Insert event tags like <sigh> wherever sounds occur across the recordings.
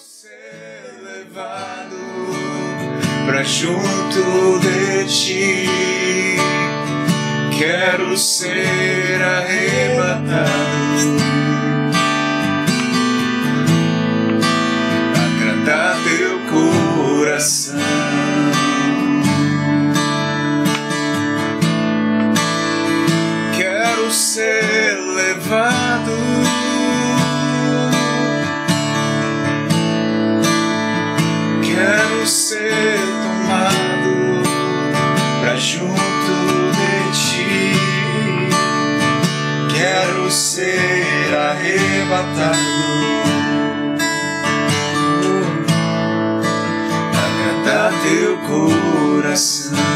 ser levado pra junto de ti. Quero ser arrebatado. Teu coração.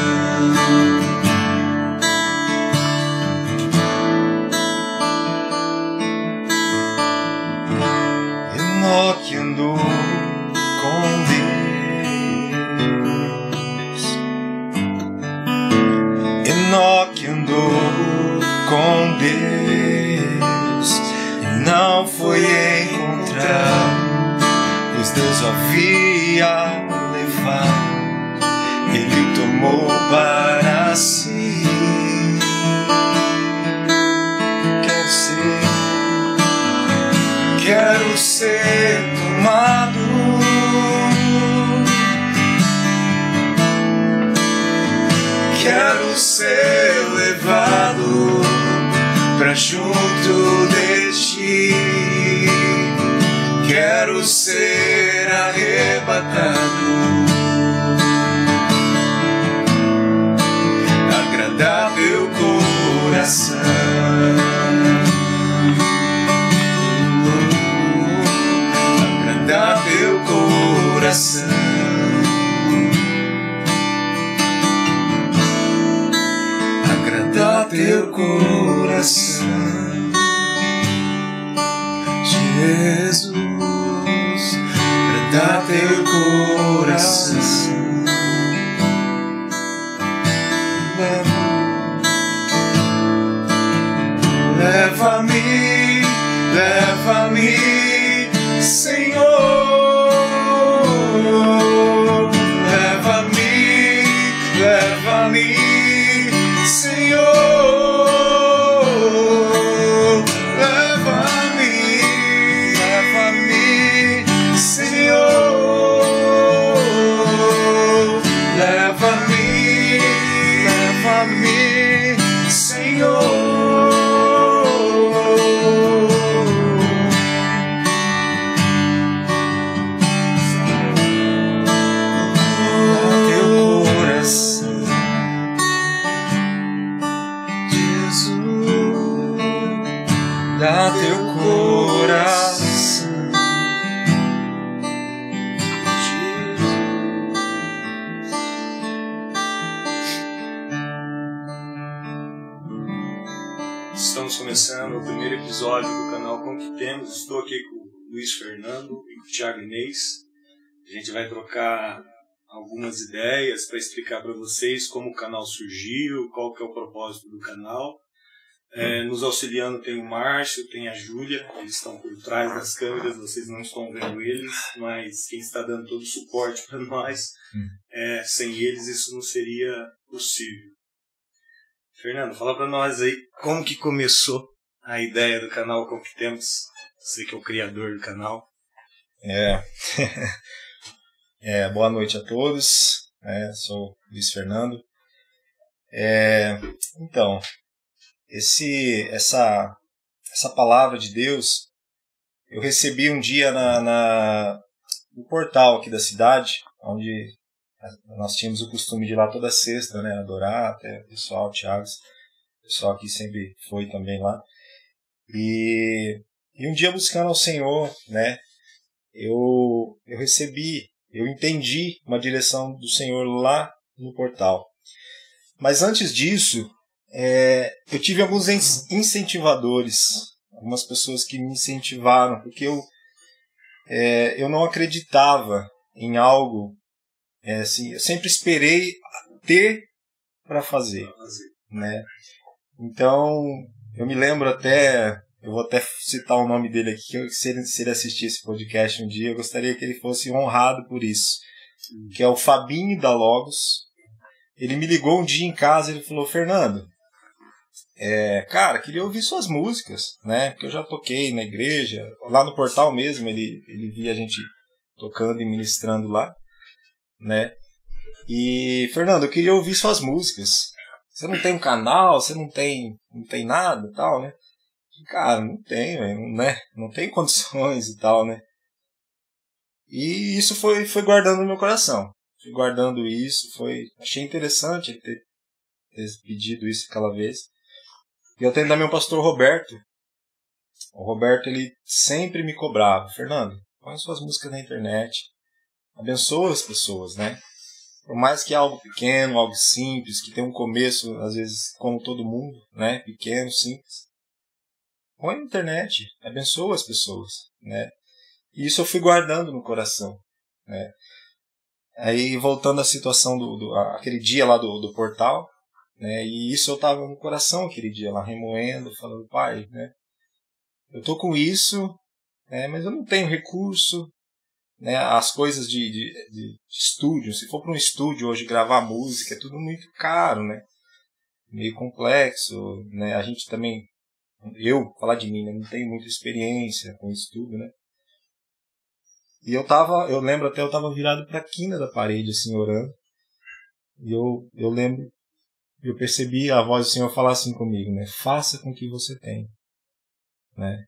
Coração. Agradar teu coração, Jesus. Agradar teu Fernando e com o Thiago Inês. A gente vai trocar algumas ideias para explicar para vocês como o canal surgiu, qual que é o propósito do canal. É, nos auxiliando tem o Márcio, tem a Júlia, eles estão por trás das câmeras, vocês não estão vendo eles, mas quem está dando todo o suporte para nós, é, sem eles isso não seria possível. Fernando, fala para nós aí como que começou a ideia do canal Como que Temos, você que é o criador do canal. É. <laughs> É, boa noite a todos. É, sou Luiz Fernando. É, então, esse, essa, essa palavra de Deus eu recebi um dia na, na, no portal aqui da cidade, onde nós tínhamos o costume de ir lá toda sexta, né, adorar, até o pessoal, o Thiago, o pessoal que sempre foi também lá. E, e um dia buscando ao Senhor, né, eu, eu recebi, eu entendi uma direção do Senhor lá no portal. Mas antes disso, é, eu tive alguns incentivadores, algumas pessoas que me incentivaram, porque eu, é, eu não acreditava em algo, é, assim, eu sempre esperei ter para fazer, né? Então, eu me lembro até, eu vou até citar o nome dele aqui, se ele, se ele assistir esse podcast um dia, eu gostaria que ele fosse honrado por isso. Que é o Fabinho da Logos. Ele me ligou um dia em casa e ele falou, Fernando, é, cara, queria ouvir suas músicas, né? Porque eu já toquei na igreja, lá no portal mesmo, ele, ele via a gente tocando e ministrando lá, né? E, Fernando, eu queria ouvir suas músicas. Você não tem um canal, você não tem, não tem nada e tal, né? Cara, não tem, né? Não tem <laughs> condições e tal, né? E isso foi, foi guardando no meu coração. Fui guardando isso, foi. Achei interessante ele ter, ter pedido isso aquela vez. E eu tenho também o pastor Roberto. O Roberto, ele sempre me cobrava. Fernando, põe suas músicas na internet. Abençoa as pessoas, né? Por mais que é algo pequeno, algo simples, que tem um começo, às vezes, como todo mundo, né? Pequeno, simples. Põe na internet, abençoa as pessoas, né? E isso eu fui guardando no coração, né? Aí, voltando à situação do, do aquele dia lá do, do portal, né? E isso eu tava no coração aquele dia lá, remoendo, falando, pai, né? Eu tô com isso, né? mas eu não tenho recurso, né? As coisas de, de, de estúdio, se for para um estúdio hoje gravar música, é tudo muito caro, né? Meio complexo, né? A gente também, eu, falar de mim, né? não tenho muita experiência com isso tudo, né? E eu tava, eu lembro até eu tava virado para a quina da parede, assim, orando. E eu, eu lembro, eu percebi a voz do Senhor falar assim comigo, né? Faça com o que você tem, né?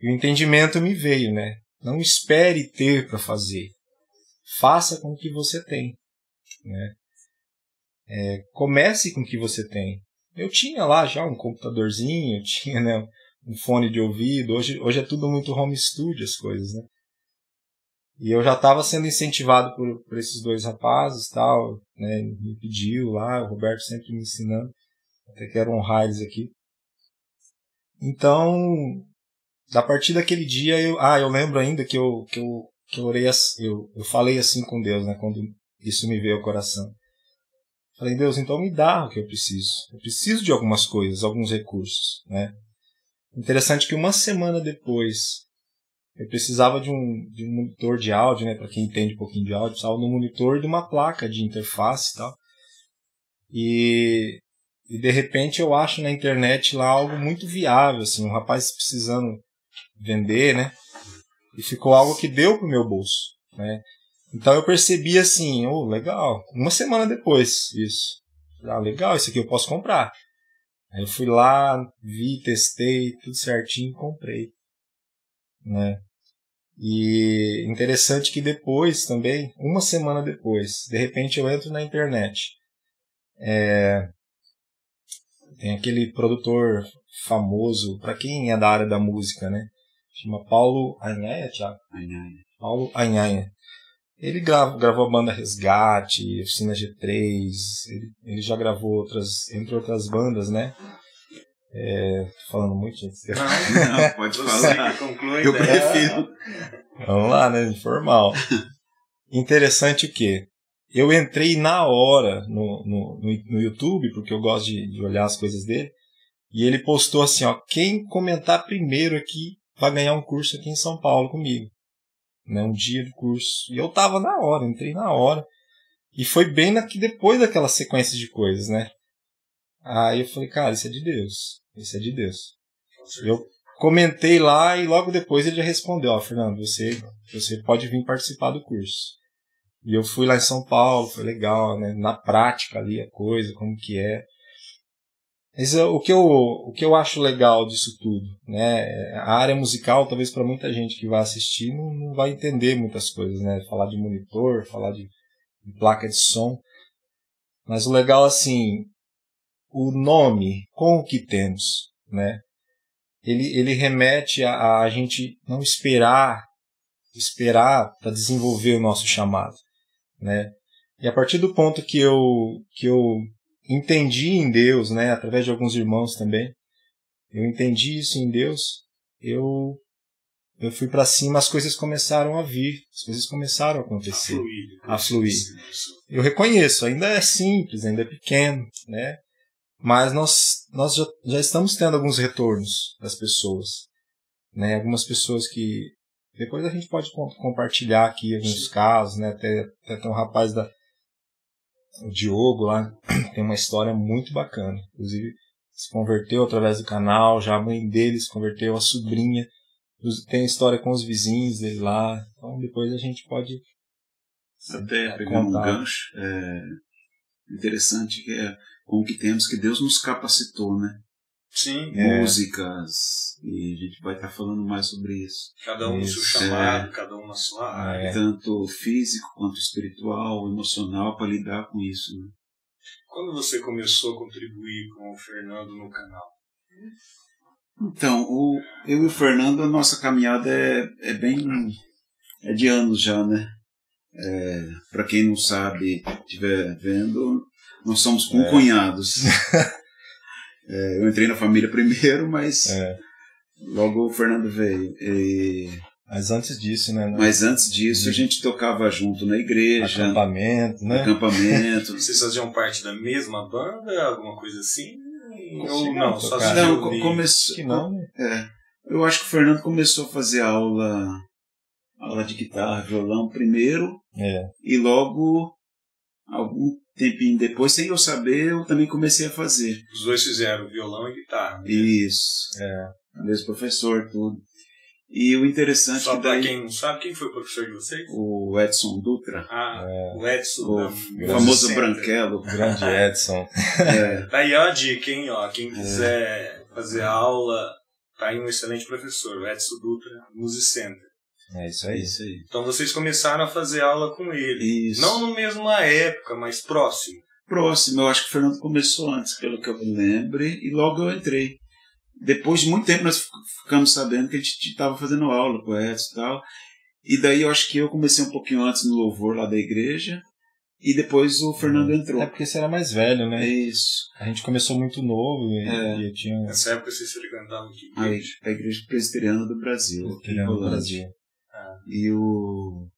E o entendimento me veio, né? Não espere ter para fazer. Faça com o que você tem, né? É, comece com o que você tem. Eu tinha lá já um computadorzinho, <laughs> tinha né, um fone de ouvido. Hoje, hoje é tudo muito home studio as coisas, né? E eu já estava sendo incentivado por, por esses dois rapazes, tal, né? Me pediu lá, o Roberto sempre me ensinando. Até quero honrar eles aqui. Então, a partir daquele dia, eu, ah, eu lembro ainda que eu, que eu, que eu orei, eu, eu falei assim com Deus, né? Quando isso me veio ao coração. Falei, Deus, então me dá o que eu preciso. Eu preciso de algumas coisas, alguns recursos, né? Interessante que uma semana depois eu precisava de um, de um monitor de áudio, né? Para quem entende um pouquinho de áudio, precisava de um monitor e de uma placa de interface e tal. E, e de repente eu acho na internet lá algo muito viável, assim, um rapaz precisando vender, né? E ficou algo que deu pro meu bolso, né? Então eu percebi assim, oh, legal. Uma semana depois, isso. Ah, legal, isso aqui eu posso comprar. Aí eu fui lá, vi, testei, tudo certinho, comprei né? E interessante que depois também, uma semana depois, de repente eu entro na internet. É, tem aquele produtor famoso, para quem é da área da música, né? Chama Paulo Anhaia, Thiago? Anhaia. Paulo Anhaia. Ele grava, gravou a banda Resgate, Oficina G3, ele, ele já gravou outras, entre outras bandas, né? É, tô falando muito, gente. <laughs> Não, não pode falar. Conclui, Eu prefiro. Vamos lá, né? Informal. Interessante o quê? Eu entrei na hora no, no, no, no YouTube, porque eu gosto de, de olhar as coisas dele, e ele postou assim, ó, quem comentar primeiro aqui vai ganhar um curso aqui em São Paulo comigo. Né, um dia de curso. E eu tava na hora, entrei na hora. E foi bem na, depois daquela sequência de coisas, né? Aí eu falei, cara, isso é de Deus. Isso é de Deus. Eu comentei lá e logo depois ele já respondeu, ó, oh, Fernando, você, você pode vir participar do curso. E eu fui lá em São Paulo, foi legal, né? Na prática ali a coisa, como que é. Mas o que eu, o que eu acho legal disso tudo, né? A área musical, talvez para muita gente que vai assistir, não, não vai entender muitas coisas, né? Falar de monitor, falar de, de placa de som. Mas o legal, assim, o nome com o que temos, né? Ele, ele remete a, a gente não esperar, esperar para desenvolver o nosso chamado, né? E a partir do ponto que eu que eu entendi em Deus, né, através de alguns irmãos também, eu entendi isso em Deus, eu eu fui para cima, as coisas começaram a vir, as coisas começaram a acontecer, A fluir. a fluir. Eu reconheço, ainda é simples, ainda é pequeno, né? Mas nós, nós já, já estamos tendo alguns retornos das pessoas. né? Algumas pessoas que depois a gente pode com- compartilhar aqui alguns casos, né? Até, até tem um rapaz da o Diogo lá <clears throat> tem uma história muito bacana. Inclusive se converteu através do canal, já a mãe dele se converteu, a sobrinha tem história com os vizinhos dele lá. Então depois a gente pode Até pegando um gancho, é interessante que é com o que temos que Deus nos capacitou, né? Sim, É. Músicas, e a gente vai estar falando mais sobre isso. cada um no seu Isso, chamado, cada um na sua área. É. Tanto físico quanto espiritual, emocional, para lidar com isso. Né? Quando você começou a contribuir com o Fernando no canal? Então, o, eu e o Fernando, a nossa caminhada é, é bem. é de anos já, né? É, para quem não sabe, estiver vendo, nós somos concunhados. É, <laughs> eu entrei na família <laughs> primeiro, mas É. logo o Fernando veio. E- Mas antes disso, né? mas antes disso, a gente tocava junto na igreja, acampamento, no né? acampamento. <laughs> Vocês faziam parte da mesma banda, alguma coisa assim? Ou Sim, não, só se Não, começou. Que não, né? É, eu acho que o Fernando começou a fazer aula, aula de guitarra, violão primeiro, É. e logo, algum tempinho depois, sem eu saber, eu também comecei a fazer. Os dois fizeram violão e guitarra. né? Isso. É. Mesmo professor, tudo. E o interessante Só é que pra daí quem não sabe, quem foi o professor de vocês? o Edson Dutra, Ah, o Edson o da famoso Center. branquelo, O grande Edson. é, Daí ó a dica, hein? Ó, quem quiser fazer aula, tá aí um excelente professor, o Edson Dutra, Music Center. É isso é aí. isso aí. Então vocês começaram a fazer aula com ele. Isso. Não na mesma época, mas próximo. Próximo, eu acho que o Fernando começou antes, pelo que eu me lembre, e logo eu entrei. Depois de muito tempo nós fic- ficamos sabendo que a gente estava fazendo aula com o Edson e tal. E daí eu acho que eu comecei um pouquinho antes no louvor lá da igreja, e depois o Fernando entrou. É porque você era mais velho, É né? isso. A gente começou muito novo e, É. e eu tinha Nessa época vocês frequentavam que A, igreja? a Igreja Presbiteriana do Brasil, no Rolândia. Brasil. E o.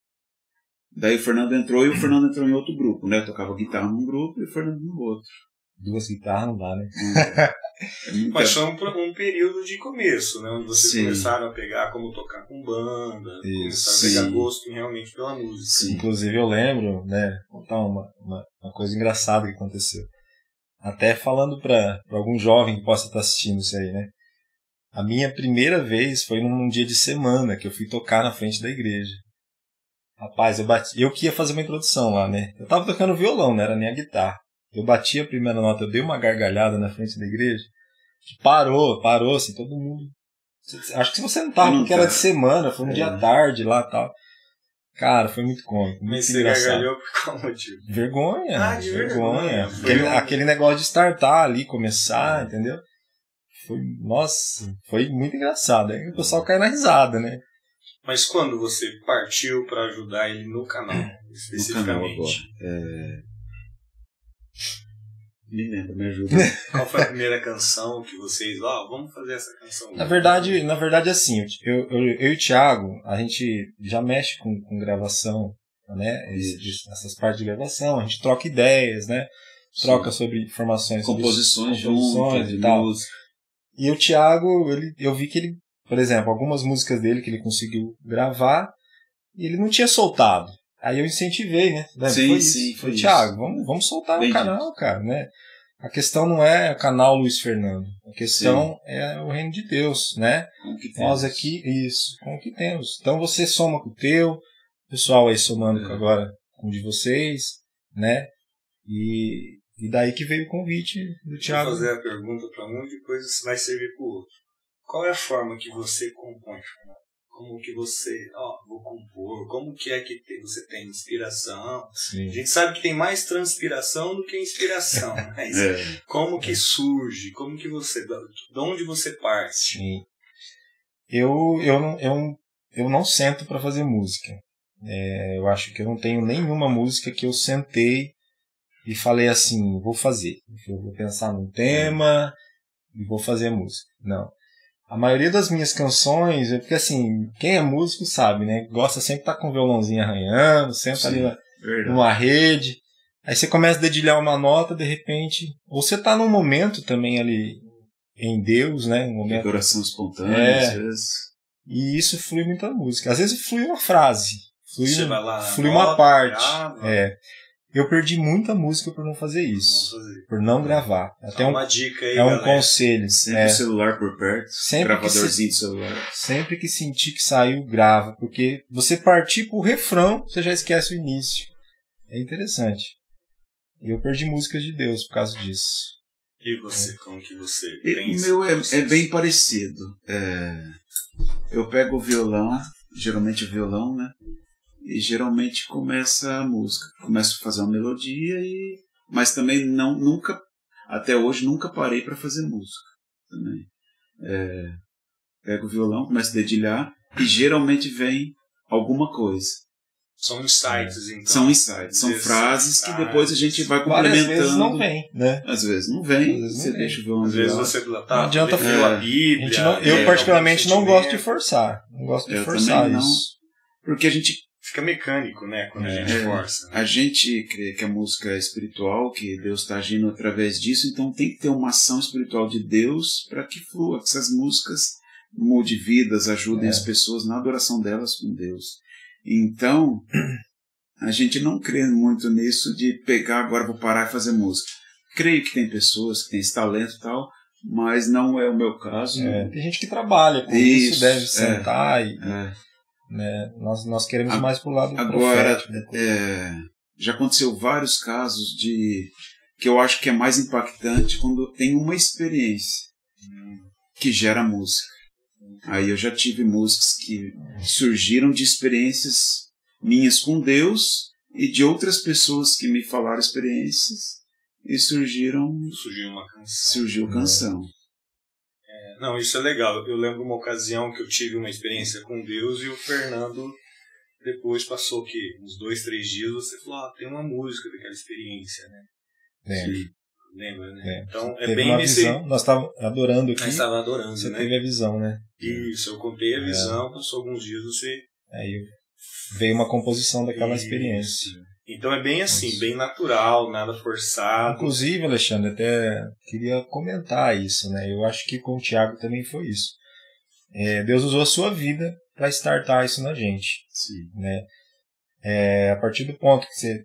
Daí o Fernando entrou e o Fernando entrou em outro grupo, né? Eu tocava guitarra num grupo e o Fernando no outro. Duas guitarras não dá, né? É <laughs> Mas foi um, um período de começo, né? Onde vocês Sim. começaram a pegar como tocar com banda, Isso, começaram a pegar gosto realmente pela música. Sim. Inclusive eu lembro, né? Contar uma, uma, uma coisa engraçada que aconteceu. Até falando para algum jovem que possa estar assistindo isso aí, né? A minha primeira vez foi num dia de semana que eu fui tocar na frente da igreja. Rapaz, eu bati, eu que ia fazer uma introdução lá, né? Eu tava tocando violão, não era nem a guitarra. Eu bati a primeira nota, eu dei uma gargalhada na frente da igreja, que parou, parou, assim, todo mundo. Acho que você não tava, porque era de semana, foi um É. dia tarde lá e tal. Cara, foi muito cômico, muito Mas você engraçado. gargalhou por qual motivo? Vergonha. Ah, de vergonha. Foi Aquele, aquele negócio de startar ali, começar, entendeu? Foi, nossa, foi muito engraçado. Aí o pessoal cai na risada, né? Mas quando você partiu para ajudar ele no canal, No canal especificamente? É... Me lembra, me ajuda. <laughs> Qual foi a primeira canção que vocês, ó, vamos fazer essa canção? Na verdade, na verdade, assim, eu, eu, eu e o Thiago, a gente já mexe com, com gravação, né? Esse- essas partes de gravação, a gente troca ideias, né? Troca sobre informações sobre composições composições juntas, e tal. música. E o Thiago, ele, eu vi que ele, por exemplo, algumas músicas dele que ele conseguiu gravar, e ele não tinha soltado. Aí eu incentivei, né? Sim, foi isso. sim, foi. Thiago, vamos, vamos soltar Bem o canal, cara, né? A questão não é o canal Luiz Fernando. A questão é o reino de Deus, né? Nós aqui, isso, com o que temos. Então você soma com o teu, o pessoal aí somando É. agora com o de vocês, né? E, e daí que veio o convite do Vou Thiago. fazer a pergunta para um, depois isso vai servir para o outro. Qual é a forma que você compõe, Fernando? Como que você, ó, vou compor, como que é que você tem inspiração? Sim. A gente sabe que tem mais transpiração do que inspiração, <laughs> mas É, como que surge? Como que você, de onde você parte? Sim. Eu, eu, não, eu, eu não sento para fazer música. É, eu acho que eu não tenho nenhuma música que eu sentei e falei assim, vou fazer. Eu vou pensar num tema e vou fazer música. Não. A maioria das minhas canções, é porque assim, quem é músico sabe, né? Gosta sempre de estar com o violãozinho arranhando, senta Sim. ali na- numa rede. Aí você começa a dedilhar uma nota, de repente. Ou você tá num momento também ali em Deus, né? Um momento Decoração espontânea, É. às vezes. E isso flui muita música. Às vezes flui uma frase, flui, Você vai lá, flui uma parte. grava. É. Eu perdi muita música por não fazer isso, Vamos fazer. por não gravar. Até um, uma dica aí, é um galera. conselho. Sempre é. o celular por perto, Sempre que gravadorzinho de celular. Sempre que sentir que saiu, grava, porque você partir pro refrão, você já esquece o início. É interessante. E eu perdi músicas de Deus por causa disso. E você, como que você E o meu é, é bem parecido. É, eu pego o violão, geralmente o violão, né? E geralmente começa a música. Começo a fazer uma melodia e. Mas também não, nunca, até hoje, nunca parei para fazer música. Também. É, pego o violão, começo a dedilhar e geralmente vem alguma coisa. São insights, então. São insights, são Às frases que depois a gente vai Várias complementando. vezes não vem, né? Às vezes não vem, Às vezes não você vem. deixa o violão Às vezes você tá, Não adianta falar. a Bíblia. Não- eu né, particularmente não gosto de forçar. Não gosto de Eu forçar também não. isso. Porque a gente Fica mecânico, né? Quando a É. gente É. força. né? A gente crê que a música é espiritual, que Deus está agindo através disso, então tem que ter uma ação espiritual de Deus para que flua, que essas músicas mude vidas, ajudem É. as pessoas na adoração delas com Deus. Então, a gente não crê muito nisso de pegar agora vou parar e fazer música. Creio que tem pessoas que têm esse talento e tal, mas não é o meu caso. É, tem gente que trabalha com isso, Isso, deve é. sentar e É. né, nós, nós queremos A- mais pro lado Agora, profético. né? é, já aconteceu vários casos de que eu acho que é mais impactante quando tem uma experiência que gera música. Aí eu já tive músicas que surgiram de experiências minhas com Deus e de outras pessoas que me falaram experiências e surgiram Surgiu uma canção. surgiu canção. Não, isso é legal. Eu lembro uma ocasião que eu tive uma experiência com Deus e o Fernando depois passou o quê? Uns dois, três dias, você falou, ah, tem uma música daquela experiência, né? Lembro. Lembra, né? É. Então é bem nesse. visão, nós estávamos adorando aqui, Nós estava adorando, você né? teve a visão, né? Isso, eu contei a É. visão, passou alguns dias, você. Aí veio uma composição daquela Isso. experiência. Então é bem assim, bem natural, nada forçado. Inclusive, Alexandre, até queria comentar isso, né? Eu acho que com o Tiago também foi isso. É, Deus usou a sua vida para startar isso na gente, Sim. né? É, a partir do ponto que você,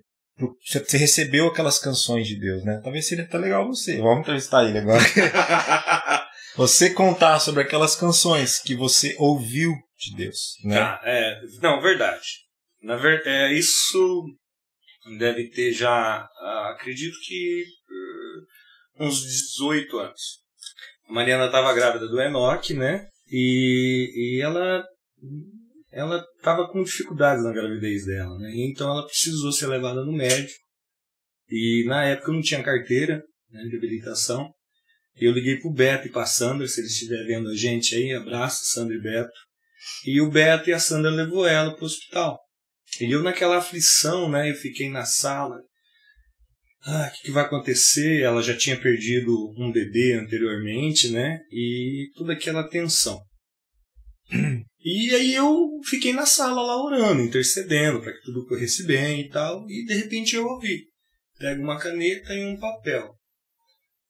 você você recebeu aquelas canções de Deus, né? Talvez seria até legal você. Vamos entrevistar ele agora. <laughs> você contar sobre aquelas canções que você ouviu de Deus, né? Tá, é, não, verdade. Na ver, é, isso deve ter já, ah, acredito que eh, uns 18 anos. A Mariana estava grávida do Enoch, né? E, e ela ela estava com dificuldades na gravidez dela, né? Então ela precisou ser levada no médico. E na época eu não tinha carteira né, de habilitação. Eu liguei pro Beto e pra Sandra, se eles estiverem vendo a gente aí, abraço, Sandra e Beto. E o Beto e a Sandra levou ela pro hospital. E eu naquela aflição, né, eu fiquei na sala. Ah, o que, que vai acontecer? Ela já tinha perdido um bebê anteriormente, né? E toda aquela tensão. E aí eu fiquei na sala lá orando, intercedendo para que tudo corresse bem e tal. E de repente eu ouvi. Pega uma caneta e um papel.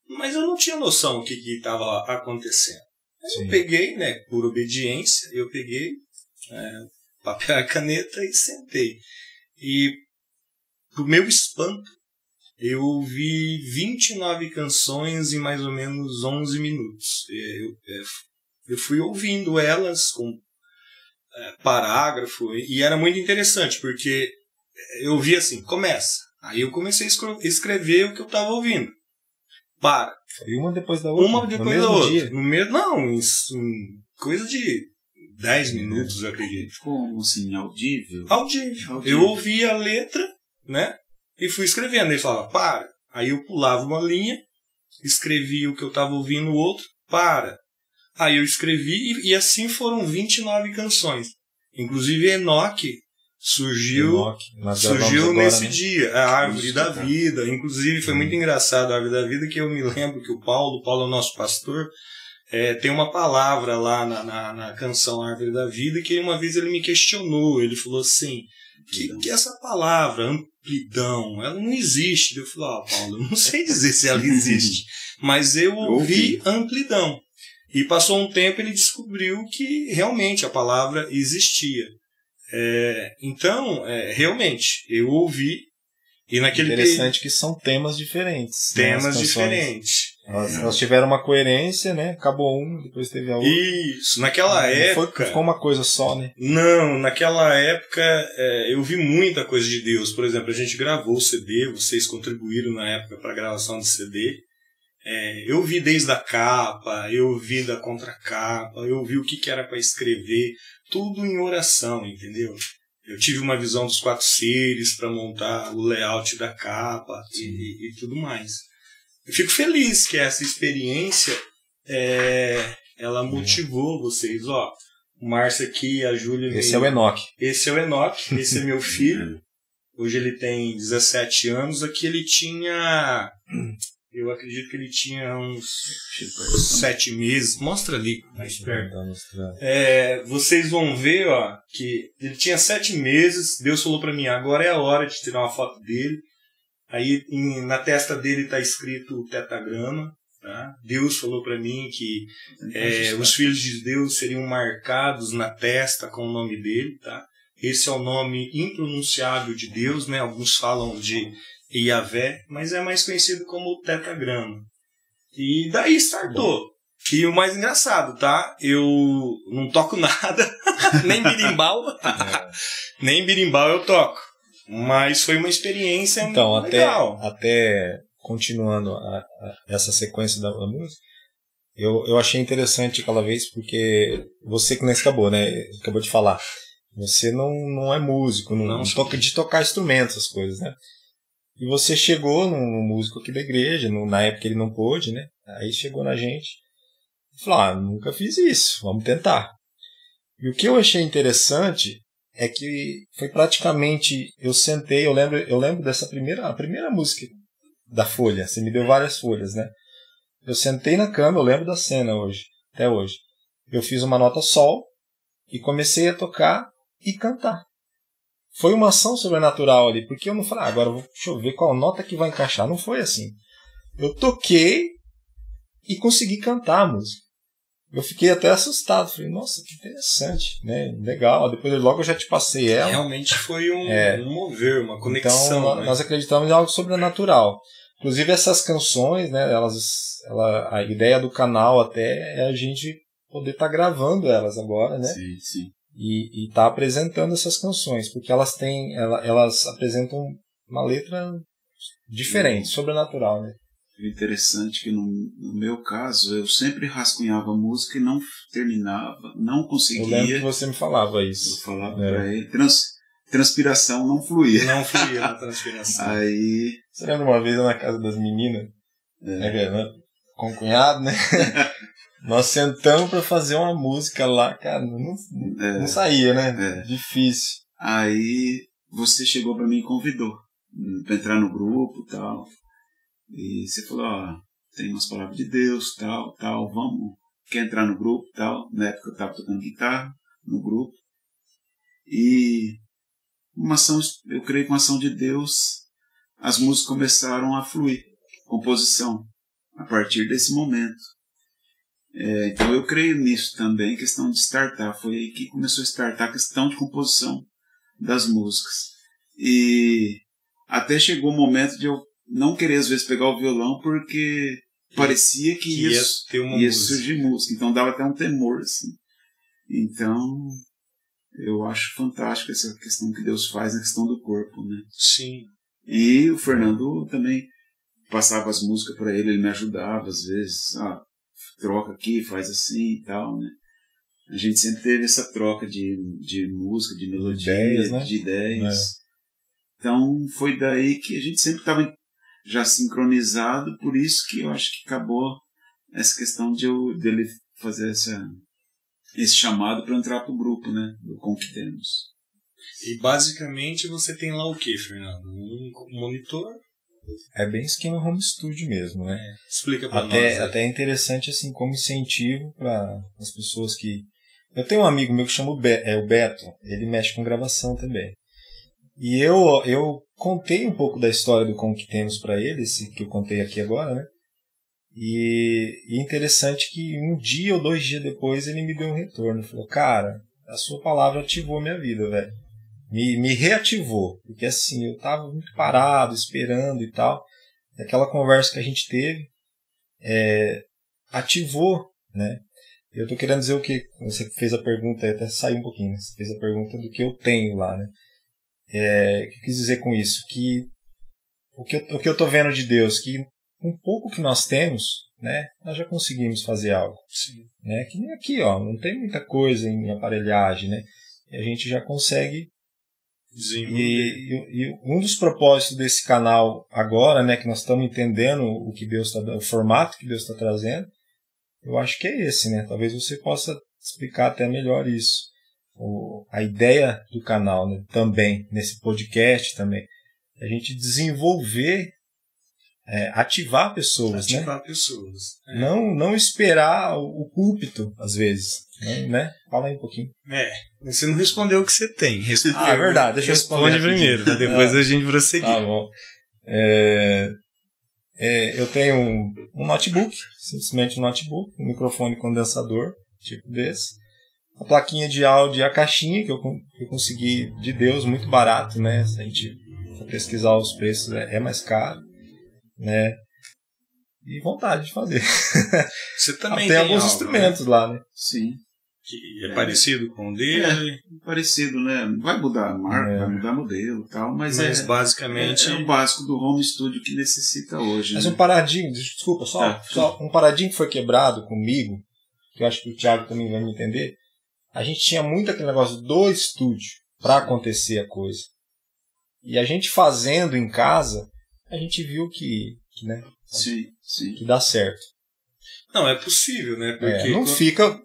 Mas eu não tinha noção do que estava acontecendo. Sim. Eu peguei, né, por obediência, eu peguei é, papel e caneta e sentei. E, pro meu espanto, eu ouvi 29 canções em mais ou menos 11 minutos. É, Eu, é, eu fui ouvindo elas com é, parágrafo e era muito interessante porque eu vi assim, começa. Aí eu comecei a escrever o que eu estava ouvindo. Para. Foi uma depois da outra. Uma no depois da outra. dia. No mesmo, não, em coisa de 10 minutos, eu acredito. Como assim, audível? Audível. Audível. Eu ouvi a letra, né? E fui escrevendo. Ele falava, para. Aí eu pulava uma linha, escrevia o que eu estava ouvindo no outro, para. Aí eu escrevi e, e assim foram 29 canções. Inclusive Enoch surgiu Enoch, surgiu agora, nesse né? dia, a árvore Isso, da tá. vida. Inclusive, foi muito engraçado a árvore da vida, que eu me lembro que o Paulo, o Paulo é o nosso pastor, é, tem uma palavra lá na, na, na canção Árvore da Vida que uma vez ele me questionou. Ele falou assim: que, que essa palavra, amplidão, ela não existe. Eu falei: Ah, Paulo, eu não sei dizer se ela existe, <laughs> mas eu ouvi amplidão. E passou um tempo ele descobriu que realmente a palavra existia. É, então, é, realmente, eu ouvi e naquele Interessante que são temas diferentes. né, as temas canções. diferentes. Elas, elas tiveram uma coerência, né? Acabou um, depois teve a outra. Isso, naquela foi- época. ficou uma coisa só, né? Não, naquela época é, eu vi muita coisa de Deus. Por exemplo, a gente gravou o CD, vocês contribuíram na época para a gravação do CD. É, eu vi desde a capa, eu vi da contracapa, eu vi o que, que era para escrever, tudo em oração, entendeu? Eu tive uma visão dos quatro seres para montar o layout da capa e, e tudo mais. Eu fico feliz que essa experiência é, ela motivou vocês. Ó, o Márcio aqui, a Júlia. Esse veio- é o Enoch. esse é o Enoch, esse é meu <laughs> filho. Hoje ele tem 17 anos. Aqui ele tinha. Eu acredito que ele tinha uns 7 meses. Mostra ali, mais perto. Tá. É, vocês vão ver, ó, que ele tinha sete meses. Deus falou pra mim: agora é a hora de tirar uma foto dele. Aí em- na testa dele tá escrito tetagrama. Tá? Deus falou pra mim que é, os filhos de Deus seriam marcados na testa com o nome dele, tá? Esse é o nome impronunciável de Deus, né? Alguns falam de Iavé, mas é mais conhecido como tetagrama. E daí startou. E o mais engraçado, tá? Eu não toco <laughs> nada, <laughs> nem birimbau, É. nem birimbau eu toco. Mas foi uma experiência Então, até, legal. até continuando a- a- essa sequência da, da música, eu, eu achei interessante aquela vez, porque você que nem acabou, né? Acabou de falar. Você não, não é músico, não, Não toca de tocar instrumentos, essas coisas, né? E você chegou num músico aqui da igreja, no- na época ele não pôde, né? Aí chegou na gente e falou: Ah, nunca fiz isso, vamos tentar. E o que eu achei interessante é que foi praticamente eu sentei, eu lembro, eu lembro dessa primeira, a primeira música da folha. Você me deu várias folhas, né? Eu sentei na cama, eu lembro da cena hoje, até hoje. Eu fiz uma nota sol e comecei a tocar e cantar. Foi uma ação sobrenatural ali, porque eu não falei, ah, agora deixa eu ver qual nota que vai encaixar. Não foi assim. Eu toquei e consegui cantar a música. Eu fiquei até assustado. Falei, nossa, que interessante, né? Legal. Depois logo eu já te passei ela. Realmente foi um, É. um mover, uma conexão. Então, né? nós acreditamos em algo sobrenatural. Inclusive essas canções, né, elas, ela, a ideia do canal até é a gente poder estar gravando elas agora, né, Sim, sim. e estar apresentando essas canções, porque elas têm, ela- elas apresentam uma letra diferente, sobrenatural, né. O interessante é que no, no meu caso, eu sempre rascunhava a música e não terminava, não Eu conseguia. lembro que você me falava Eu isso. falava É. pra ele, trans, transpiração não fluía. Não fluía na transpiração. <laughs> Aí, Você lembra uma vez na casa das meninas, é, né, né, com o cunhado, né? <laughs> Nós sentamos para fazer uma música lá, cara, não, é, não saía, né? É. Difícil. aí você chegou pra mim e convidou pra entrar no grupo e tal. E você falou, ó, tem umas palavras de Deus, tal, tal, vamos, quer entrar no grupo, tal. Na época eu tava tocando guitarra no grupo. E uma ação, eu creio que uma ação de Deus, as músicas começaram a fluir, composição, a partir desse momento. É, então eu creio nisso também, questão de startar. Foi aí que começou a startar a questão de composição das músicas. E até chegou o momento de eu não querer às vezes pegar o violão porque parecia que, Que ia, ia ia surgir música. Então dava até um temor, assim. Então eu acho fantástico essa questão que Deus faz na questão do corpo, né? Sim. E o Fernando também passava as músicas para ele, ele me ajudava às vezes, ah, troca aqui, faz assim e tal, né? A gente sempre teve essa troca de, de música, de melodia, ideias, né? de ideias. Então foi daí que a gente sempre estava já sincronizado, por isso que eu acho que acabou essa questão de eu, dele fazer essa, esse chamado para entrar pro grupo, né? Do Com que temos. E basicamente você tem lá o que, Fernando? Um monitor? É bem esquema home studio mesmo, né? Explica pra Até, nós. aí. até é interessante assim como incentivo para as pessoas que eu tenho um amigo meu que chama o, Be é, o Beto ele mexe com gravação também e eu eu contei um pouco da história do com que temos para ele esse que eu contei aqui agora né E, e interessante que um dia ou dois dias depois ele me deu um retorno. Falou, cara, a sua palavra ativou minha vida, velho. Me, me reativou. Porque assim, eu tava muito parado, esperando e tal. Aquela conversa que a gente teve é, ativou, né? Eu tô querendo dizer o que você fez a pergunta, até saiu um pouquinho, né? Você fez a pergunta do que eu tenho lá, né? É, o que eu quis dizer com isso? Que o que, eu, o que eu tô vendo de Deus, que com pouco que nós temos, né, nós já conseguimos fazer algo. Sim. Né? Que nem aqui, ó, não tem muita coisa em aparelhagem, né? E a gente já consegue. E, e, e um dos propósitos desse canal agora, né, que nós estamos entendendo o que Deus está, o formato que Deus está trazendo, eu acho que é esse, né? Talvez você possa explicar até melhor isso. O, a ideia do canal, né, também nesse podcast também, é a gente desenvolver é, ativar pessoas, Ativar né? pessoas. É. Não, não esperar o, púlpito, às vezes. Né? né? Fala aí um pouquinho. É, você não respondeu o que você tem. Responde, <laughs> Ah, é verdade, deixa eu Responde responder primeiro, pra rapidinho. depois a gente prosseguir. Tá bom. É, é, eu tenho um, um notebook, simplesmente um notebook, um microfone condensador, tipo desse. A plaquinha de áudio e a caixinha que eu, que eu consegui de Deus, muito barato, né? Se a gente for pesquisar os preços, é, é mais caro, né? E vontade de fazer. <laughs> Você também tem, alguns algo, instrumentos lá, né? Sim. né, que é, parecido com o dele, Parecido, né? Vai mudar a marca, É. vai mudar modelo e tal, mas, mas é, basicamente é, é o básico do home studio que necessita hoje. Mas né? um paradigma, desculpa, só, Ah, só um paradigma que foi quebrado comigo, que eu acho que o Thiago também vai me entender. A gente tinha muito aquele negócio do estúdio para acontecer a coisa. E a gente fazendo em casa, a gente viu que, que, né, Sim, sim. que dá certo. não é possível, né? É, Porque não quando- fica.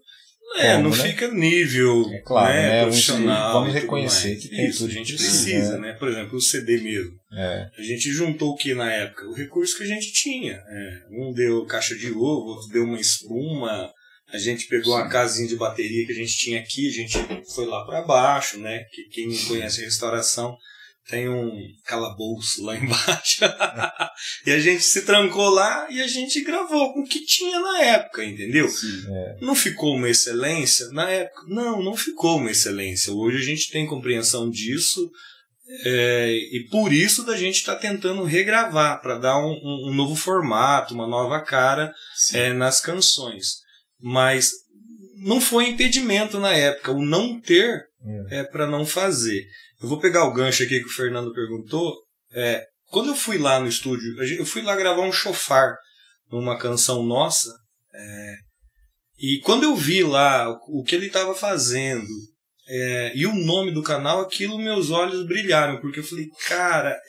é, como, não né? fica nível É claro, né, né, profissional. vamos reconhecer que tem Isso, tudo a gente precisa, precisa, né? Por exemplo, o CD mesmo. É, A gente juntou o que na época? O recurso que a gente tinha. É, um deu caixa de ovo, outro deu uma espuma. A gente pegou a casinha de bateria que a gente tinha aqui, a gente foi lá para baixo, né? Que quem não conhece a restauração tem um calabouço lá <laughs> embaixo. e a gente se trancou lá e a gente gravou com o que tinha na época, entendeu? sim. Não ficou uma excelência? Na época, não, não ficou uma excelência. Hoje a gente tem compreensão disso é, e por isso da gente estar tentando regravar para dar um, um- novo formato, uma nova cara sim. é, nas canções. Mas não foi impedimento na época. O não ter é para não fazer. Eu vou pegar o gancho aqui que o Fernando perguntou. É, quando eu fui lá no estúdio, eu fui lá gravar um chofar numa canção nossa. é, e quando eu vi lá o, o que ele estava fazendo é, e o nome do canal, aquilo meus olhos brilharam, porque eu falei, cara,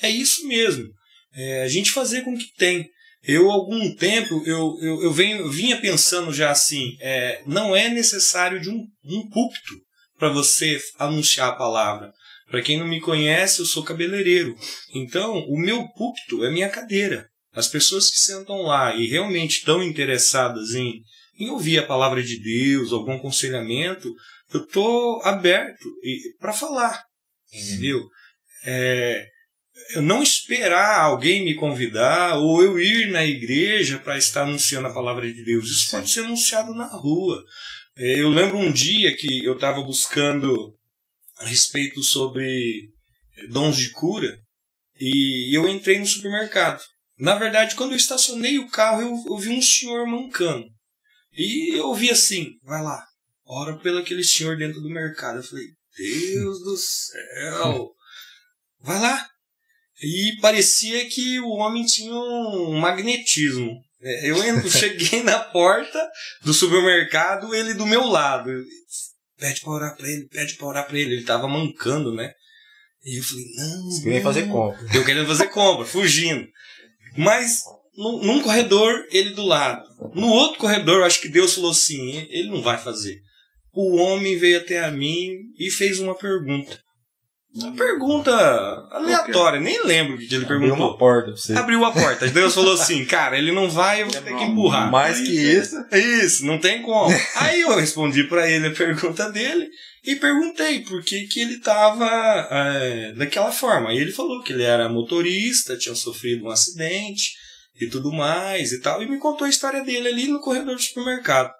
é isso mesmo. É, a gente fazer com o que tem. Eu, algum tempo, eu, eu, eu, venho, eu vinha pensando já assim, é, não é necessário de um, um púlpito para você anunciar a palavra. Para quem não me conhece, eu sou cabeleireiro. Então, o meu púlpito é minha cadeira. As pessoas que sentam lá e realmente estão interessadas em, em ouvir a palavra de Deus, algum aconselhamento, eu tô aberto para falar, entendeu? É, eu não esperar alguém me convidar ou eu ir na igreja para estar anunciando a palavra de Deus. Isso Sim. pode ser anunciado na rua. É, Eu lembro um dia que eu estava buscando a respeito sobre dons de cura e eu entrei no supermercado. Na verdade, quando eu estacionei o carro, eu, eu vi um senhor mancando. E eu ouvi assim, vai lá, ora pelo aquele senhor dentro do mercado. Eu falei, Deus do céu, vai lá. E parecia que o homem tinha um magnetismo. É, Eu entro, <laughs> cheguei na porta do supermercado, ele do meu lado. Pede pra orar pra ele, pede pra orar pra ele. Ele tava mancando, né? E eu falei, não. Você queria fazer compra. Eu querendo fazer compra, fugindo. Mas num, num corredor, ele do lado. No outro corredor, acho que Deus falou assim: ele não vai fazer. O homem veio até a mim e fez uma pergunta. Uma pergunta aleatória, nem lembro o que ele Abriu perguntou. uma porta pra você. Abriu a porta. Deus falou assim: cara, ele não vai, eu vou ter que empurrar. Mais que isso. Isso, não tem como. Aí eu respondi pra ele a pergunta dele e perguntei por que, que ele tava é, daquela forma. Aí ele falou que ele era motorista, tinha sofrido um acidente e tudo mais e tal. E me contou a história dele ali no corredor do supermercado.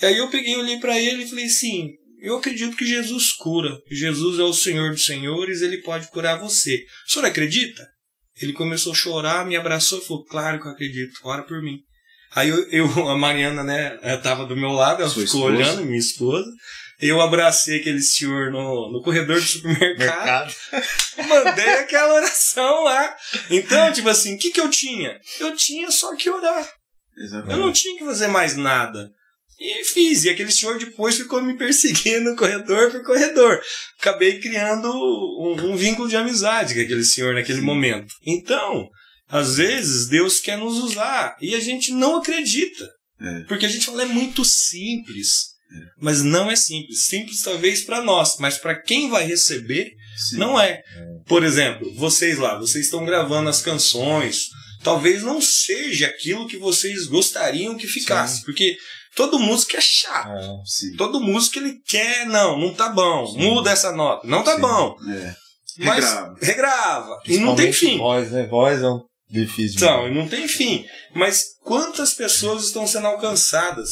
E aí eu peguei, olhei para ele e falei assim: eu acredito que Jesus cura. Jesus é o Senhor dos Senhores, ele pode curar você. O senhor acredita? Ele começou a chorar, me abraçou e falou: Claro que eu acredito, ora por mim. Aí eu, eu a Mariana, né, tava do meu lado, ela Sua ficou esposa? olhando, minha esposa. Eu abracei aquele senhor no, no corredor do supermercado, <laughs> mandei aquela oração lá. Então, tipo assim, o que, que eu tinha? Eu tinha só que orar. Eu Exatamente. não tinha que fazer mais nada. E fiz. E aquele senhor depois ficou me perseguindo <laughs> corredor por corredor. Acabei criando um, um vínculo de amizade com aquele senhor naquele Sim. momento. Então, às vezes, Deus quer nos usar e a gente não acredita. É. Porque a gente fala, é muito simples. Mas não é simples. Simples talvez para nós, mas para quem vai receber, Sim. não é. Por exemplo, vocês lá, vocês estão gravando as canções. Talvez não seja aquilo que vocês gostariam que ficasse. Porque todo músico é chato. Sim. Todo músico ele quer, não, não tá bom. Sim. Muda essa nota. Não tá Sim. bom. É. Mas Regrava. regrava. E não tem fim. Voz, né? Voz é um difícil. Então, e não tem fim. Mas quantas pessoas estão sendo alcançadas?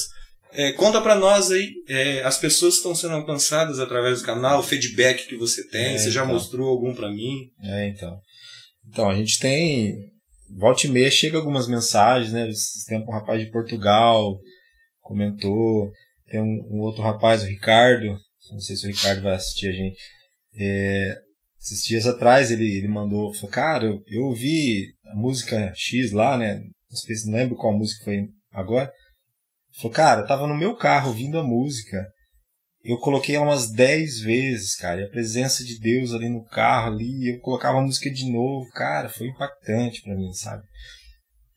É, conta pra nós aí, é, as pessoas que estão sendo alcançadas através do canal, o feedback que você tem, É, você já então. mostrou algum pra mim? É, então. Então, a gente tem. Volta e meia chega algumas mensagens, né? Esse tempo um rapaz de Portugal comentou. Tem um, um outro rapaz, o Ricardo. Não sei se o Ricardo vai assistir a gente. É, esses dias atrás ele, ele mandou, falou, cara, eu, eu ouvi a música X lá, né? Não sei se não lembro qual música foi agora. Falou, cara, eu tava no meu carro ouvindo a música. Eu coloquei ela umas 10 vezes, cara. E a presença de Deus ali no carro, ali, eu colocava a música de novo. Cara, foi impactante pra mim, sabe?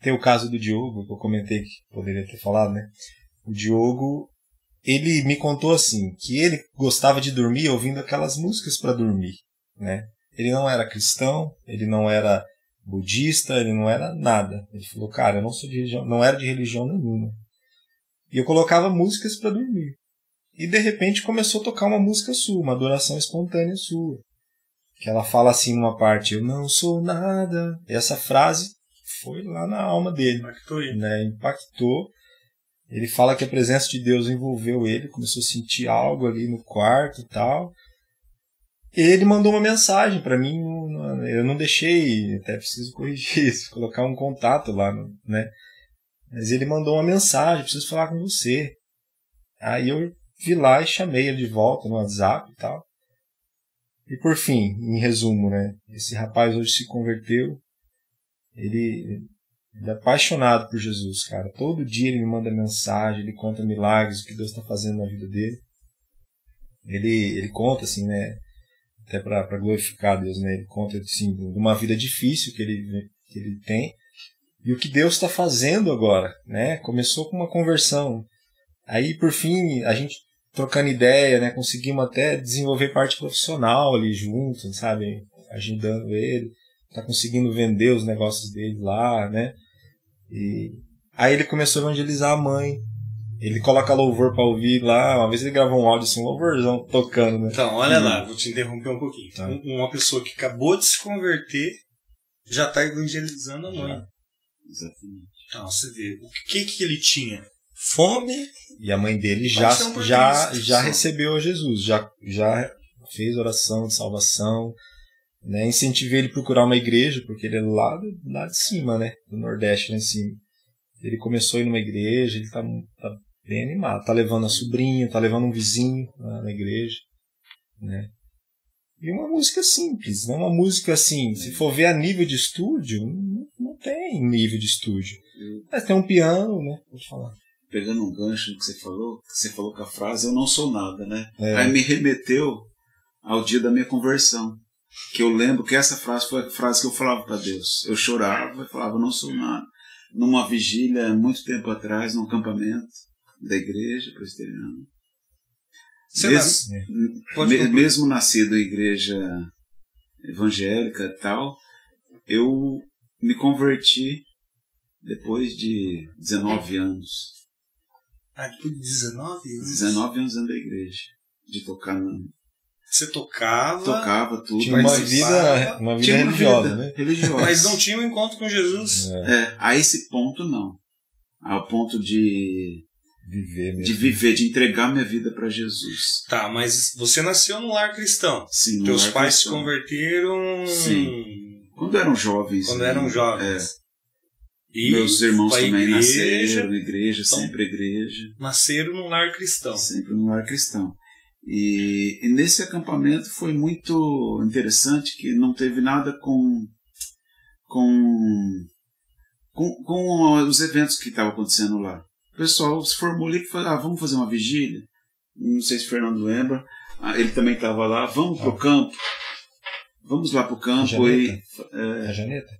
Tem o caso do Diogo, que eu comentei que poderia ter falado, né? O Diogo, ele me contou assim, que ele gostava de dormir ouvindo aquelas músicas pra dormir, né? Ele não era cristão, ele não era budista, ele não era nada. Ele falou, cara, eu não sou de religião, não era de religião nenhuma. E eu colocava músicas pra dormir. E de repente começou a tocar uma música sua, uma adoração espontânea sua. Que ela fala assim numa parte, eu não sou nada. E essa frase foi lá na alma dele, Impactou ele. né? Impactou. Ele fala que a presença de Deus envolveu ele, começou a sentir algo ali no quarto e tal. Ele mandou uma mensagem para mim, eu não deixei, até preciso corrigir isso, <laughs> colocar um contato lá, né? Mas ele mandou uma mensagem, preciso falar com você. Aí eu vi lá e chamei ele de volta no WhatsApp e tal. E por fim, em resumo, né? Esse rapaz hoje se converteu. Ele, ele é apaixonado por Jesus, cara. Todo dia ele me manda mensagem, ele conta milagres, o que Deus está fazendo na vida dele. Ele, ele conta, assim, né? Até para glorificar Deus, né? Ele conta, assim, de uma vida difícil que ele, que ele tem. E o que Deus está fazendo agora, né? Começou com uma conversão. Aí, por fim, a gente trocando ideia, né? Conseguimos até desenvolver parte profissional ali junto, sabe? Ajudando ele. Tá conseguindo vender os negócios dele lá, né? E aí ele começou a evangelizar a mãe. Ele coloca louvor pra ouvir lá. Uma vez ele gravou um áudio assim, um louvorzão tocando, né? Então, olha lá, vou te interromper um pouquinho. Tá. Um- Uma pessoa que acabou de se converter já está evangelizando a mãe. Já. Exatamente. Então, você vê, o que que ele tinha? Fome E a mãe dele já, já, já recebeu Jesus, já, já fez oração de salvação. Né? Incentivei ele a procurar uma igreja, porque ele é lá, lá de cima, né? Do Nordeste, lá em cima. Ele começou a ir numa igreja, ele tá, tá bem animado. Tá levando a sobrinha, tá levando um vizinho lá na igreja. Né? E uma música simples, não uma música assim, se for ver a nível de estúdio, não, não tem nível de estúdio. Mas tem um piano, né? Pode falar. Pegando um gancho que você falou, que você falou com a frase, eu não sou nada, né? É. Aí me remeteu ao dia da minha conversão. Que eu lembro que essa frase foi a frase que eu falava para Deus. Eu chorava e falava, não sou nada. Numa vigília, muito tempo atrás, num acampamento da igreja presbiteriana. Você Mesmo- nas- É. Pode Me- concluir. mesmo nascido em igreja evangélica e tal, eu me converti depois de 19 anos. Ah, depois de 19 anos. 19 anos dentro da igreja. De tocar no... Você tocava, tocava tudo. Tinha uma vida, uma vida uma religiosa, vida né? religiosa. mas não tinha um encontro com Jesus. É, É, a esse ponto não. Ao ponto de, viver mesmo. de viver, de entregar minha vida para Jesus. Tá, mas você nasceu num lar cristão. Sim, no Teus lar pais se cristão. converteram Sim. Quando eram jovens. quando né? eram jovens. É, E meus irmãos também igreja, nasceram na igreja, Então. sempre igreja. nasceram num lar cristão. Sempre no lar cristão. E, e nesse acampamento foi muito interessante que não teve nada com com com, com os eventos que estavam acontecendo lá. O pessoal se formou ali e falou, ah, vamos fazer uma vigília. Não sei se o Fernando lembra. Ah, ele também estava lá, vamos pro campo. Vamos lá pro campo Janeta? e. é, A Janeta?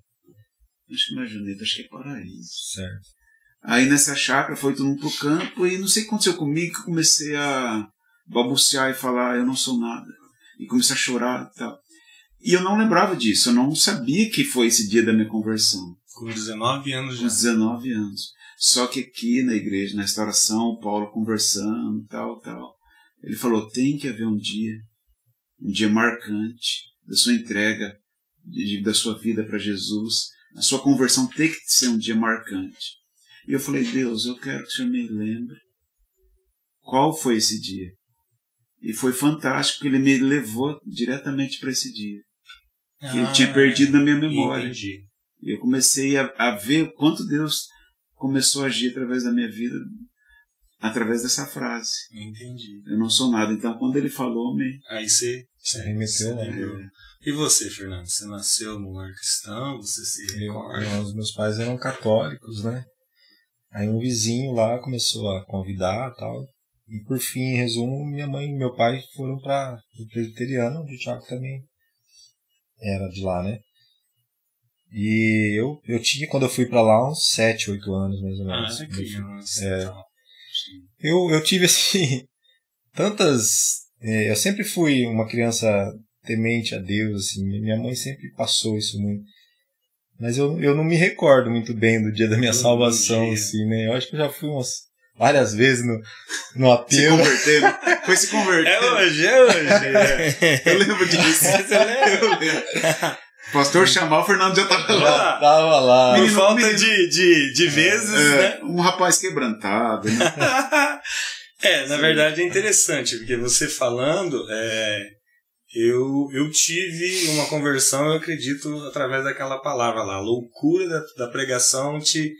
acho que não é Janeta, acho que é Paraíso. Certo. Aí nessa chácara foi todo mundo pro campo e não sei o que aconteceu comigo que eu comecei a balbuciar e falar eu não sou nada. E comecei a chorar e tal. E eu não lembrava disso, eu não sabia que foi esse dia da minha conversão, Com 19 anos com já. 19 anos. Só que aqui na igreja, na restauração, o Paulo conversando, tal, tal. Ele falou: tem que haver um dia, um dia marcante da sua entrega, de- da sua vida para Jesus. A sua conversão tem que ser um dia marcante. E eu falei: Deus, eu quero que o Senhor me lembre qual foi esse dia. E foi fantástico, porque ele me levou diretamente para esse dia, que eu tinha perdido na minha memória. Ah, Entendi. E eu comecei a, a ver o quanto Deus começou a agir através da minha vida, através dessa frase. Entendi. Eu não sou nada. Então, quando ele falou, me. Aí você. Você remeteu, né? lembrou. E você, Fernando? Você nasceu no lar cristão? Você se recorda? eu- os meus pais eram católicos, né? Aí um vizinho lá começou a convidar tal. E por fim, em resumo, minha mãe e meu pai foram para o presbiteriano, onde o Thiago também era de lá, né? E eu, eu tinha, quando eu fui para lá, uns 7, 8 anos mais ou Ah, menos. é eu fui. criança. É. Eu, eu tive assim <laughs> tantas. é, eu sempre fui uma criança temente a Deus, assim. Minha mãe sempre passou isso muito. Mas eu, eu não me recordo muito bem do dia da minha Do salvação, dia. assim, né? Eu acho que eu já fui umas várias vezes no, no Se apelo. convertendo. Foi se É convertendo. hoje, é hoje. Eu lembro disso. Você lembra? Eu lembro. O pastor chamar, o Fernando já estava lá. Ah, Tava lá. Por Menino- falta menino- de, de, de vezes, né? É, um rapaz quebrantado. Né? <laughs> é, na verdade é interessante, porque você falando, é, eu, eu tive uma conversão, eu acredito, através daquela palavra lá. A loucura da, da pregação te,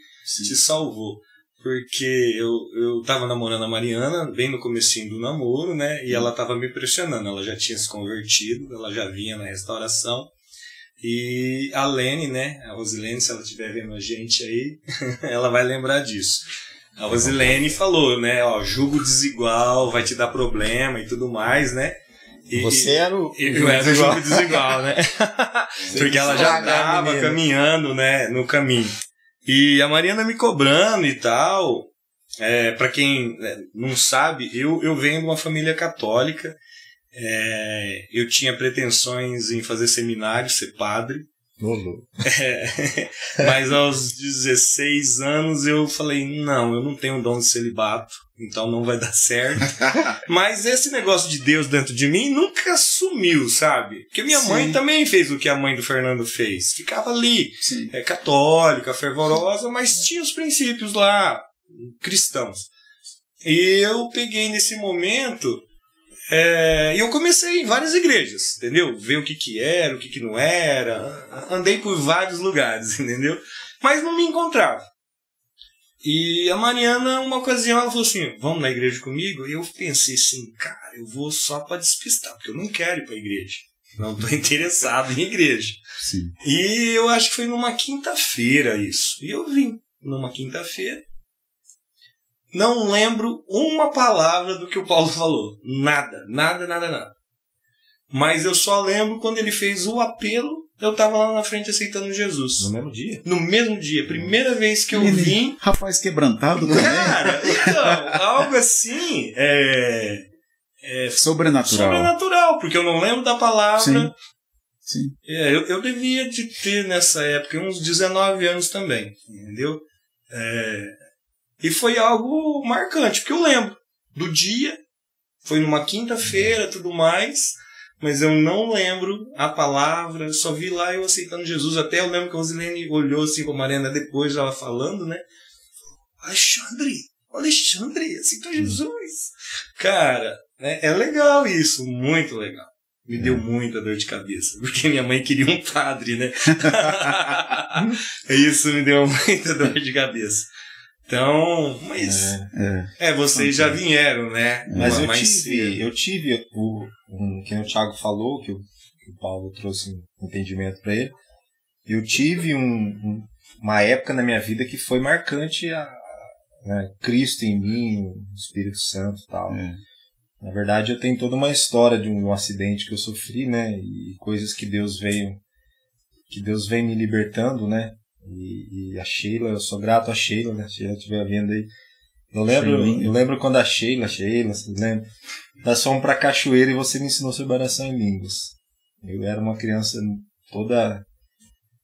te salvou. Porque eu, eu tava namorando a Mariana, bem no comecinho do namoro, né? E ela tava me pressionando. Ela já tinha se convertido, ela já vinha na restauração. E a Lene, né? A Rosilene, se ela estiver vendo a gente aí, <laughs> ela vai lembrar disso. A Rosilene falou, né? Ó, jugo desigual, vai te dar problema e tudo mais, né? E, Você era o. eu era o jogo desigual, né? <laughs> Porque ela já estava caminhando, né, no caminho. E a Mariana me cobrando e tal. É, para quem né, não sabe, eu, eu venho de uma família católica. É, eu tinha pretensões em fazer seminário, ser padre. Ô, louco. É, <laughs> mas aos 16 anos eu falei: não, eu não tenho dom de celibato, então não vai <laughs> dar certo. mas esse negócio de Deus dentro de mim nunca sumiu, sabe? Porque minha Sim. mãe também fez o que a mãe do Fernando fez. Ficava ali, Sim. é, católica, fervorosa, mas tinha os princípios lá cristãos. E eu peguei nesse momento é, e eu comecei em várias igrejas, entendeu? Ver o que que era, o que que não era. Andei por vários lugares, <laughs> entendeu? Mas não me encontrava. E a Mariana, uma ocasião, ela falou assim: Vamos na igreja comigo? E eu pensei assim: Cara, eu vou só para despistar, porque eu não quero ir para igreja. Não estou <laughs> interessado em igreja. Sim. E eu acho que foi numa quinta-feira isso. E eu vim numa quinta-feira. Não lembro uma palavra do que o Paulo <laughs> falou. Nada, nada, nada, nada. Mas eu só lembro quando ele fez o apelo, eu tava lá na frente aceitando Jesus. No mesmo dia? No mesmo dia, primeira vez que eu Ele- vim. Rapaz quebrantado também. Cara, então, <laughs> algo assim é, é Sobrenatural. sobrenatural, porque eu não lembro da palavra. Sim. Sim. É, eu, eu devia de ter nessa época uns 19 anos também, entendeu? É, e foi algo marcante, porque eu lembro do dia, foi numa quinta-feira tudo mais. Mas eu não lembro a palavra, só vi lá eu aceitando Jesus. Até eu lembro que a Rosilene olhou assim pra Mariana depois, ela falando, né? Alexandre, Alexandre, aceitou Jesus. Cara, é, é legal isso, muito legal. Me deu muita dor de cabeça, porque minha mãe queria um padre, né? <laughs> <laughs> isso me deu muita dor de cabeça. Então, mas. É. É, vocês já vieram, né? Mas eu mais tive, cedo. eu tive o, um, que o Thiago falou, que o, que o Paulo trouxe um entendimento para ele. Eu tive um, um- uma época na minha vida que foi marcante a, né, Cristo em mim, o Espírito Santo e tal. É. Na verdade, eu tenho toda uma história de um acidente que eu sofri, né? E coisas que Deus veio que Deus vem me libertando, né? E, e a Sheila, eu sou grato a Sheila, né? Se Sheila estiver vendo aí. Eu lembro, eu lembro quando a Sheila, Sheila, vocês lembram? Nós fomos pra cachoeira e você me ensinou sobre oração em línguas. Eu era uma criança toda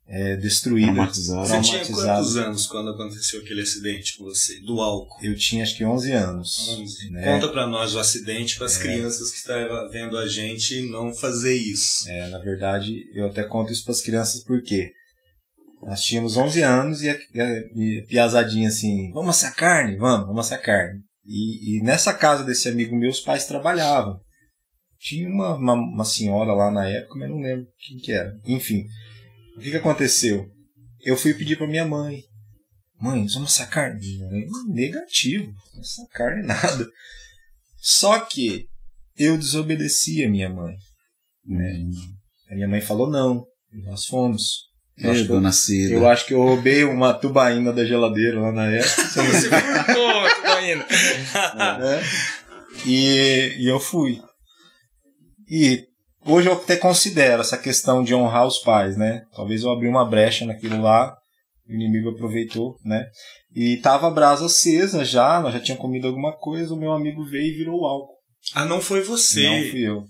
é, destruída. Traumatizada. Você tinha quantos anos quando aconteceu aquele acidente com você? Do álcool? Eu tinha acho que 11 anos. 11. né? Conta pra nós o acidente, para as crianças que estavam vendo a gente não fazer isso. É, na verdade, eu até conto isso para as crianças porque nós tínhamos 11 anos e a, e a, piazadinha assim, vamos assar carne? Vamos, vamos assar carne. E, e nessa casa desse amigo meu, os pais trabalhavam. Tinha uma, uma, uma senhora lá na época, mas não lembro quem que era. Enfim, o que, que aconteceu? Eu fui pedir para minha mãe. Mãe, vamos assar carne? Negativo, não assar carne <laughs> nada. Só que eu desobedeci a minha mãe. Né? A minha mãe falou não. E nós fomos. Eu, É, acho que eu, dona Cida. eu acho que eu roubei uma tubaína da geladeira lá na época. <laughs> Você furtou, Tubaína. né? e, e eu fui. E hoje eu até considero essa questão de honrar os pais, né? Talvez eu abri uma brecha naquilo lá, o inimigo aproveitou, né? E tava a brasa acesa já, nós já tínhamos comido alguma coisa, o meu amigo veio e virou o álcool. Ah, não foi você. Não fui eu.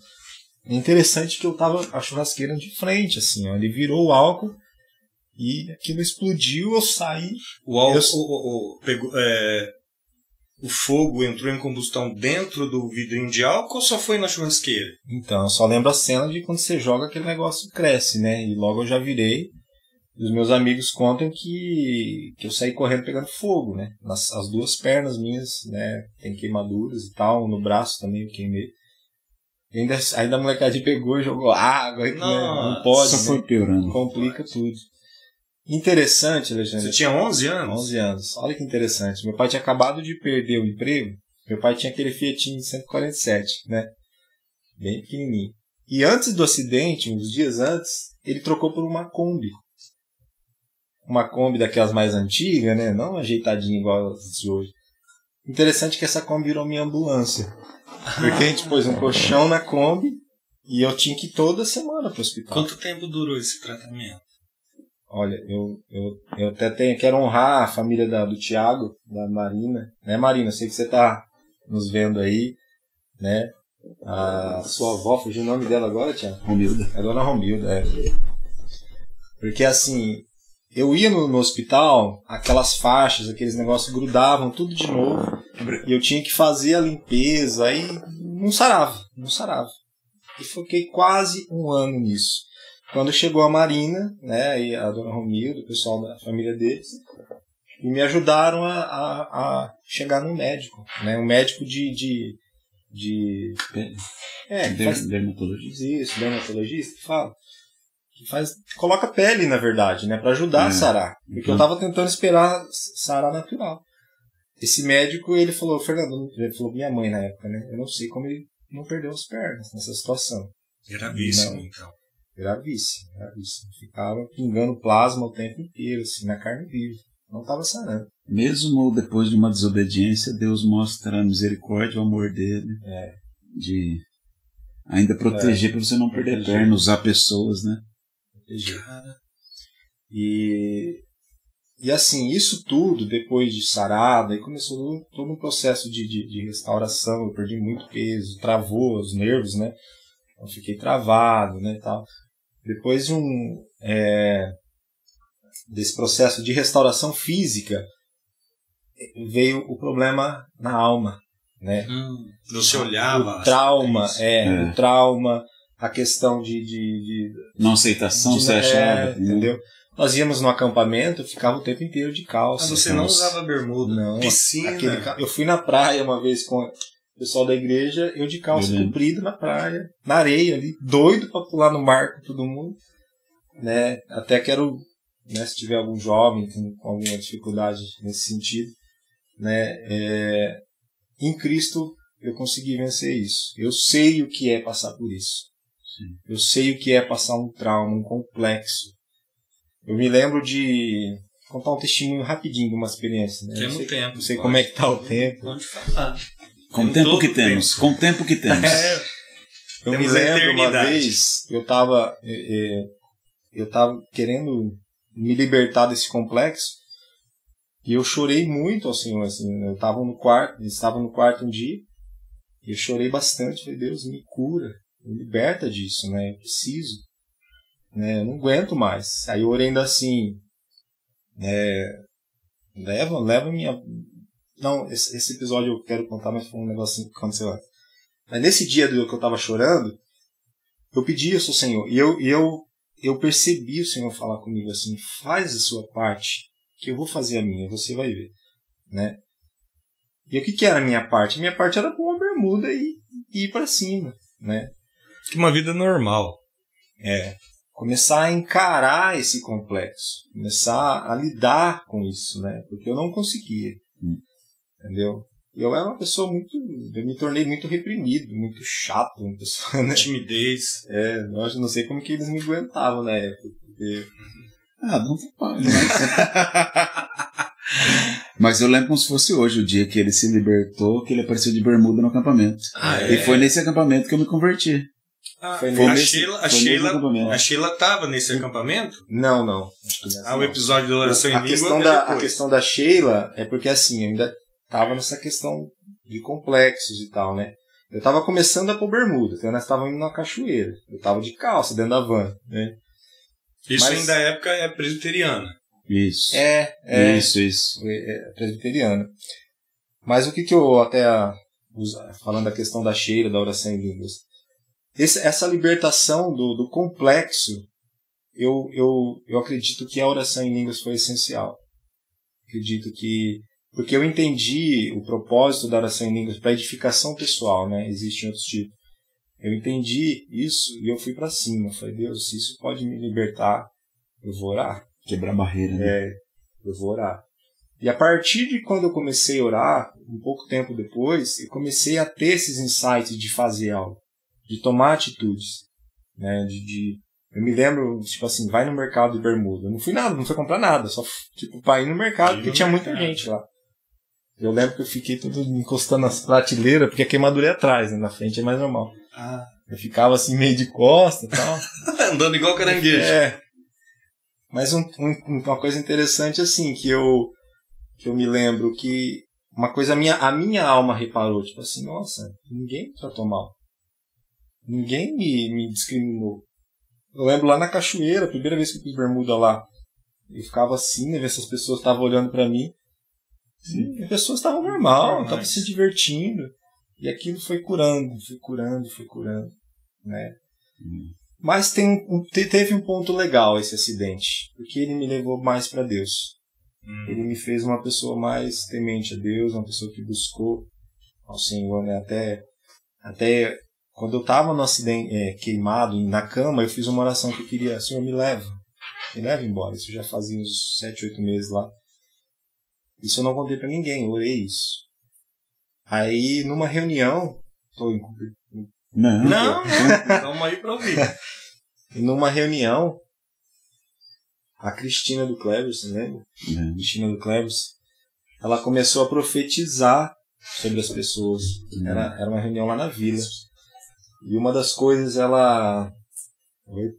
É interessante que eu tava a churrasqueira de frente, assim, ó. Ele virou o álcool e aquilo explodiu, eu saí. O, álcool, Eu- o, o- o- pegou, é, o fogo entrou em combustão dentro do vidrinho de álcool ou só foi na churrasqueira? Então, eu só lembro a cena de quando você joga aquele negócio cresce, né? E logo eu já virei. E os meus amigos contam que, que eu saí correndo pegando fogo, né? Nas, as duas pernas minhas, né? Tem queimaduras e tal. No braço também eu queimei. E ainda, ainda a molecadinha pegou e jogou água. que, né, Não pode, Só né? foi piorando. Complica tudo. Interessante, Alexandre. Você tinha 11 anos? 11 anos. Olha que interessante. Meu pai tinha acabado de perder o emprego. Meu pai tinha aquele Fiatinho de 147, né? Bem pequenininho. E antes do acidente, uns dias antes, ele trocou por uma Kombi. Uma Kombi daquelas mais antigas, né? Não ajeitadinha igual as de hoje. Interessante que essa Kombi virou minha ambulância. Porque a gente pôs um colchão na Kombi e eu tinha que ir toda semana pro hospital. Quanto tempo durou esse tratamento? Olha, eu, eu, eu até tenho, quero honrar a família da, do Tiago, da Marina. Né, Marina? Eu sei que você tá nos vendo aí, né? A sua avó, fugiu o nome dela agora, Tiago? Romilda. É Dona Romilda, é. Porque assim, eu ia no, no hospital, aquelas faixas, aqueles negócios grudavam tudo de novo. E eu tinha que fazer a limpeza, aí não sarava, não sarava. E fiquei quase um ano nisso. Quando chegou a Marina, né, e a Dona Romilda, o pessoal da família deles, e me ajudaram a, a, a chegar num médico, né, um médico de, de, de é, que faz Der- Dermatologista. isso, dermatologista, que fala. Que faz, coloca pele, na verdade, né? Pra ajudar É. a sarar. Porque eu Uhum. tava tentando esperar sarar natural. Esse médico, ele falou, Fernando, ele falou minha mãe na época, né? Eu não sei como ele não perdeu as pernas nessa situação. Gravíssimo, então. Gravíssimo, gravíssimo. Ficava pingando plasma o tempo inteiro, assim, na carne viva. Não tava sarando. Mesmo depois de uma desobediência, Deus mostra a misericórdia, o amor dele. É. De ainda proteger para você não perder Proteger. perna, usar pessoas, né? Cara, E, e assim, isso tudo, depois de sarada, aí começou todo, um processo de, de, de restauração, eu perdi muito peso, travou os nervos, né? Eu fiquei travado, né, tal. Depois de um, é, desse processo de restauração física, veio o problema na alma, né? hum, você olhava. o trauma, isso. é, É. o trauma, a questão de, de, de Não aceitação, de- você é, achava? entendeu? Nós íamos no acampamento, ficava o tempo inteiro de calça. Mas você não usava bermuda. Não, Piscina. Aquele eu fui na praia uma vez com pessoal da igreja, eu de calça lembro. comprida na praia, na areia ali, doido pra pular no mar com todo mundo. Né? Até quero, né, se tiver algum jovem com, com alguma dificuldade nesse sentido, né, é, em Cristo eu consegui vencer isso. Eu sei o que é passar por isso. Eu sei o que é passar um trauma, um complexo. Eu me lembro de contar um testemunho rapidinho de uma experiência. Né? Não sei, tempo, Não sei pode. como é que tá o tempo. Pode falar. Com o Tem tempo que temos. Com o tempo que temos. <laughs> É, Eu me Temos a lembro uma vez, eu tava, é, é, eu tava querendo me libertar desse complexo e eu chorei muito ao Senhor, assim, né? eu tava no quarto, estava no quarto um dia e eu chorei bastante, falei, Deus, me cura, me liberta disso, né, eu preciso, né, eu não aguento mais. Aí eu orei ainda assim, né, leva, leva minha... Não, esse, esse episódio eu quero contar, mas foi um negocinho que aconteceu antes. Mas nesse dia do que eu estava chorando, eu pedi isso ao Senhor. E eu, eu, eu percebi o Senhor falar comigo assim: faz a sua parte, que eu vou fazer a minha, você vai ver. Né? E o que, que era a minha parte? A minha parte era pôr uma bermuda e, e ir para cima. Né? que uma vida normal. É. Começar a encarar esse complexo. Começar a lidar com isso. Né? Porque eu não conseguia. Entendeu? E eu era uma pessoa muito. Eu me tornei muito reprimido, muito chato, uma pessoa, né? Timidez. É, eu acho- não sei como que eles me aguentavam na época. Porque... Ah, não pode. Mas... mas eu lembro como se fosse hoje, o dia que ele se libertou, que ele apareceu de bermuda no acampamento. Ah, E foi nesse acampamento que eu me converti. Ah, Foi a, nesse- Sheila, a, foi nesse Sheila, acampamento. a Sheila tava nesse acampamento? Não, não. Acho que nessa Ah, o episódio da oração em a língua questão, é da, a questão da Sheila é porque assim, eu ainda tava nessa questão de complexos e tal, né? Eu tava começando a pôr bermuda, então nós estávamos indo na cachoeira. Eu tava de calça dentro da van, né? Isso Mas- ainda é época é presbiteriana. Isso. É, é. Isso, isso. é, presbiteriana. Mas o que que eu até usa- falando da questão da cheira, da oração em línguas, esse- essa libertação do, do complexo, eu, eu, eu acredito que a oração em línguas foi essencial. Acredito que porque eu entendi o propósito da oração em línguas para edificação pessoal, né? Existem outros tipos. Eu entendi isso e eu fui para cima. Eu falei, Deus, se isso pode me libertar, eu vou orar. Quebrar barreira, né? É, eu vou orar. E a partir de quando eu comecei a orar, um pouco tempo depois, eu comecei a ter esses insights de fazer algo, de tomar atitudes, né? De, de- eu me lembro, tipo assim, vai no mercado de bermuda. Eu não fui nada, não fui comprar nada, só tipo para ir no mercado, Ir porque no tinha muita gente lá. Eu lembro que eu fiquei tudo encostando nas prateleiras, porque a queimadura é atrás, né? Na frente é mais normal. Ah. Eu ficava assim meio de costa e tal. <laughs> Andando igual caranguejo. É. Mas um- um- uma coisa interessante assim que eu que eu me lembro que uma coisa a minha a minha alma reparou tipo assim nossa ninguém me tratou mal ninguém me, me discriminou eu lembro lá na cachoeira a primeira vez que eu fiz bermuda lá eu ficava assim né ver se as pessoas estavam olhando para mim e as pessoas estavam normal estavam se divertindo e aquilo foi curando foi curando foi curando né mas tem te- teve um ponto legal esse acidente, porque ele me levou mais para Deus. Hum. Ele me fez uma pessoa mais temente a Deus, uma pessoa que buscou ao Senhor, né? Até, até quando eu estava no acidente é, queimado na cama, eu fiz uma oração que eu queria, Senhor, me leva, me leva embora. Isso já fazia uns sete, oito meses lá. Isso eu não contei para ninguém, eu orei isso. Aí numa reunião, tô em Não. Não, não. Vamos aí pra ouvir. <laughs> Numa reunião, a Cristina do Clevers, você lembra? É. Cristina do Clevers, ela começou a profetizar sobre as pessoas. Era, era uma reunião lá na vila. E uma das coisas ela. Oi?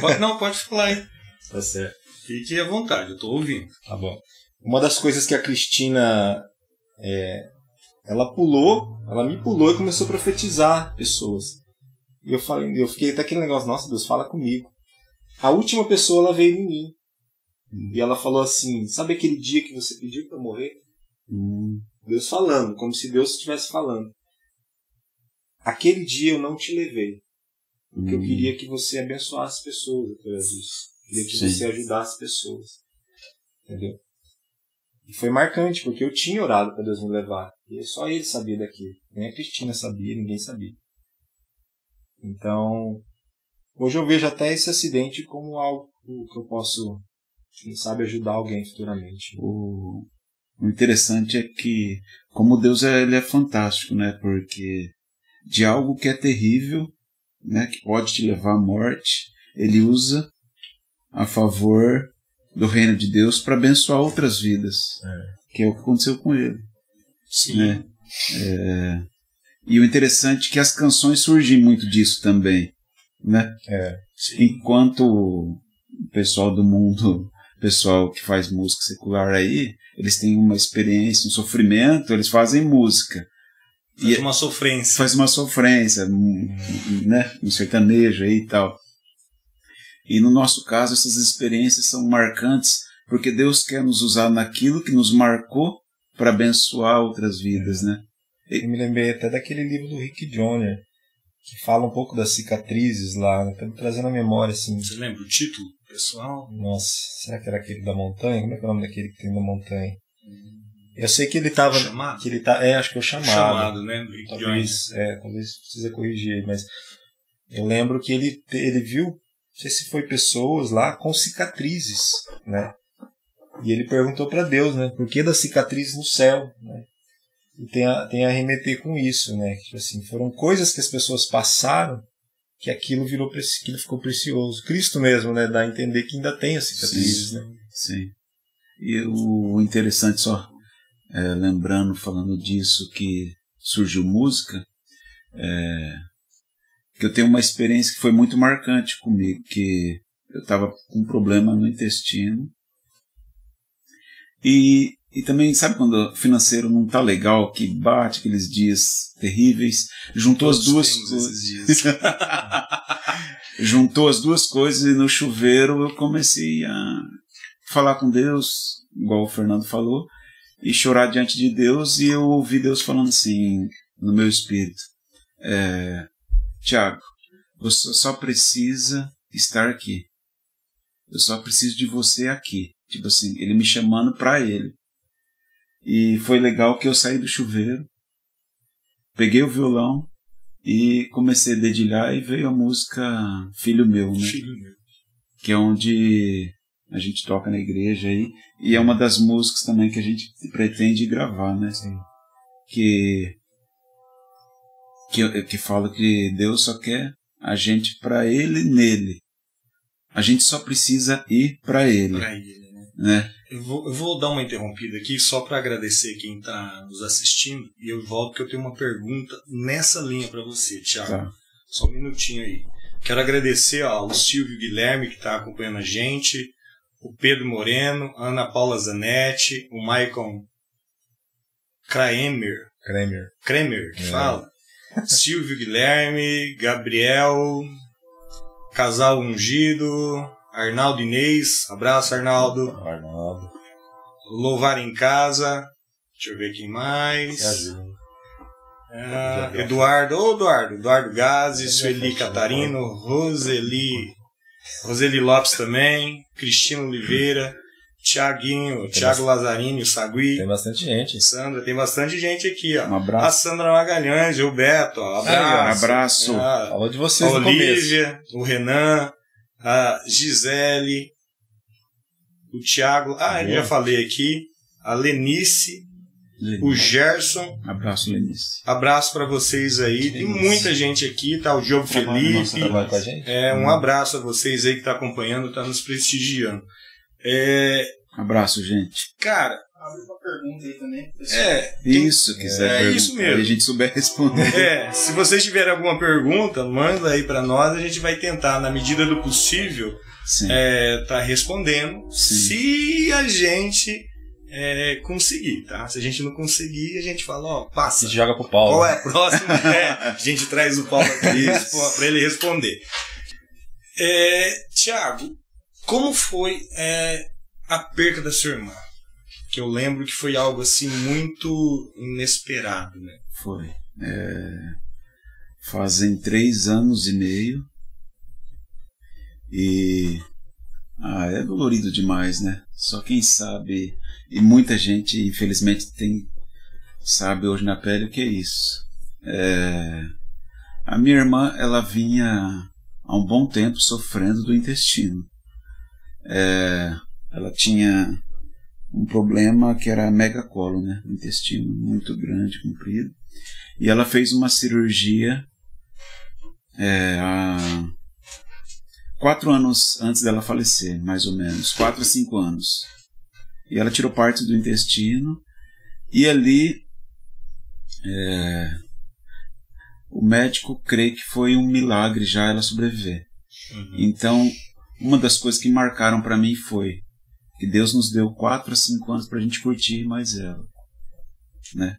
Pode- não, pode falar aí. Tá certo. Fique à vontade, eu tô ouvindo. Tá bom. Uma das coisas que a Cristina. é, ela pulou, ela me pulou e começou a profetizar pessoas. E eu falei, eu fiquei até aquele negócio, nossa Deus, fala comigo. A última pessoa ela veio em mim. E ela falou assim: Sabe aquele dia que você pediu para morrer? Hum. Deus falando, como se Deus estivesse falando. Aquele dia eu não te levei. Porque eu Hum. queria que você abençoasse pessoas através disso. Eu queria que Sim. você ajudasse pessoas. Entendeu? E foi marcante, porque eu tinha orado para Deus me levar. E só ele sabia daquilo. Nem a Cristina sabia, ninguém sabia. Então, hoje eu vejo até esse acidente como algo que eu posso, quem sabe, ajudar alguém futuramente. O, interessante é que, como Deus é, ele é fantástico, né? Porque de algo que é terrível, né? Que pode te levar à morte, ele usa a favor do reino de Deus para abençoar outras vidas. Que é o que aconteceu com ele. Sim. né? É, e o interessante é que as canções surgem muito disso também, né? É. Enquanto o pessoal do mundo, o pessoal que faz música secular aí, eles têm uma experiência, um sofrimento, eles fazem música. Faz E uma sofrência. faz uma sofrência, um, né? Um sertanejo aí e tal. E no nosso caso, essas experiências são marcantes porque Deus quer nos usar naquilo que nos marcou para abençoar outras vidas, né? Eu me lembrei até daquele livro do Rick Joyner, que fala um pouco das cicatrizes lá, né? tá me trazendo a memória assim. Você lembra o título, pessoal? Nossa, será que era aquele da montanha? Como é que é o nome daquele que tem da montanha? Eu sei que ele tava. Chamado? Que ele tá, é, acho que é o chamado. Chamado, né? Do Rick Jones. Talvez, é, talvez precisa corrigir mas eu lembro que ele, ele viu, sei se foi pessoas lá com cicatrizes, né? E ele perguntou para Deus, né? Por que das cicatrizes no céu, né? E tem a, tem a remeter com isso, né? Tipo assim, foram coisas que as pessoas passaram que aquilo virou aquilo ficou precioso. Cristo mesmo, né? Dá a entender que ainda tem as cicatrizes, Sim. né? Sim. E o interessante, só é, lembrando, falando disso, que surgiu música, é, que eu tenho uma experiência que foi muito marcante comigo, que eu estava com um problema no intestino. E, e também, sabe quando o financeiro não tá legal, que bate aqueles dias terríveis, juntou as Todos duas temos coisas. <laughs> juntou as duas coisas e no chuveiro eu comecei a falar com Deus, igual o Fernando falou, e chorar diante de Deus. E eu ouvi Deus falando assim no meu espírito: é, Tiago, você só precisa estar aqui. Eu só preciso de você aqui. Tipo assim, ele me chamando para ele. E foi legal que eu saí do chuveiro, peguei o violão e comecei a dedilhar e veio a música Filho Meu, né? Filho meu. que é onde a gente toca na igreja aí, e é uma das músicas também que a gente pretende gravar, né? Que, que, que fala que Deus só quer a gente para Ele nele. A gente só precisa ir para Ele, Pra ele, né? né? Eu vou, eu vou dar uma interrompida aqui só para agradecer quem está nos assistindo e eu volto que eu tenho uma pergunta nessa linha para você, Thiago. Tá. Só um minutinho aí. Quero agradecer ó, ao Silvio Guilherme que está acompanhando a gente, o Pedro Moreno, a Ana Paula Zanetti, o Michael Kramer, Kramer. Kramer que É. fala, Silvio Guilherme, Gabriel, Casal Ungido, Arnaldo Inês, abraço Arnaldo, Arnaldo. Louvar em Casa, deixa eu ver quem mais. Brasil. Ah, Eduardo, ô Eduardo, Eduardo Gazi, Sueli. Catarino, Roseli, Roseli Lopes também, Cristina Oliveira, Tiaguinho, Thiago Lazzarini, o Sagui, Tem bastante gente. Sandra, tem bastante gente aqui, ó. Um A abraço. Sandra Magalhães, Gilberto, ó, abraço. Abraço. Ah, Falou de a vocês começo. Olivia, o Renan, a Gisele, o Thiago, ah, eu já falei aqui, a Lenice, o Gerson, Abraço, Lenice. Abraço pra vocês aí. Tem muita gente aqui, tá? O Diogo nossa, Felipe. A gente? É, um abraço a vocês aí que tá acompanhando, tá nos prestigiando. É, Abraço, gente. cara, Abre uma pergunta aí também. pessoal. é, Isso, quiser É perguntar, isso mesmo. aí a gente souber responder. é, se vocês tiverem alguma pergunta, manda aí pra nós, a gente vai tentar, na medida do possível, Sim. é, tá respondendo. Sim. Se a gente é, conseguir, tá? Se a gente não conseguir, a gente fala, ó, A passa. gente joga pro Paulo. Qual é a próxima? <laughs> É, a gente traz o Paulo aqui para ele responder. É, Tiago, como foi é, a perca da sua irmã? Que eu lembro que foi algo assim muito inesperado, né? Foi. É, fazem três anos e meio E ah, é dolorido demais, né? Só quem sabe, e muita gente, infelizmente, tem sabe hoje na pele o que é isso. É, a minha irmã, ela vinha há um bom tempo sofrendo do intestino. É, ela tinha um problema que era megacolo, né? Um intestino muito grande, comprido. E ela fez uma cirurgia é, há quatro anos antes dela falecer, mais ou menos, quatro a cinco anos. E ela tirou parte do intestino e ali é, o médico crê que foi um milagre já ela sobreviver. Uhum. Então, uma das coisas que marcaram para mim foi que Deus nos deu quatro a cinco anos para a gente curtir mais ela, né?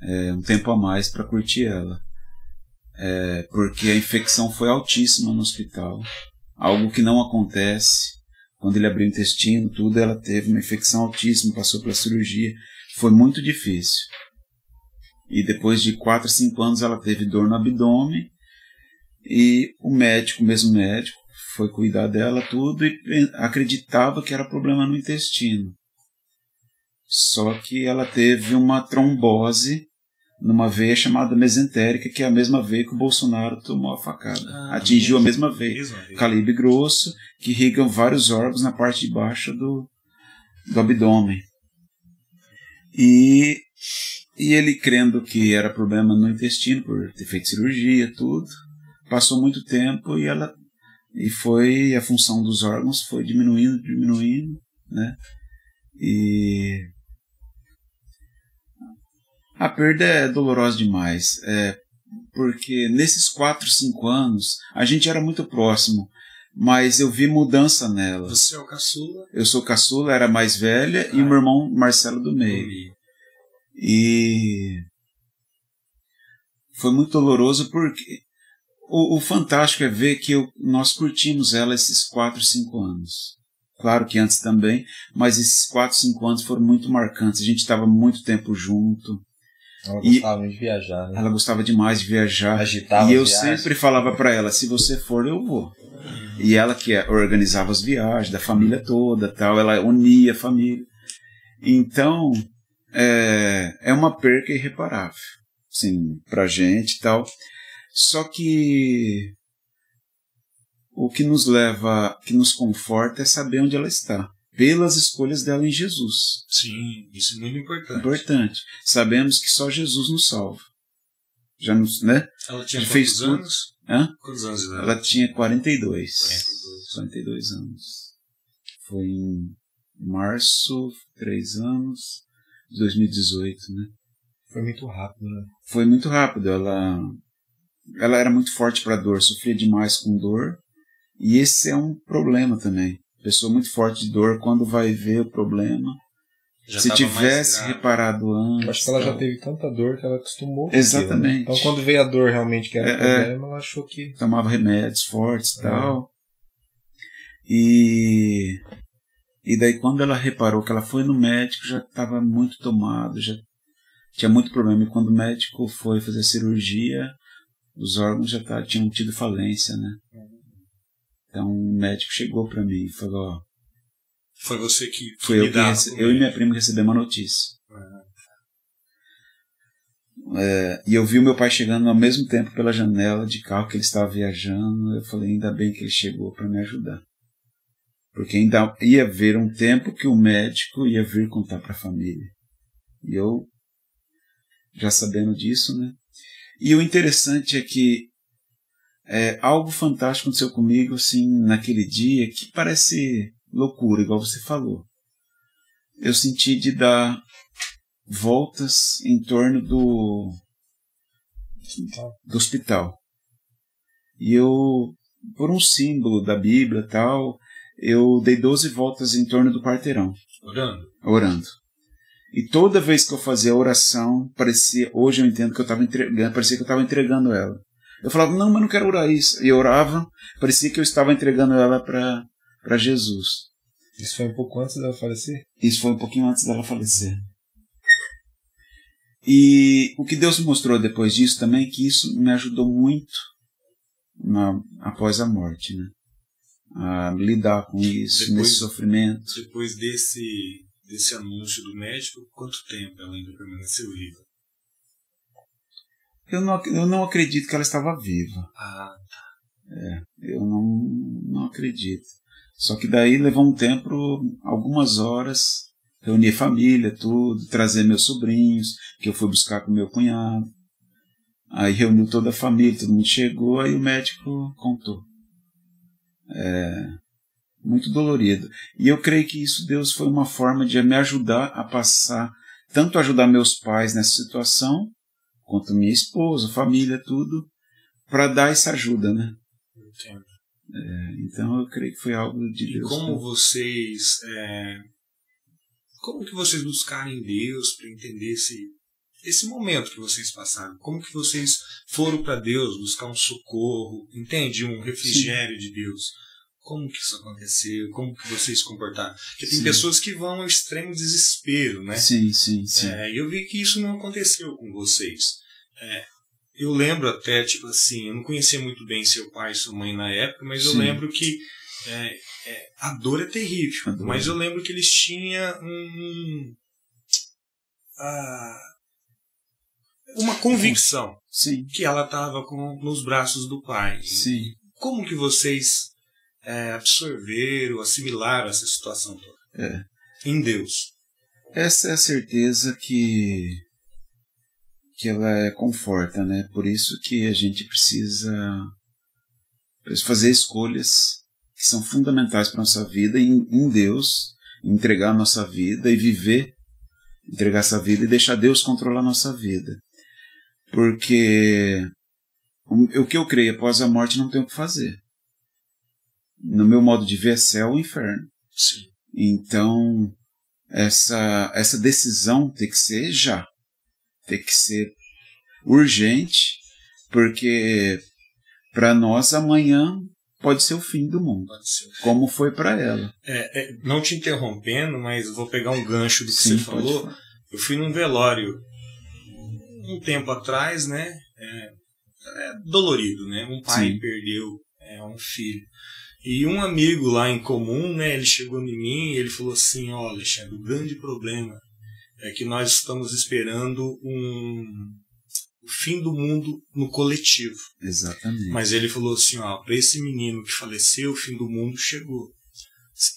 É, um tempo a mais para curtir ela é, porque a infecção foi altíssima no hospital, algo que não acontece. Quando ele abriu o intestino, tudo, ela teve uma infecção altíssima, passou pela cirurgia, foi muito difícil. E depois de 4 a 5 anos ela teve dor no abdômen e o médico, o mesmo médico, foi cuidar dela tudo e acreditava que era problema no intestino. Só que ela teve uma trombose numa veia chamada mesentérica, que é a mesma veia que o Bolsonaro tomou a facada. Ah, Atingiu a mesma veia. Calibre grosso, que irrigam vários órgãos na parte de baixo do, do abdômen. E, e ele crendo que era problema no intestino, por ter feito cirurgia, tudo, passou muito tempo e ela e foi a função dos órgãos foi diminuindo, diminuindo, né? E a perda é dolorosa demais, é, porque nesses 4, 5 anos a gente era muito próximo, mas eu vi mudança nela. Você é o caçula? Eu sou caçula, era mais velha, ah. e o meu irmão Marcelo do meio. E foi muito doloroso porque o, o fantástico é ver que eu, nós curtimos ela esses 4, 5 anos. Claro que antes também, mas esses 4, 5 anos foram muito marcantes. A gente estava muito tempo junto. Ela gostava e de viajar, né? Ela gostava demais de viajar. Agitava e eu sempre falava para ela, se você for, eu vou. E ela que organizava as viagens da família toda, tal, ela unia a família. Então, é, é uma perca irreparável, sim, pra gente tal. Só que o que nos leva, que nos conforta é saber onde ela está pelas escolhas dela em Jesus. Sim, isso é muito importante. Importante. Sabemos que só Jesus nos salva. Já nos, né? Ela tinha quantos fez anos? Hã? Quantos anos ela? Ela tinha 42. 42. 42 anos. Foi em março, três anos, de 2018, né? Foi muito rápido, né? Foi muito rápido. Ela, ela era muito forte para dor, sofria demais com dor. E esse é um problema também pessoa muito forte de dor, quando vai ver o problema, já se tivesse reparado antes. Acho que ela já teve tanta dor que ela acostumou. Exatamente. Né? Então, quando veio a dor realmente que era é, é. problema, ela achou que. Tomava remédios fortes e é. tal. E. E daí, quando ela reparou que ela foi no médico, já estava muito tomado, já tinha muito problema. E quando o médico foi fazer a cirurgia, os órgãos já tá, tinham tido falência, né? Então o médico chegou para mim e falou: ó, Foi você que. Foi eu, que rece... eu e minha prima recebemos a notícia. É, e eu vi o meu pai chegando ao mesmo tempo pela janela de carro que ele estava viajando. Eu falei: ainda bem que ele chegou para me ajudar. Porque ainda ia haver um tempo que o médico ia vir contar para a família. E eu, já sabendo disso, né? E o interessante é que é, algo fantástico aconteceu comigo assim naquele dia que parece loucura, igual você falou. Eu senti de dar voltas em torno do do hospital. E eu, por um símbolo da Bíblia tal, eu dei 12 voltas em torno do quarteirão. Orando? Orando. E toda vez que eu fazia a oração, parecia, hoje eu entendo que eu estava entregando, parecia que eu estava entregando ela. Eu falava, não, mas não quero orar isso. E eu orava, parecia que eu estava entregando ela para Jesus. Isso foi um pouco antes dela falecer? Isso foi um pouquinho antes dela falecer. E o que Deus me mostrou depois disso também é que isso me ajudou muito na, após a morte. Né? a lidar com isso, Depois- nesse sofrimento. Depois desse, desse anúncio do médico, quanto tempo ela ainda permaneceu viva? Eu não, eu não acredito que ela estava viva. Ah, Eu não, não acredito. Só que daí levou um tempo, algumas horas, reunir família, tudo, trazer meus sobrinhos, que eu fui buscar com meu cunhado. Aí reuniu toda a família, todo mundo chegou, aí o médico contou. É, muito dolorido. E eu creio que isso, Deus, foi uma forma de me ajudar a passar, tanto ajudar meus pais nessa situação, quanto minha esposa, família, tudo, para dar essa ajuda, né? entendo. Então eu creio que foi algo de E Deus. como vocês. é, como que vocês buscaram em Deus para entender esse, esse momento que vocês passaram? Como que vocês foram para Deus buscar um socorro, entende? Um refrigério de Deus? Como que isso aconteceu? Como que vocês se comportaram? Porque tem Sim. pessoas que vão ao extremo desespero, né? Sim, sim, sim. É, e eu vi que isso não aconteceu com vocês. É, eu lembro até, tipo assim, eu não conhecia muito bem seu pai e sua mãe na época, mas eu Sim. lembro que é, é, a dor é terrível. Dor. Mas eu lembro que eles tinham um. ah, uma convicção Sim, que ela estava nos braços do pai. sim. Como que vocês é, absorveram, assimilaram essa situação toda? É. Em Deus. Essa é a certeza que que ela é, conforta, né? Por isso que a gente precisa fazer escolhas que são fundamentais para nossa vida em, em Deus, entregar a nossa vida e viver, entregar essa vida e deixar Deus controlar a nossa vida. Porque o, o que eu creio após a morte não tem o que fazer. No meu modo de ver é céu ou inferno. Sim. Então, essa, essa decisão tem que ser já. Tem que ser urgente, porque para nós amanhã pode ser o fim do mundo, como foi para ela. É, é, não te interrompendo, mas vou pegar um gancho do que Sim, você falou. Eu fui num velório um tempo atrás, né? É, é dolorido, né? Um pai Sim. perdeu é, um filho. E um amigo lá em comum, né? Ele chegou em mim e ele falou assim: Ó, Alexandre, o grande problema é que nós estamos esperando um o fim do mundo no coletivo. Exatamente. Mas ele falou assim, ó, para esse menino que faleceu, o fim do mundo chegou.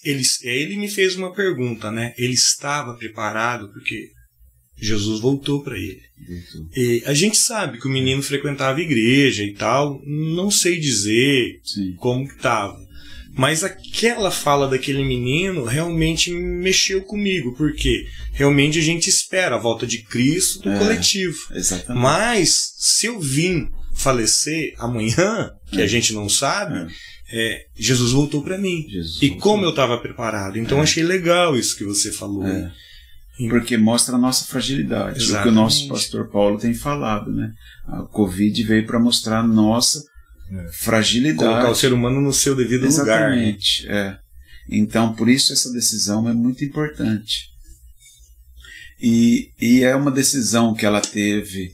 Ele, ele me fez uma pergunta, né? Ele estava preparado porque Jesus voltou para ele. E a gente sabe que o menino frequentava igreja e tal, não sei dizer Sim. como que tava. Mas aquela fala daquele menino realmente mexeu comigo, porque realmente a gente espera a volta de Cristo do É. coletivo. Exatamente. Mas se eu vim falecer amanhã, que É. a gente não sabe, é, Jesus voltou para mim. Jesus E voltou. como eu estava preparado. Então É. achei legal isso que você falou. É. Porque mostra a nossa fragilidade. O que o Exatamente. nosso pastor Paulo tem falado, né? A Covid veio para mostrar a nossa É. fragilidade. Colocar o ser humano no seu devido lugar. né? Exatamente, é. Então, por isso essa decisão é muito importante. E, e é uma decisão que ela teve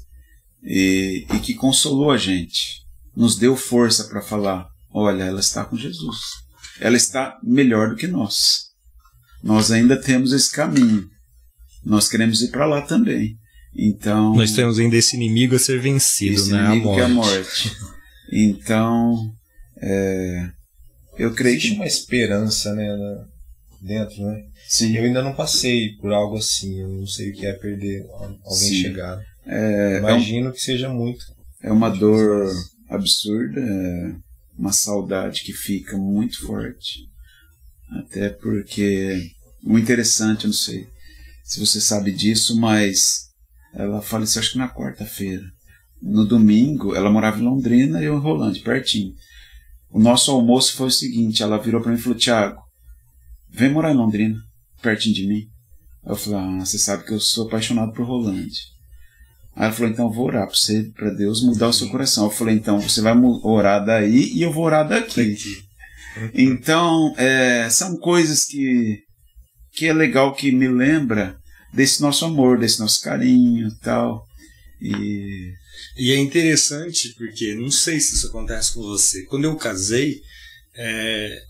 e, e que consolou a gente. Nos deu força para falar: olha, ela está com Jesus. Ela está melhor do que nós. Nós ainda temos esse caminho. Nós queremos ir para lá também. Então, Nós temos ainda esse inimigo a ser vencido, esse né? inimigo a que é a morte. Então, é, eu creio Existe que uma esperança, né, dentro, né? sim. Eu ainda não passei por algo assim, eu não sei o que é perder al- alguém Sim. chegado. É, é, um- Imagino que seja muito. é uma dor absurda, é uma saudade que fica muito forte. Até porque o interessante, eu não sei se você sabe disso, mas ela faleceu acho que na quarta-feira. No domingo, ela morava em Londrina e eu em Rolândia, pertinho. O nosso almoço foi o seguinte, ela virou para mim e falou, Tiago, vem morar em Londrina, pertinho de mim. Eu falei, ah, você sabe que eu sou apaixonado por Rolândia. Aí ela falou, então eu vou orar para você, para Deus mudar o seu coração. Eu falei, então você vai orar daí e eu vou orar daqui. <laughs> Então, é, são coisas que, que é legal que me lembra desse nosso amor, desse nosso carinho e tal. E E é interessante porque, não sei se isso acontece com você, quando eu casei, é,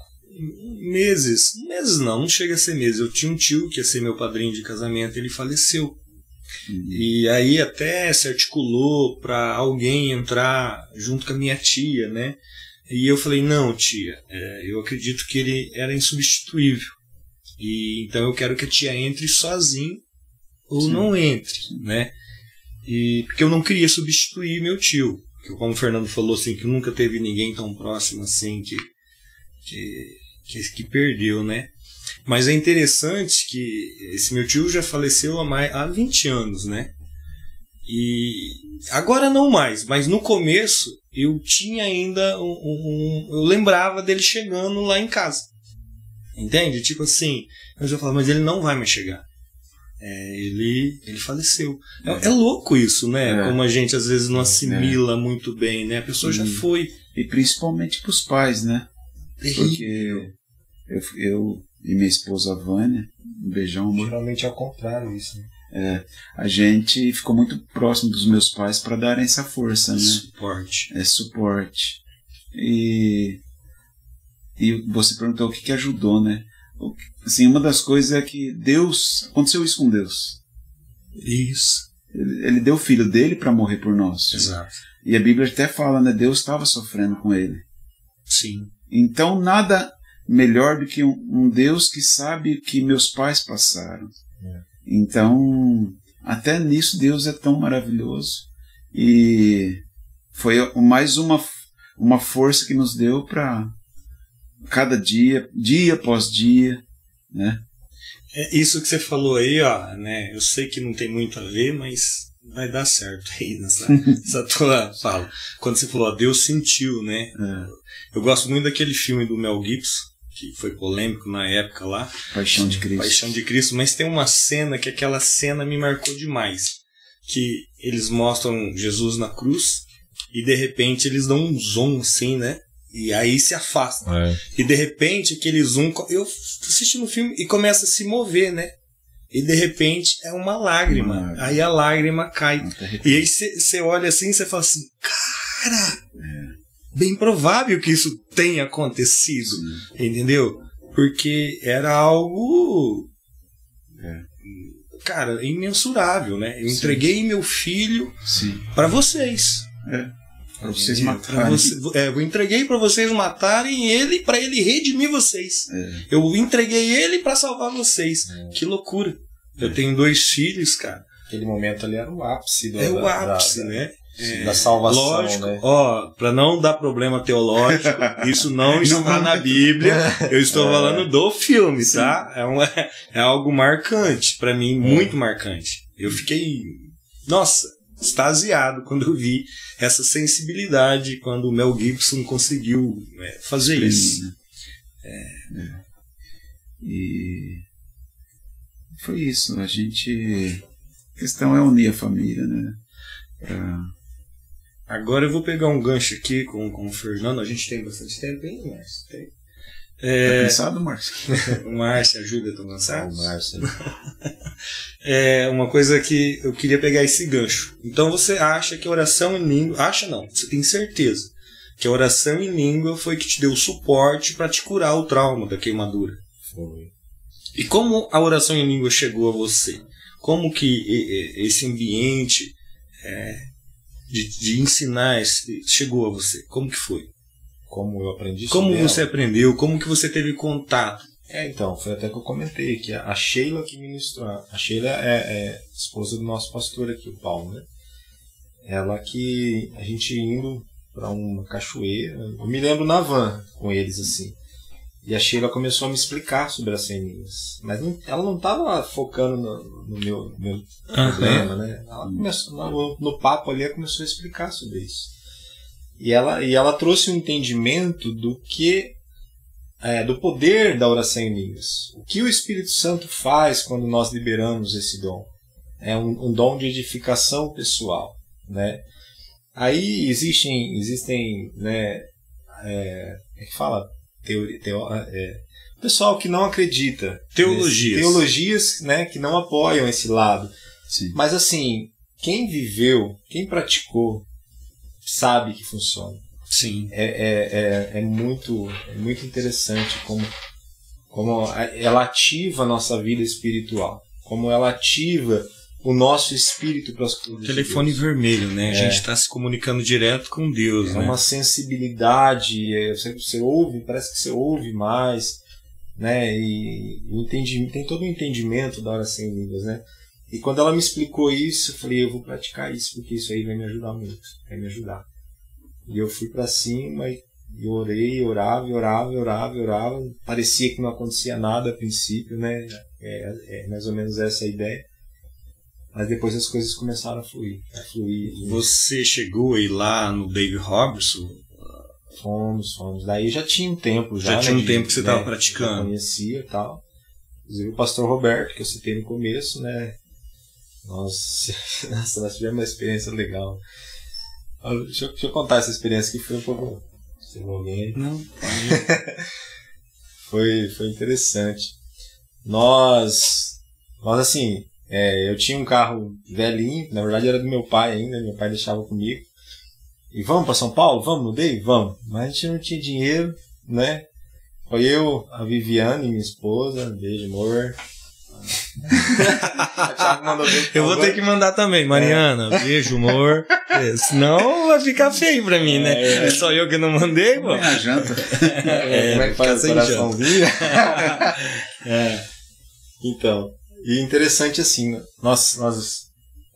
meses, meses não, não chega a ser meses. Eu tinha um tio que ia ser meu padrinho de casamento, ele faleceu. E aí até se articulou para alguém entrar junto com a minha tia, né? E eu falei, não, tia, é, eu acredito que ele era insubstituível. E então eu quero que a tia entre sozinho ou Sim. não entre, né? E porque eu não queria substituir meu tio, como o Fernando falou assim, que nunca teve ninguém tão próximo assim que que, que, que perdeu, né? Mas é interessante que esse meu tio já faleceu há, mais, há 20 anos, né? E agora não mais, mas no começo eu tinha ainda um, um- um- eu lembrava dele chegando lá em casa. Entende? Tipo assim, eu já falava, mas ele não vai mais chegar. É, ele, ele faleceu. É, é louco isso, né? É. Como a gente às vezes não assimila muito bem, né? A pessoa já foi. E principalmente para os pais, né? Porque eu, eu e minha esposa Vânia, um beijão, amor. Geralmente é o contrário isso, né? A gente ficou muito próximo dos meus pais para darem essa força, né? Suporte. É suporte. E, e você perguntou o que, que ajudou, né? Assim, uma das coisas é que Deus. Aconteceu isso com Deus. Isso. Ele, ele deu o filho dele para morrer por nós. Exato. E a Bíblia até fala, né? Deus estava sofrendo com ele. Sim. Então, nada melhor do que um, um Deus que sabe o que meus pais passaram. Então, até nisso Deus é tão maravilhoso. E foi mais uma, uma força que nos deu para cada dia, dia após dia, né? É isso que você falou aí, ó, né? Eu sei que não tem muito a ver, mas vai dar certo aí nessa, <laughs> nessa tua fala. Quando você falou, ó, Deus sentiu, né? Eu gosto muito daquele filme do Mel Gibson, que foi polêmico na época lá, Paixão de Cristo. Paixão de Cristo, mas tem uma cena que aquela cena me marcou demais. Que eles mostram Jesus na cruz e de repente eles dão um zoom assim, né? E aí se afasta. E de repente aquele zoom. Eu tô assistindo o filme e começa a se mover, né? E de repente é uma lágrima. Uma lágrima. Aí a lágrima cai. E aí você olha assim e você fala assim, cara, bem provável que isso tenha acontecido, Sim. entendeu? Porque era algo, cara, imensurável, né? Eu Sim. entreguei meu filho para vocês. Vocês matarem. Pra você- é, eu entreguei para vocês matarem ele, para ele redimir vocês. É. Eu entreguei ele para salvar vocês. Que loucura. Eu tenho dois filhos, cara. Aquele momento ali era o ápice do, É o da, ápice, da, né? da, da salvação, Lógico, né? ó, para não dar problema teológico, <laughs> isso não está vamos- na Bíblia. <laughs> Eu estou É. falando do filme, Sim. tá? É, um, é algo marcante, para mim, muito marcante. Eu fiquei, nossa, extasiado quando eu vi essa sensibilidade quando o Mel Gibson conseguiu é, fazer isso. né? É. E foi isso. A gente. A questão é unir a família, né? Pra- Agora eu vou pegar um gancho aqui com, com o Fernando. A gente tem bastante tempo, hein, Márcio? Tem. Tá É, cansado, Marcos? <laughs> o Márcio ajuda, tô cansado. O Márcio. <laughs> é uma coisa que eu queria pegar esse gancho. Então você acha que a oração em língua. Acha não, você tem certeza que a oração em língua foi que te deu suporte para te curar o trauma da queimadura. Foi. E como a oração em língua chegou a você? Como que esse ambiente é, de, de ensinar chegou a você? Como que foi? Como eu aprendi Como sobre você ela. aprendeu? Como que você teve contato? É, então, foi até que eu comentei que a Sheila que ministrou. A Sheila é, é esposa do nosso pastor aqui, o Paulo, né? Ela que a gente indo para uma cachoeira, eu me lembro na van com eles assim. E a Sheila começou a me explicar sobre as ceninhas. Mas não- ela não estava focando no, no meu, meu problema, né? Ela começou, no, no papo ali, ela começou a explicar sobre isso. E ela, e ela trouxe um entendimento do que é, do poder da oração em línguas. O que o Espírito Santo faz quando nós liberamos esse dom? É um, um dom de edificação pessoal, né? Aí existem, existem, né? É, é que fala? Teoria, teo, é, pessoal que não acredita. Teologias. nesse- Teologias, né? Que não apoiam esse lado. Sim. Mas assim, quem viveu, quem praticou, sabe que funciona. Sim. é, é, é, é muito, é muito interessante como, como a- ela ativa a nossa vida espiritual, como ela ativa o nosso espírito para as coisas. de Telefone Deus. vermelho, né? A É. gente está se comunicando direto com Deus, É né? uma sensibilidade, é, você, você ouve, parece que você ouve mais, né? E o entendimento, tem todo o entendimento da oração em línguas, né? E quando ela me explicou isso, eu falei, eu vou praticar isso, porque isso aí vai me ajudar muito, vai me ajudar. E eu fui para cima e orei, orava, orava, orava, orava. Parecia que não acontecia nada a princípio, né? É, é mais ou menos essa a ideia. Mas depois as coisas começaram a fluir, a fluir. e Você chegou aí lá no Dave Robertson? Fomos, fomos. Daí já tinha um tempo já. Já né, tinha um de- tempo que você tava né, praticando. Eu conhecia e tal. Inclusive o pastor Roberto, que eu citei no começo, né? Nós, <laughs> nossa, nós tivemos uma experiência legal. Ah, Deixa eu, deixa eu contar essa experiência que foi um pouco. Se alguém. Não. <laughs> Foi, foi interessante. Nós, nós assim, é, eu tinha um carro velhinho, na verdade era do meu pai ainda, meu pai deixava comigo. E vamos para São Paulo? Vamos, mudei? Vamos. Mas a gente não tinha dinheiro, né? Foi eu, a Viviane, minha esposa, beijo, amor. <laughs> Eu vou ter que mandar também, Mariana. Beijo, amor. É, senão vai ficar feio pra mim, né? É, É, só eu que não mandei, pô. A janta. É, como é que faz sem coraçãozinho? <laughs> É. Então, e interessante assim, nós, nós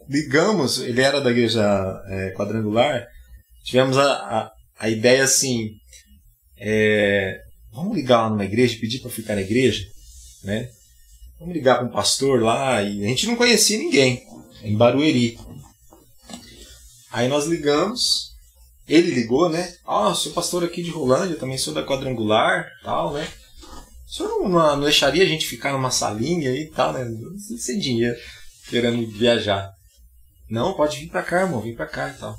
ligamos, ele era da igreja é, quadrangular, tivemos a, a, a ideia assim, é, vamos ligar lá numa igreja, pedir para ficar na igreja, né? Vamos ligar para um pastor lá, e a gente não conhecia ninguém, em Barueri. Aí nós ligamos, ele ligou, né? Ah, eu sou pastor aqui de Rolândia, também sou da quadrangular, tal, né? O senhor não, não, deixaria a gente ficar numa salinha aí e tal, né? Sem dinheiro, querendo viajar. Não, pode vir pra cá, irmão, vem pra cá e tal.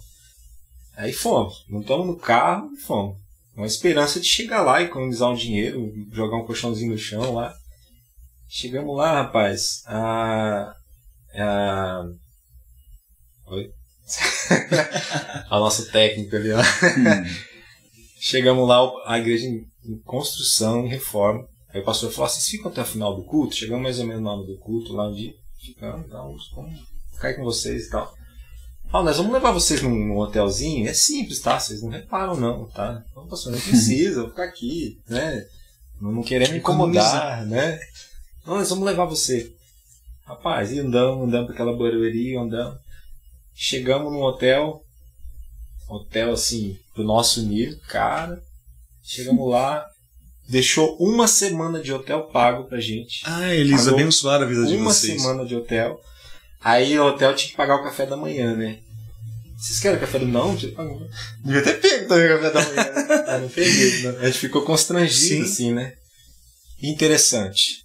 Aí fomos, montamos no carro e fomos. Com a esperança de chegar lá e economizar um dinheiro, jogar um colchãozinho no chão lá. Chegamos lá, rapaz. A. A. Oi? <laughs> a nossa técnica ali, ó. Hum. Chegamos lá, a igreja em, em construção, em reforma. Aí o pastor falou: vocês ficam até o final do culto? Chegamos mais ou menos hora do culto, lá dia. Ficamos, vamos, vamos cair com vocês e tal. Ah, nós vamos levar vocês num, num hotelzinho. É simples, tá? Vocês não reparam, não, tá? Não, pastor, não precisa, vou ficar aqui, né? Não, não queremos incomodar, né? Não, nós vamos levar você. Rapaz, e andamos, andamos pra aquela barueria, andamos. Chegamos num hotel, hotel assim, pro nosso nível, cara. Chegamos lá, deixou uma semana de hotel pago pra gente. Ah, eles Pagou abençoaram a vida de uma vocês. semana de hotel. Aí o hotel tinha que pagar o café da manhã, né? Vocês querem café da manhã? Não. Devia ter pego também o café da manhã. <laughs> Né? Não peguei, né? A gente ficou constrangido, Sim. assim, né? Interessante.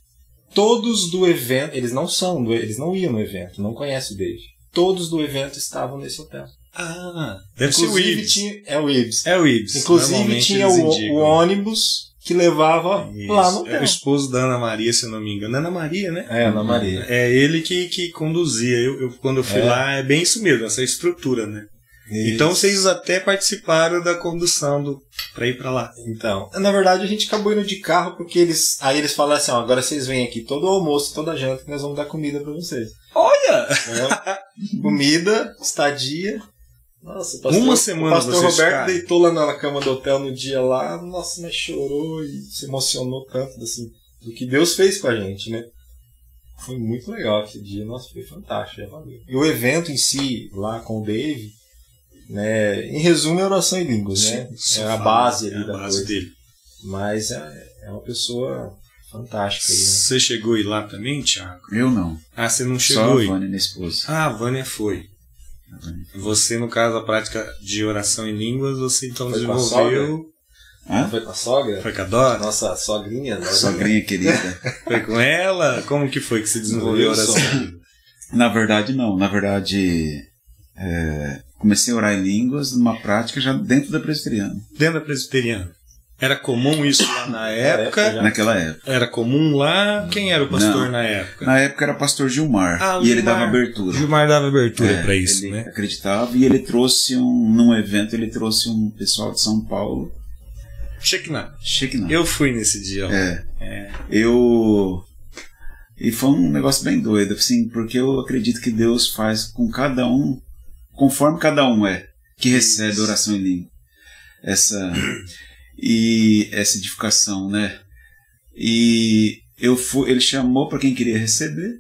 Todos do evento, eles não são, eles não iam no evento, não conhecem o Dave. Todos do evento estavam nesse hotel. Ah, deve ser o Ibis. tinha, é o Ibis. É o Ibis. Inclusive tinha o, indicam. o ônibus que levava Isso. lá no É hotel. o esposo da Ana Maria, se eu não me engano. Ana Maria, né? É, Ana Maria. É ele que, que conduzia. Eu, eu- quando eu fui É. lá, é bem isso mesmo, essa estrutura, né? Então vocês até participaram da condução do pra ir pra lá. Então, na verdade a gente acabou indo de carro porque eles. Aí eles falaram assim: ó, agora vocês vêm aqui todo o almoço, toda a janta, que nós vamos dar comida pra vocês. Olha! É, comida, estadia. Nossa, o pastor, Uma semana o pastor Roberto ficaram? deitou lá na cama do hotel no dia lá, nossa, mas chorou e se emocionou tanto assim, do que Deus fez com a gente, né? Foi muito legal aquele dia, nossa, foi fantástico, valeu. E o evento em si, lá com o Dave, né, em resumo é oração em línguas, né? Sim, É a base é ali a da base coisa. dele. Mas é, é uma pessoa fantástica aí, né? Você chegou aí lá também, Thiago? Eu não. Ah, você não Só chegou a aí? Vânia, minha esposa. Ah, a Vânia foi. A Vânia. Você, no caso, a prática de oração em línguas, você então Foi a desenvolveu. Hã? Foi com a sogra? Foi com a Dora? Nossa sogrinha, né? Sogrinha querida. Foi com ela? Como que foi que você desenvolveu a oração? Na verdade, não. Na verdade, é, comecei a orar em línguas numa prática já dentro da presbiteriana. Dentro da presbiteriana. Era comum isso lá na época? Naquela época. Era comum lá? Quem era o pastor Não. na época? Na época era pastor Gilmar. Ah, o e ele Gilmar. dava abertura. Gilmar dava abertura É, pra isso, ele né? acreditava e ele trouxe um. Num evento, ele trouxe um pessoal de São Paulo. Shekinah. Shekinah. Eu fui nesse dia. É. É. Eu. E foi um negócio bem doido, assim, porque eu acredito que Deus faz com cada um, conforme cada um é, que recebe oração em língua. Essa. <clears throat> E essa edificação, né? E eu fui, ele chamou para quem queria receber,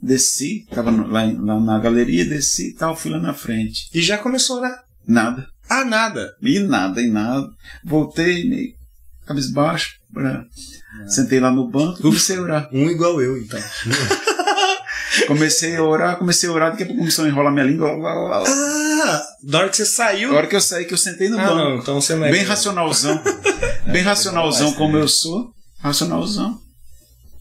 desci, estava lá, lá na galeria, desci e tal, fui lá na frente. E já começou a orar. Nada. Ah, nada. E nada, e nada. Voltei, meio cabisbaixo, pra... sentei lá no banco e comecei a orar. Um igual eu, então. <laughs> Comecei a orar, comecei a orar, daqui a pouco começou a enrolar minha língua. Lá, lá, lá. Ah, na hora que você saiu. A hora que eu saí, que eu sentei no Ah, banco. não, então você não é. Bem racionalzão. <laughs> Bem racionalzão mais, como né? eu sou. Racionalzão.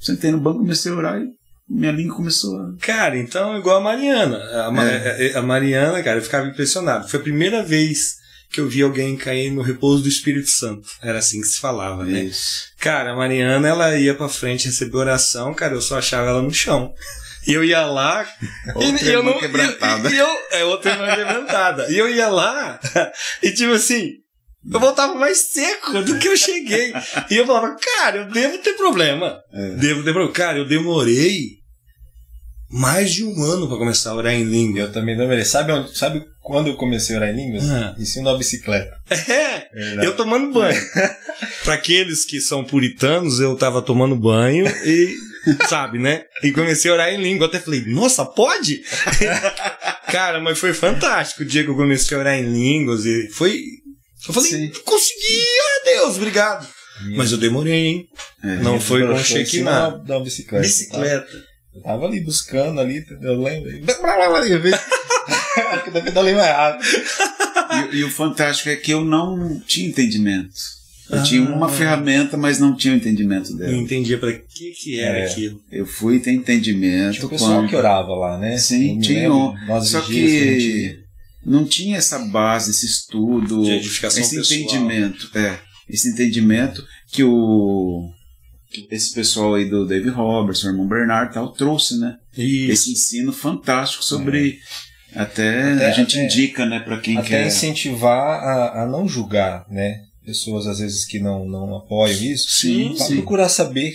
Sentei no banco, comecei a orar e minha língua começou a. Cara, então é igual a Mariana. A, Ma- É. a- a Mariana, cara, eu ficava impressionado. Foi a primeira vez que eu vi alguém cair no repouso do Espírito Santo. Era assim que se falava, né? Isso. Cara, a Mariana, ela ia pra frente receber oração, cara, eu só achava ela no chão. E eu ia lá. <laughs> Outra e, eu não. quebrantada. E, e eu, é outra irmã quebrantada. E eu ia lá, e tipo assim. Eu voltava mais seco do que eu cheguei. E eu falava, cara, eu devo ter problema. É. Devo ter problema. Cara, eu demorei mais de um ano pra começar a orar em língua. Eu também demorei. Sabe, onde, sabe quando eu comecei a orar em línguas? Ah. Cima da bicicleta. É, Verdade. eu tomando banho. <laughs> Pra aqueles que são puritanos, eu tava tomando banho e, <laughs> sabe, né? E comecei a orar em língua. Até falei, nossa, pode? <laughs> Cara, mas foi fantástico o dia que eu comecei a orar em línguas e foi. Eu falei, Sim. consegui, ah, Deus, obrigado. Mas eu demorei, hein? É. Não foi com Broxou em cima Shekinah. da, da bicicleta. Bicicleta. Eu tava ali buscando ali, eu lembro. <laughs> Acho que deve dar mais rápido. E, e o fantástico é que eu não tinha entendimento. Eu Ah. tinha uma ferramenta, mas não tinha o entendimento Não dela. entendia pra que que era É. aquilo. Eu fui ter entendimento Tinha o pessoal quando... que orava lá, né? Sim, tinha. lembro, nós Só que não tinha essa base, esse estudo, esse pessoal. entendimento, é, esse entendimento que o esse pessoal aí do Dave Roberts, o irmão Bernard e tal, trouxe, né? Isso. Esse ensino fantástico sobre até, Até- a gente até- indica, né, para quem até quer. incentivar a, a não julgar, né? Pessoas às vezes que não, não apoiam isso. Sim, procurar saber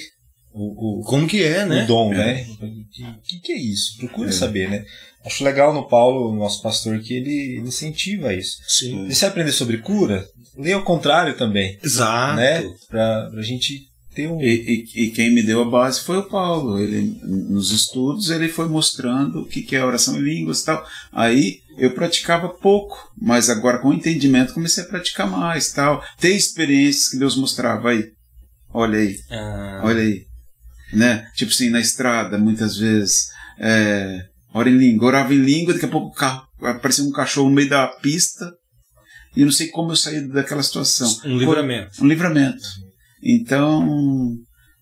o, o, Como que é, né? o dom, É. né? O que, que é isso? Procura É. saber, né? Acho legal no Paulo, o nosso pastor, que ele, ele incentiva isso. Sim. E se aprender sobre cura, lê ao contrário também, Exato. né? Pra, pra gente ter um... E, e- e quem me deu a base foi o Paulo. Ele, nos estudos, ele foi mostrando o que, que é oração em línguas e tal. Aí eu praticava pouco, mas agora com entendimento comecei a praticar mais tal. Ter experiências que Deus mostrava aí. Olha aí, Ah, olha aí. Né? Tipo assim, na estrada, muitas vezes, é, ora em língua, orava em língua, daqui a pouco o carro, aparecia um cachorro no meio da pista, e eu não sei como eu saí daquela situação. um livramento. Um livramento. Então,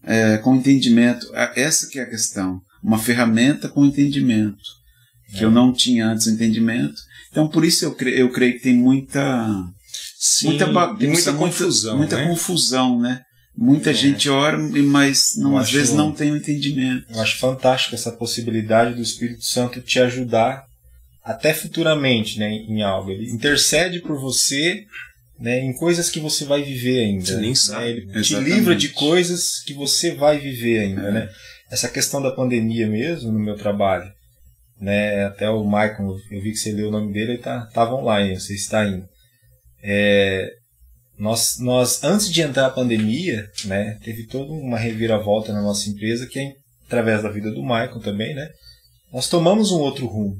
é, com entendimento, essa que é a questão. Uma ferramenta com entendimento. Que eu não tinha antes entendimento. Então, por isso eu, cre eu creio que tem muita, Sim, muita bagunça, muita confusão. muita né? confusão, né? Muita É. gente ora, e- mas não, Eu às acho- vezes não tem o entendimento. Eu acho fantástico essa possibilidade do Espírito Santo te ajudar até futuramente, né, em algo. Ele intercede por você, né, em coisas que você vai viver ainda. Você nem né? sabe. Ele te Exatamente. livra de coisas que você vai viver ainda, É. né? Essa questão da pandemia mesmo no meu trabalho, né? Até o Michael, eu vi que você leu o nome dele, ele tá tava online, se está indo. É, nós, nós, antes de entrar a pandemia, né, teve toda uma reviravolta na nossa empresa, que é através da vida do Michael também, né, nós tomamos um outro rumo.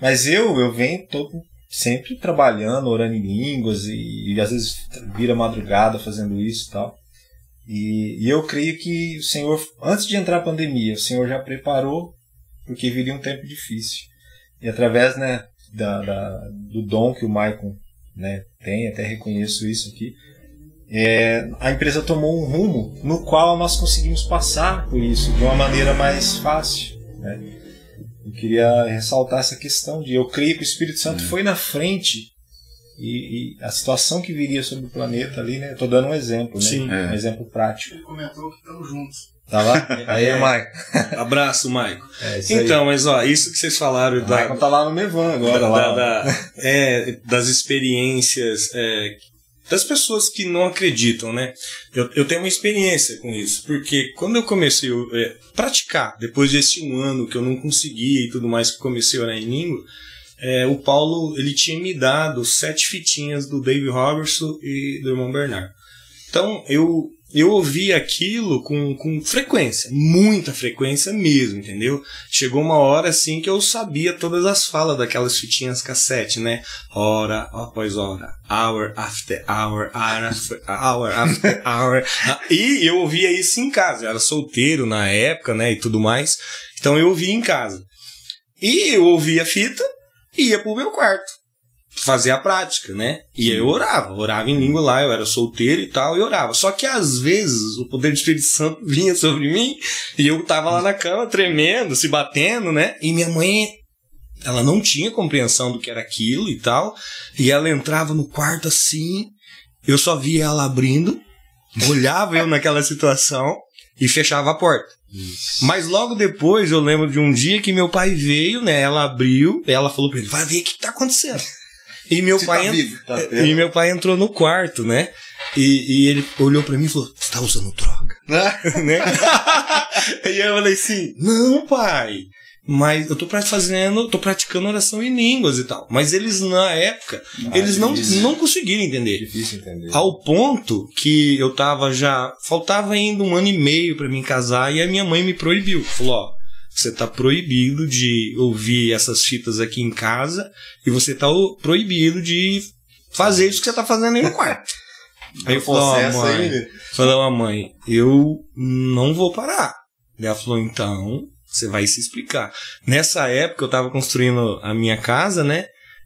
Mas eu, eu venho todo, sempre trabalhando, orando em línguas, e, e às vezes vira madrugada fazendo isso e tal. E, e eu creio que o Senhor, antes de entrar a pandemia, o Senhor já preparou, porque viria um tempo difícil. E através né, da, da- do dom que o Michael né, tem, até reconheço isso aqui, é, a empresa tomou um rumo no qual nós conseguimos passar por isso de uma maneira mais fácil. Né? Eu queria ressaltar essa questão de eu creio que o Espírito Santo foi na frente e, e a situação que viria sobre o planeta ali, né? Eu tô dando um exemplo, né? Sim. É. Um exemplo prático. Ele comentou que estamos juntos. Tá lá? Aí, É. Mike. Abraço, Maico. É isso aí. Então, mas ó, isso que vocês falaram o da, Michael tá lá no Mevan agora. da- lá, da- da- é, das experiências é, das pessoas que não acreditam, né? Eu, eu tenho uma experiência com isso, porque quando eu comecei a é, praticar, depois desse um ano que eu não conseguia e tudo mais, que comecei a orar em língua, é, o Paulo ele tinha me dado sete fitinhas do Dave Robertson e do irmão Bernard. Então eu eu ouvi aquilo com, com frequência, muita frequência mesmo, entendeu? Chegou uma hora assim que eu sabia todas as falas daquelas fitinhas cassete, né? Hora após hora, hour after hour, hour after hour, after <laughs> hour. E eu ouvia isso em casa, eu era solteiro na época, né? E tudo mais. Então eu ouvia em casa. E eu ouvia a fita e ia pro meu quarto fazer a prática, né? E aí eu orava, orava em língua lá, eu era solteiro e tal, e orava. Só que às vezes o poder do Espírito Santo <laughs> vinha sobre mim e eu tava lá na cama tremendo, se batendo, né? E minha mãe, ela não tinha compreensão do que era aquilo e tal, e ela entrava no quarto assim, eu só via ela abrindo, <laughs> olhava eu naquela situação e fechava a porta. Mas logo depois eu lembro de um dia que meu pai veio, né? Ela abriu, ela falou pra ele: vai ver o que tá acontecendo. E meu Você pai tá vivo. Tá e vendo? meu pai entrou no quarto, né? E, e ele olhou pra mim e falou: Você tá usando droga? <laughs> né? <laughs> <laughs> e eu falei assim: Não, pai. Mas eu tô fazendo, tô praticando oração em línguas e tal. Mas eles, na época, Ah, eles não, difícil. não conseguiram entender. Difícil entender. Ao ponto que eu tava já. Faltava ainda um ano e meio pra mim casar e a minha mãe me proibiu. Falou: Ó, você tá proibido de ouvir essas fitas aqui em casa e você tá o- proibido de fazer isso que você tá fazendo aí no quarto. <laughs> Aí eu falei: mãe. aí, Falei, mãe, eu não vou parar. Ela falou, então, você vai se explicar. Nessa época eu tava construindo a minha casa, né?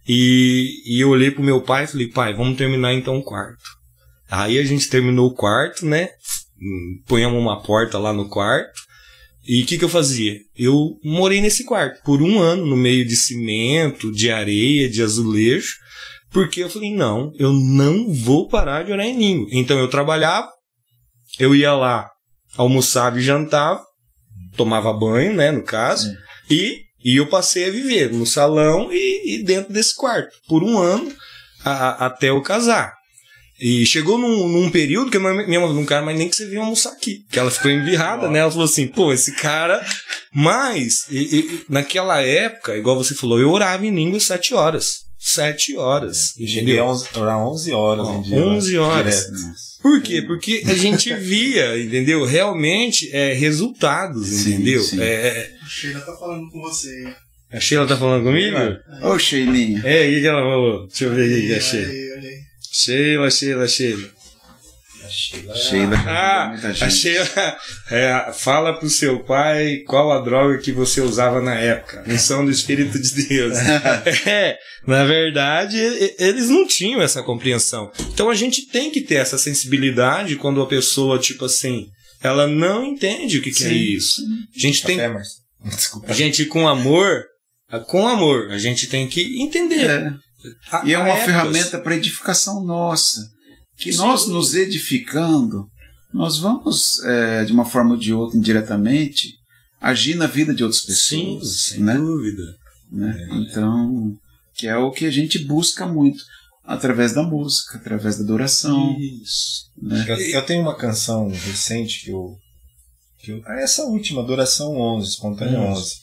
E, e eu olhei pro meu pai e falei, pai, vamos terminar então o quarto. Aí a gente terminou o quarto, né? Hum, Ponhamos uma porta lá no quarto. E o que, que eu fazia? Eu morei nesse quarto por um ano, no meio de cimento, de areia, de azulejo. Porque eu falei, não, eu não vou parar de orar em língua. Então eu trabalhava, eu ia lá, almoçava e jantava, tomava banho, né, no caso, Sim. e, e eu passei a viver no salão e, e dentro desse quarto, por um ano, a- a- até eu casar. E chegou num, num período que a minha mãe falou, não quero mais nem que você venha almoçar aqui. Que ela ficou embirrada, né? Ela falou assim, pô, esse cara. Mas, e- e- naquela época, igual você falou, eu orava em língua sete horas. Sete horas. Cheguei a Entendeu? 11, orar 11 horas Ó, em dia. 11 horas. Direto. Nossa. Por quê? Porque a gente via, entendeu? Realmente é, resultados, Sim, entendeu? sim. É, O Sheila tá falando com você. a Sheila tá falando comigo? Ô, Sheilinha. É, e que ela falou? Deixa eu ver aí, a Olha Sheila. Sheila, Sheila, Sheila. A Sheila. Sheila. Ah, a. Sheila é, fala pro seu pai qual a droga que você usava na época. Missão do Espírito de Deus. <laughs> é, na verdade, eles não tinham essa compreensão. Então a gente tem que ter essa sensibilidade quando a pessoa, tipo assim, ela não entende o que, que é isso. A gente tem. Café, Marcio? <laughs> Desculpa. A gente com amor, com amor, a gente tem que entender. É. A- E é uma épocas- ferramenta para edificação nossa. Que Sim. nós nos edificando, nós vamos, é, de uma forma ou de outra, indiretamente, agir na vida de outras Sim, pessoas. sem né? dúvida. né? Então, que é o que a gente busca muito. Através da música, através da adoração. Isso. Né? Eu, eu tenho uma canção recente que eu. Que eu ah, essa última, Adoração 11, Espontânea Hum. 11.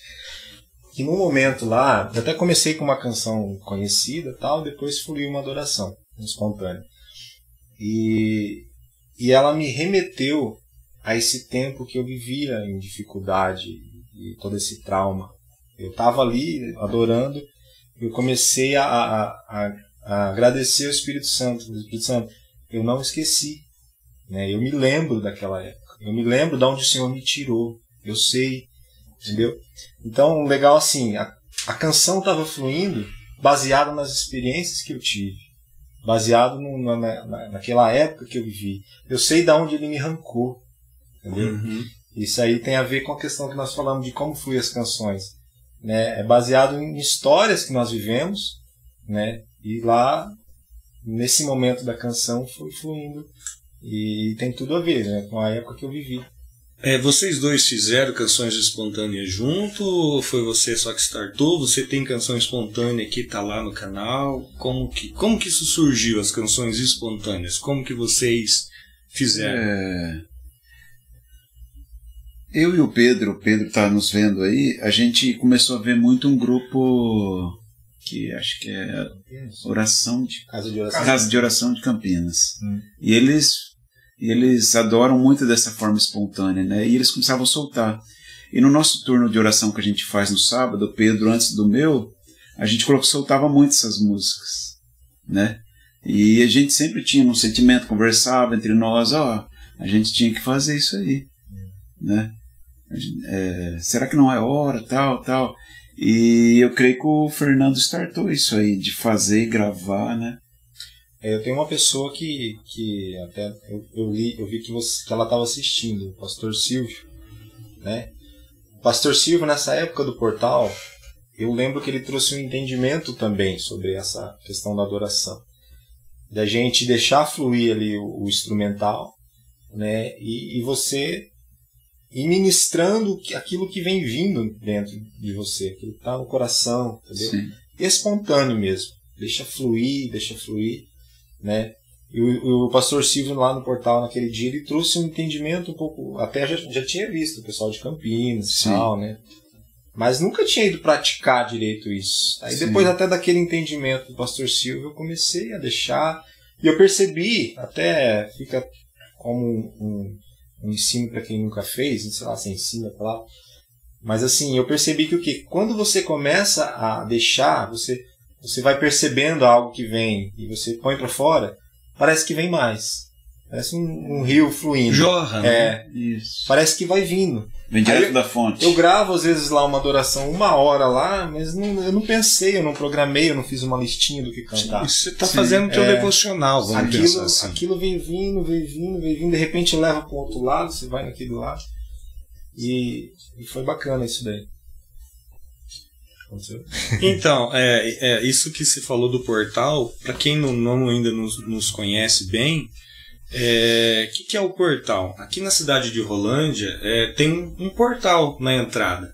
Que no momento lá, eu até comecei com uma canção conhecida tal, depois fluiu uma adoração espontânea. E, e ela me remeteu a esse tempo que eu vivia em dificuldade e todo esse trauma. Eu estava ali adorando, eu comecei a, a, a, a agradecer ao Espírito Santo. O Espírito Santo, eu não esqueci. Né? Eu me lembro daquela época. Eu me lembro de onde o Senhor me tirou. Eu sei. Entendeu? Então, legal assim, a, a canção estava fluindo baseada nas experiências que eu tive. Baseado no, na, na, naquela época que eu vivi. Eu sei de onde ele me arrancou. Entendeu? Uhum. Isso aí tem a ver com a questão que nós falamos de como fluem as canções. Né? É baseado em histórias que nós vivemos, né? E lá nesse momento da canção foi fluindo. E tem tudo a ver né, com a época que eu vivi. É, vocês dois fizeram canções espontâneas junto? Ou foi você só que startou? Você tem canção espontânea que tá lá no canal? Como que, como que isso surgiu, as canções espontâneas? Como que vocês fizeram? É, Eu e o Pedro, o Pedro está nos vendo aí, a gente começou a ver muito um grupo que acho que é Oração de Casa de oração. Casa de Oração de Campinas. Hum. E eles e eles adoram muito dessa forma espontânea, né? E eles começavam a soltar. E no nosso turno de oração que a gente faz no sábado, Pedro antes do meu, a gente colocou, soltava muito essas músicas, né? E a gente sempre tinha um sentimento, conversava entre nós, ó, a gente tinha que fazer isso aí, né? É, será que não é hora, tal, tal? E eu creio que o Fernando startou isso aí, de fazer e gravar, né? É, eu tenho uma pessoa que, que até eu, eu li, eu vi que, você, que ela estava assistindo, o pastor Silvio, né? O pastor Silvio nessa época do portal, eu lembro que ele trouxe um entendimento também sobre essa questão da adoração, da gente deixar fluir ali o, o instrumental, né? E, e você ir ministrando aquilo que vem vindo dentro de você, aquilo que está no coração, entendeu? Sim. É espontâneo mesmo. Deixa fluir, deixa fluir, né? E o, o pastor Silvio lá no portal naquele dia ele trouxe um entendimento um pouco, até já, já tinha visto o pessoal de Campinas Sim. tal, né? Mas nunca tinha ido praticar direito isso. Aí Sim. depois até daquele entendimento do pastor Silvio eu comecei a deixar e eu percebi, até fica como um, um, um ensino para quem nunca fez, sei lá se é ensino a palavra, mas assim, eu percebi que o que quando você começa a deixar, você você vai percebendo algo que vem e você põe para fora, parece que vem mais. Parece um, um rio fluindo. Jorra, né? É, Isso. parece que vai vindo. Vem direto eu- da fonte. Eu gravo às vezes lá uma adoração uma hora lá, mas não- eu não pensei, eu não programei, eu não fiz uma listinha do que cantar. Você está fazendo o teu é. devocional, vamos Aquilo, pensar assim. aquilo vem vindo, vem vindo, vem vindo, de repente leva para o outro lado, você vai naquele lado. E, e foi bacana isso daí. Aconteceu? Então, é, é, isso que se falou do portal, para quem não, não ainda nos, nos conhece bem, o que, que é o portal? Aqui na cidade de Rolândia é, tem um, um portal na entrada.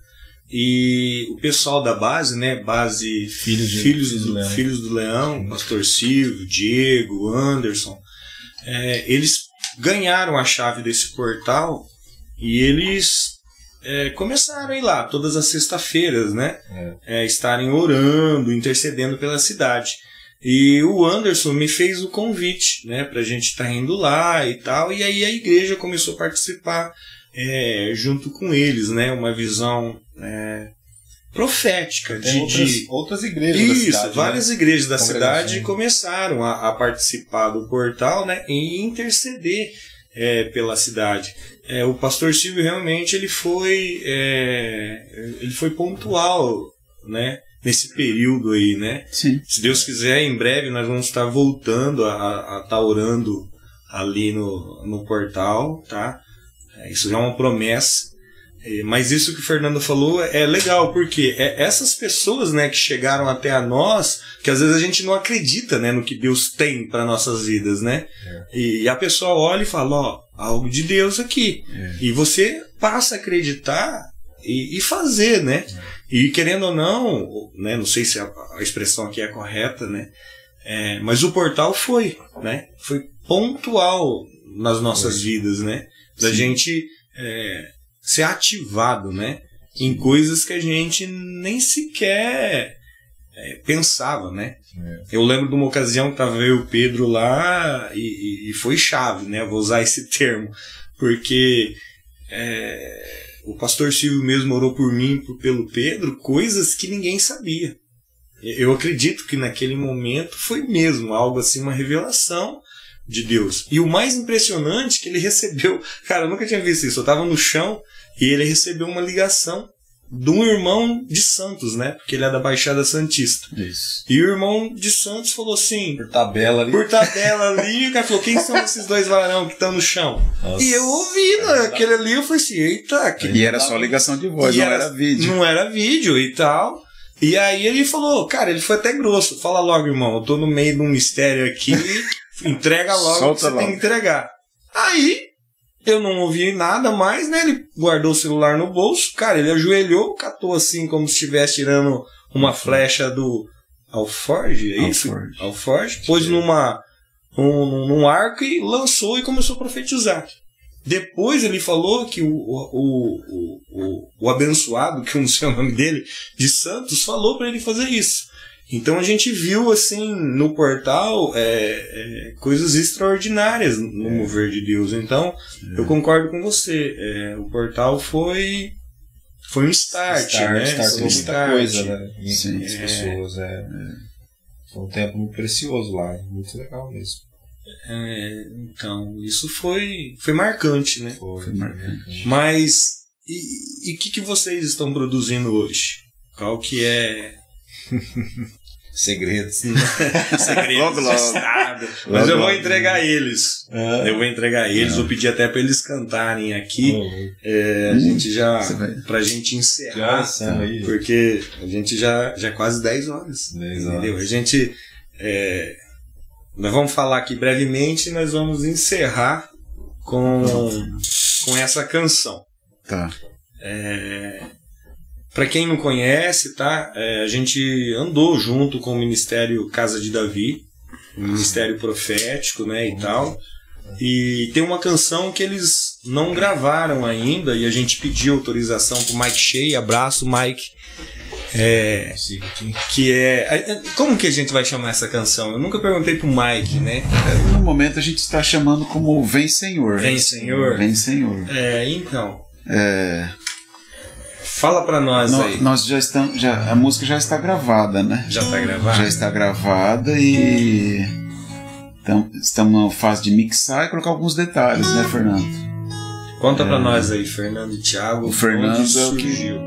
E o pessoal da base, né? Base Filhos de- Filhos, Filhos do, do Leão. Filhos do Leão, Pastor Silvio, Diego, Anderson, é, eles ganharam a chave desse portal e eles é, começaram a ir lá todas as sextas-feiras, né? É, estarem orando, intercedendo pela cidade. E o Anderson me fez o convite, né, pra gente estar indo lá e tal. E aí a igreja começou a participar é, junto com eles, né? Uma visão é, profética Tem de, outras, de- outras igrejas da isso, cidade. né? várias igrejas da cidade começaram a, a participar do portal, né, e interceder é, pela cidade. É, o pastor Silvio realmente ele foi, é, ele foi pontual, né, nesse período aí, né. Sim. Se Deus quiser, em breve nós vamos estar voltando a estar orando ali no, no portal, tá? É, Isso já é uma promessa. É, Mas isso que o Fernando falou é legal, porque é essas pessoas né, que chegaram até a nós, que às vezes a gente não acredita né, no que Deus tem para nossas vidas, né? E a pessoa olha e fala, ó, algo de Deus aqui. É. E você passa a acreditar e, e fazer, né? E querendo ou não, né, não sei se a, a expressão aqui é correta, né? É, mas o portal foi, né? Foi pontual nas nossas vidas, né? Da Sim. gente é, ser ativado, né? Em coisas que a gente nem sequer é, pensava, né? Eu lembro de uma ocasião que tava eu e o Pedro lá e, e- foi chave, né? Vou usar esse <laughs> termo, porque é, o pastor Silvio mesmo orou por mim por- pelo Pedro, coisas que ninguém sabia. Eu acredito que naquele momento foi mesmo algo assim, uma revelação de Deus. E o mais impressionante é que ele <laughs> recebeu, cara, eu nunca tinha visto isso. Eu tava no chão e ele recebeu uma ligação de um irmão de Santos, né? Porque ele é da Baixada Santista. Isso. E o irmão de Santos falou assim, Por tabela ali. por tabela ali, o cara falou: quem são esses dois varão que estão no chão? Nossa. E eu ouvi né, aquele ali, eu falei assim: eita, que E era só ligação de voz, E não era- era vídeo. não era vídeo e tal. E aí ele falou, cara, ele foi até grosso. Fala logo, irmão, eu tô no meio de um mistério aqui, <laughs> entrega logo o que Solta você logo. tem que entregar. Aí eu não ouvi nada mais, né? Ele guardou o celular no bolso, cara, ele ajoelhou, catou assim como se estivesse tirando uma flecha do Alforge, é isso? Alforge. Alforge, pôs numa um, num arco e lançou e começou a profetizar. Depois ele falou que o, o, o, o, o abençoado, <laughs> que eu não sei o nome dele, de Santos, falou para ele fazer isso. Então a gente viu assim no portal é, é, coisas extraordinárias no mover de Deus. Então eu concordo com você. é, o portal foi foi um start, Start, né? start, Foi um start. coisa, né? Sim. em as pessoas, é. Foi um tempo muito precioso lá, muito legal mesmo. É, então isso foi foi marcante, né? Foi, Foi marcante. Mas e o que, que vocês estão produzindo hoje? Qual que é <laughs> Segredos. <laughs> segredos Logo, logo. estado? Mas Logo, eu vou entregar eles. Eu vou entregar eles. Vou pedir até para eles cantarem aqui. É, a gente já vai- pra gente Já encerrar, aí. porque a gente já já é quase 10 horas. 10 Entendeu? horas. A gente. é, nós vamos falar aqui brevemente e nós vamos encerrar com, com essa canção. Tá. É, para quem não conhece, tá? É, a gente andou junto com o Ministério Casa de Davi, o Ministério Profético, né, e tal. E tem uma canção que eles não gravaram ainda e a gente pediu autorização pro Mike Shea, abraço Mike, é, que é como que a gente vai chamar essa canção? Eu nunca perguntei pro Mike, né? No momento a gente está chamando como Vem Senhor. Vem Senhor. Vem Senhor. É, então, É, fala pra nós nó- aí. nós já estamos. Já, a música já está gravada, né? Já tá gravado? Já está gravada e. Então, estamos na fase de mixar e colocar alguns detalhes, né, Fernando? Conta pra nós aí, Fernando e Thiago. O Fernando onde é o que- surgiu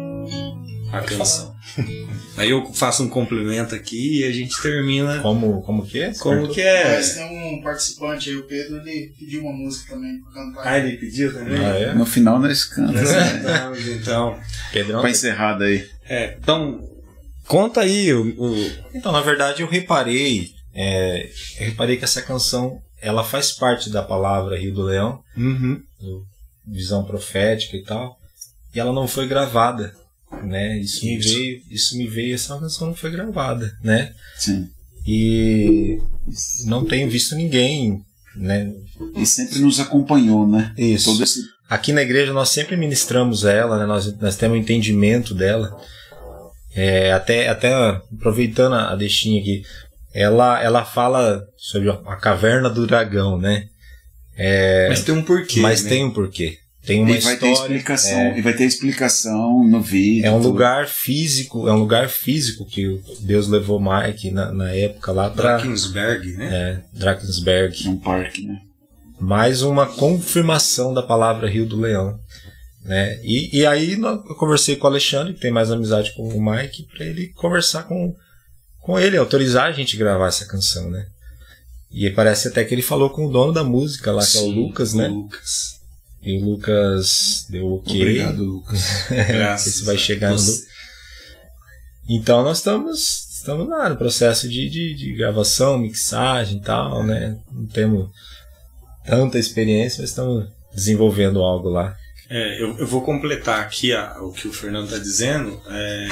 a canção. <laughs> aí eu faço um complemento aqui e a gente termina. Como, como que é? Como que é? Parece que tem um participante aí, o Pedro, ele pediu uma música também pra cantar. Ah, ele pediu também? Ah, é? No final nós cantamos. né? Então, Pedrão? Pra encerrar daí. é, então, conta aí o, o- Então, na verdade, eu reparei, é, eu reparei que essa canção, ela faz parte da palavra Rio do Leão, visão profética e tal, e ela não foi gravada, né? Isso, me Isso. veio, isso me veio, essa canção não foi gravada, né? Sim. E não tenho visto ninguém, né? E sempre nos acompanhou, né? Isso. Todo esse. Aqui na igreja nós sempre ministramos ela, né? nós, nós temos um entendimento dela. É, até, até aproveitando a deixinha aqui, ela, ela fala sobre a caverna do dragão, né? mas tem um porquê. Mas né? tem um porquê. Tem uma e vai ter história. explicação. é. E vai ter explicação no vídeo. É um tudo. lugar físico, é um lugar físico que Deus levou Mike na, na época lá para Drakensberg, né? é, Drakensberg. É um parque, né? mais uma confirmação da palavra Rio do Leão. Né? E, e aí eu conversei com o Alexandre, que tem mais amizade com o Mike, para ele conversar com, com ele, autorizar a gente gravar essa canção. Né? E parece até que ele falou com o dono da música lá, que é o Sim, Lucas, né? Lucas. E o Lucas deu ok. Obrigado, Lucas. <laughs> Graças Esse vai no- você. Então nós estamos, estamos lá no processo de, de, de gravação, mixagem e tal, né? Não temos tanta experiência, mas estamos desenvolvendo algo lá. É, eu, eu vou completar aqui a- o que o Fernando está dizendo. É,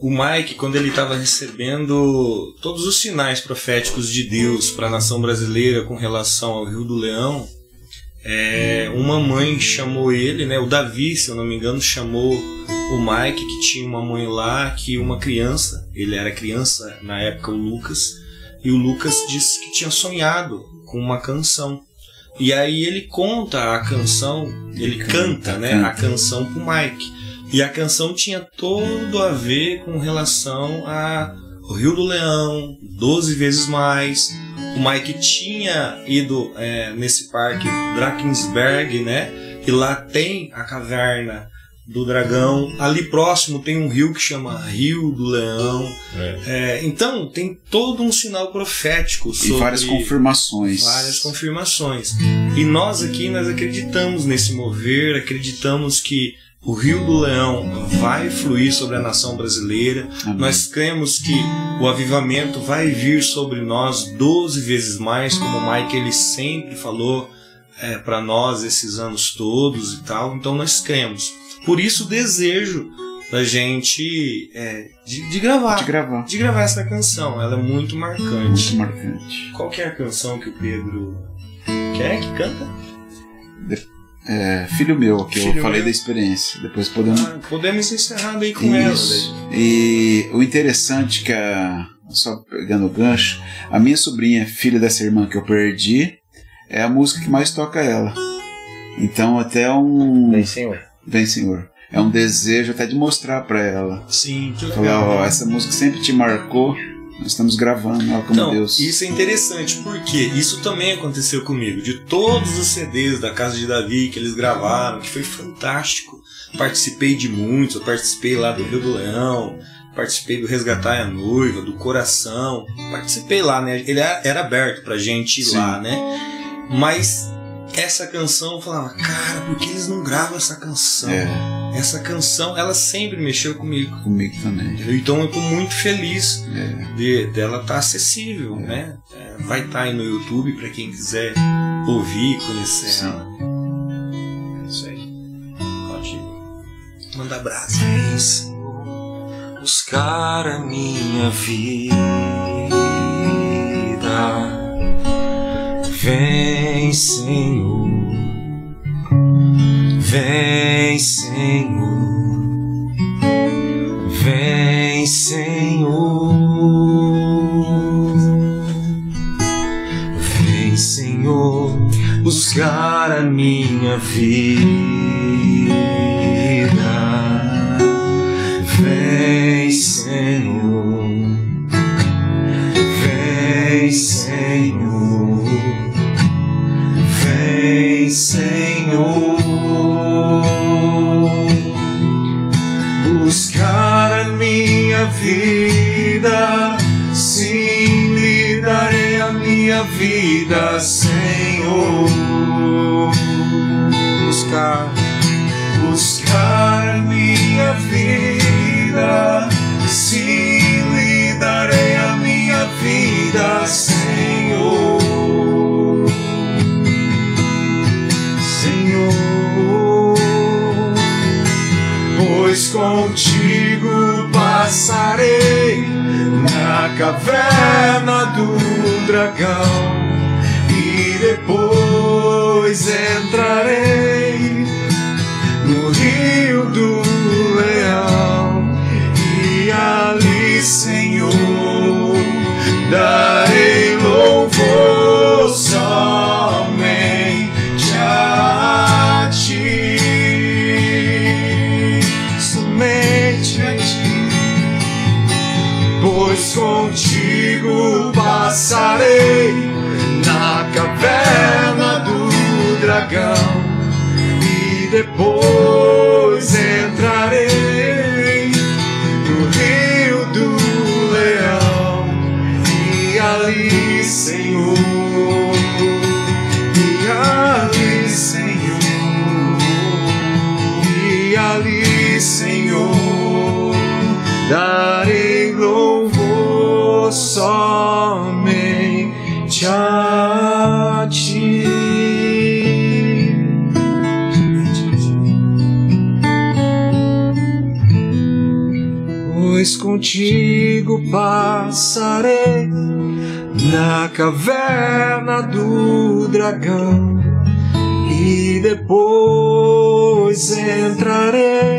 o Mike, quando ele estava recebendo todos os sinais proféticos de Deus para a nação brasileira com relação ao Rio do Leão, é, uma mãe chamou ele, né, o Davi, se eu não me engano, chamou o Mike, que tinha uma mãe lá, que uma criança, ele era criança na época, o Lucas, e o Lucas disse que tinha sonhado com uma canção. E aí ele conta a canção, ele canta, né, a canção pro Mike. E a canção tinha todo a ver com relação a o Rio do Leão, 12 vezes mais. O Mike tinha ido é, nesse parque Drakensberg, né? E lá tem a caverna do dragão. Ali próximo tem um rio que chama Rio do Leão. É, então tem todo um sinal profético E sobre várias confirmações. várias confirmações. E nós aqui nós acreditamos nesse mover, acreditamos que o Rio do Leão vai fluir sobre a nação brasileira. Amém. Nós cremos que o avivamento vai vir sobre nós 12 vezes mais, como o Mike ele sempre falou é, para nós esses anos todos e tal. Então nós cremos. Por isso o desejo da gente é, de, de gravar, De gravar. de gravar essa canção. Ela é muito marcante. Muito marcante. Qual que é a canção que o Pedro quer que canta? É, filho meu, que eu Filho falei meu. da experiência. Depois podemos. Ah, podemos encerrar daí com ela. Isso. daí. E o interessante que a. Só pegando o gancho, a minha sobrinha, filha dessa irmã que eu perdi, é a música que mais toca ela. Então até um. Bem, senhor. Bem, senhor. É um desejo até de mostrar pra ela. Sim, que Falar, legal. ó, essa música sempre te marcou. Nós estamos gravando ela como Então, Deus. isso é interessante, porque isso também aconteceu comigo. De todos os CDs da Casa de Davi que eles gravaram, que foi fantástico. Participei de muitos, eu participei lá do Rio do Leão, participei do Resgatar a Noiva, do Coração. Participei lá, né? Ele era era aberto pra gente ir Sim. lá, né? Mas essa canção eu falava, cara, por que eles não gravam essa canção? É, Essa canção, ela sempre mexeu comigo. comigo também. Então eu tô muito feliz É, de, dela estar acessível, né? É, vai estar aí no YouTube para quem quiser ouvir, conhecer Sim. ela. É isso aí. Pode mandar abraço. Vem, buscar a minha vida. Vem, Senhor, vem, Senhor, vem, Senhor, vem, Senhor, buscar a minha vida. Vem, Senhor, vida, Senhor, buscar buscar minha vida, sim, lhe darei a minha vida, Senhor. Senhor, pois contigo passarei na caverna passarei na caverna do dragão e depois entrarei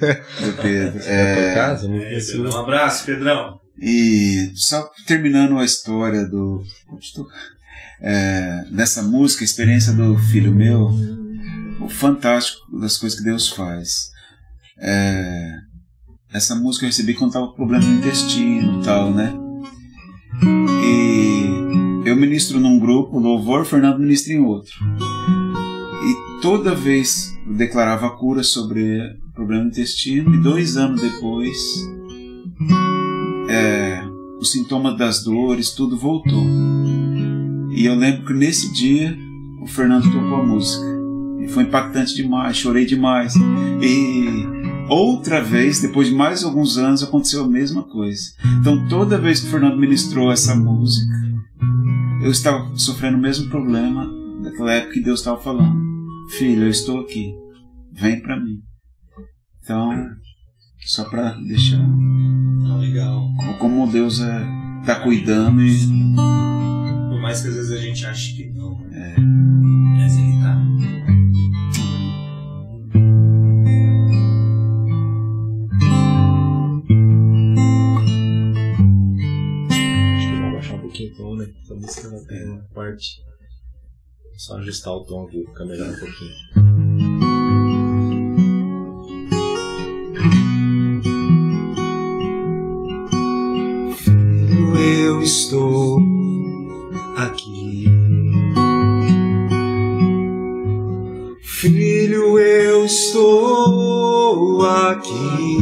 Do Pedro. <laughs> Por É, casa? Não É, um abraço, Pedrão. E só terminando a história do. é, dessa música, a experiência do filho meu, o fantástico das coisas que Deus faz. É, essa música eu recebi quando estava com problema no intestino e tal, né? E eu ministro num grupo, louvor, Fernando ministra em outro. E toda vez eu declarava a cura sobre problema no intestino, e dois anos depois, é, os sintomas das dores, tudo voltou. E eu lembro que nesse dia o Fernando tocou a música. E foi impactante demais, chorei demais. E outra vez, depois de mais alguns anos, aconteceu a mesma coisa. Então toda vez que o Fernando ministrou essa música, eu estava sofrendo o mesmo problema daquela época que Deus estava falando. Filho, eu estou aqui. Vem para mim. Então, só para deixar Legal. como Deus é, tá cuidando e Por mais que às vezes a gente ache que não. né? é, Mas ele tá. Acho que vamos baixar um pouquinho o tom, né? Essa música ela tem uma parte. Só ajustar o tom aqui pra melhorar um pouquinho. Estou aqui. Filho, eu estou aqui.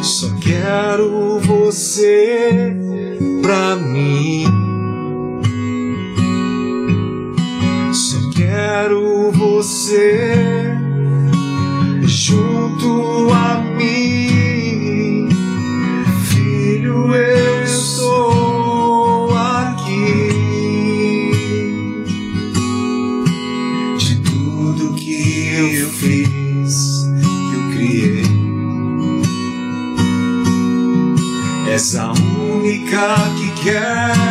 Só quero você única que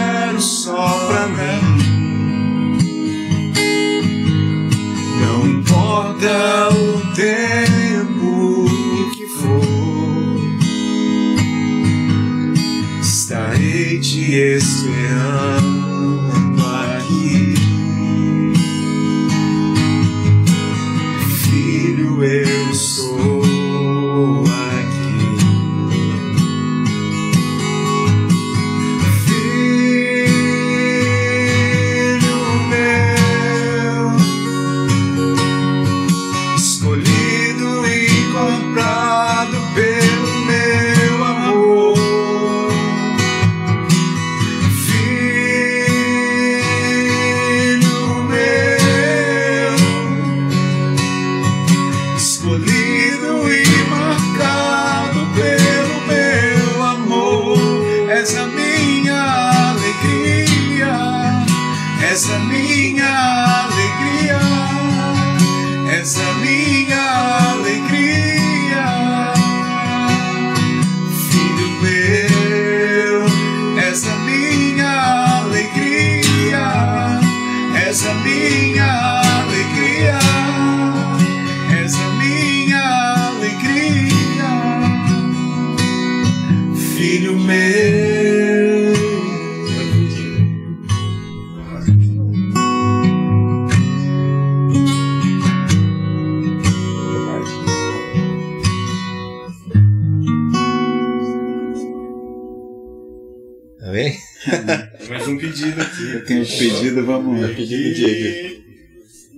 pedido, vamos. Vai pedir do Diego.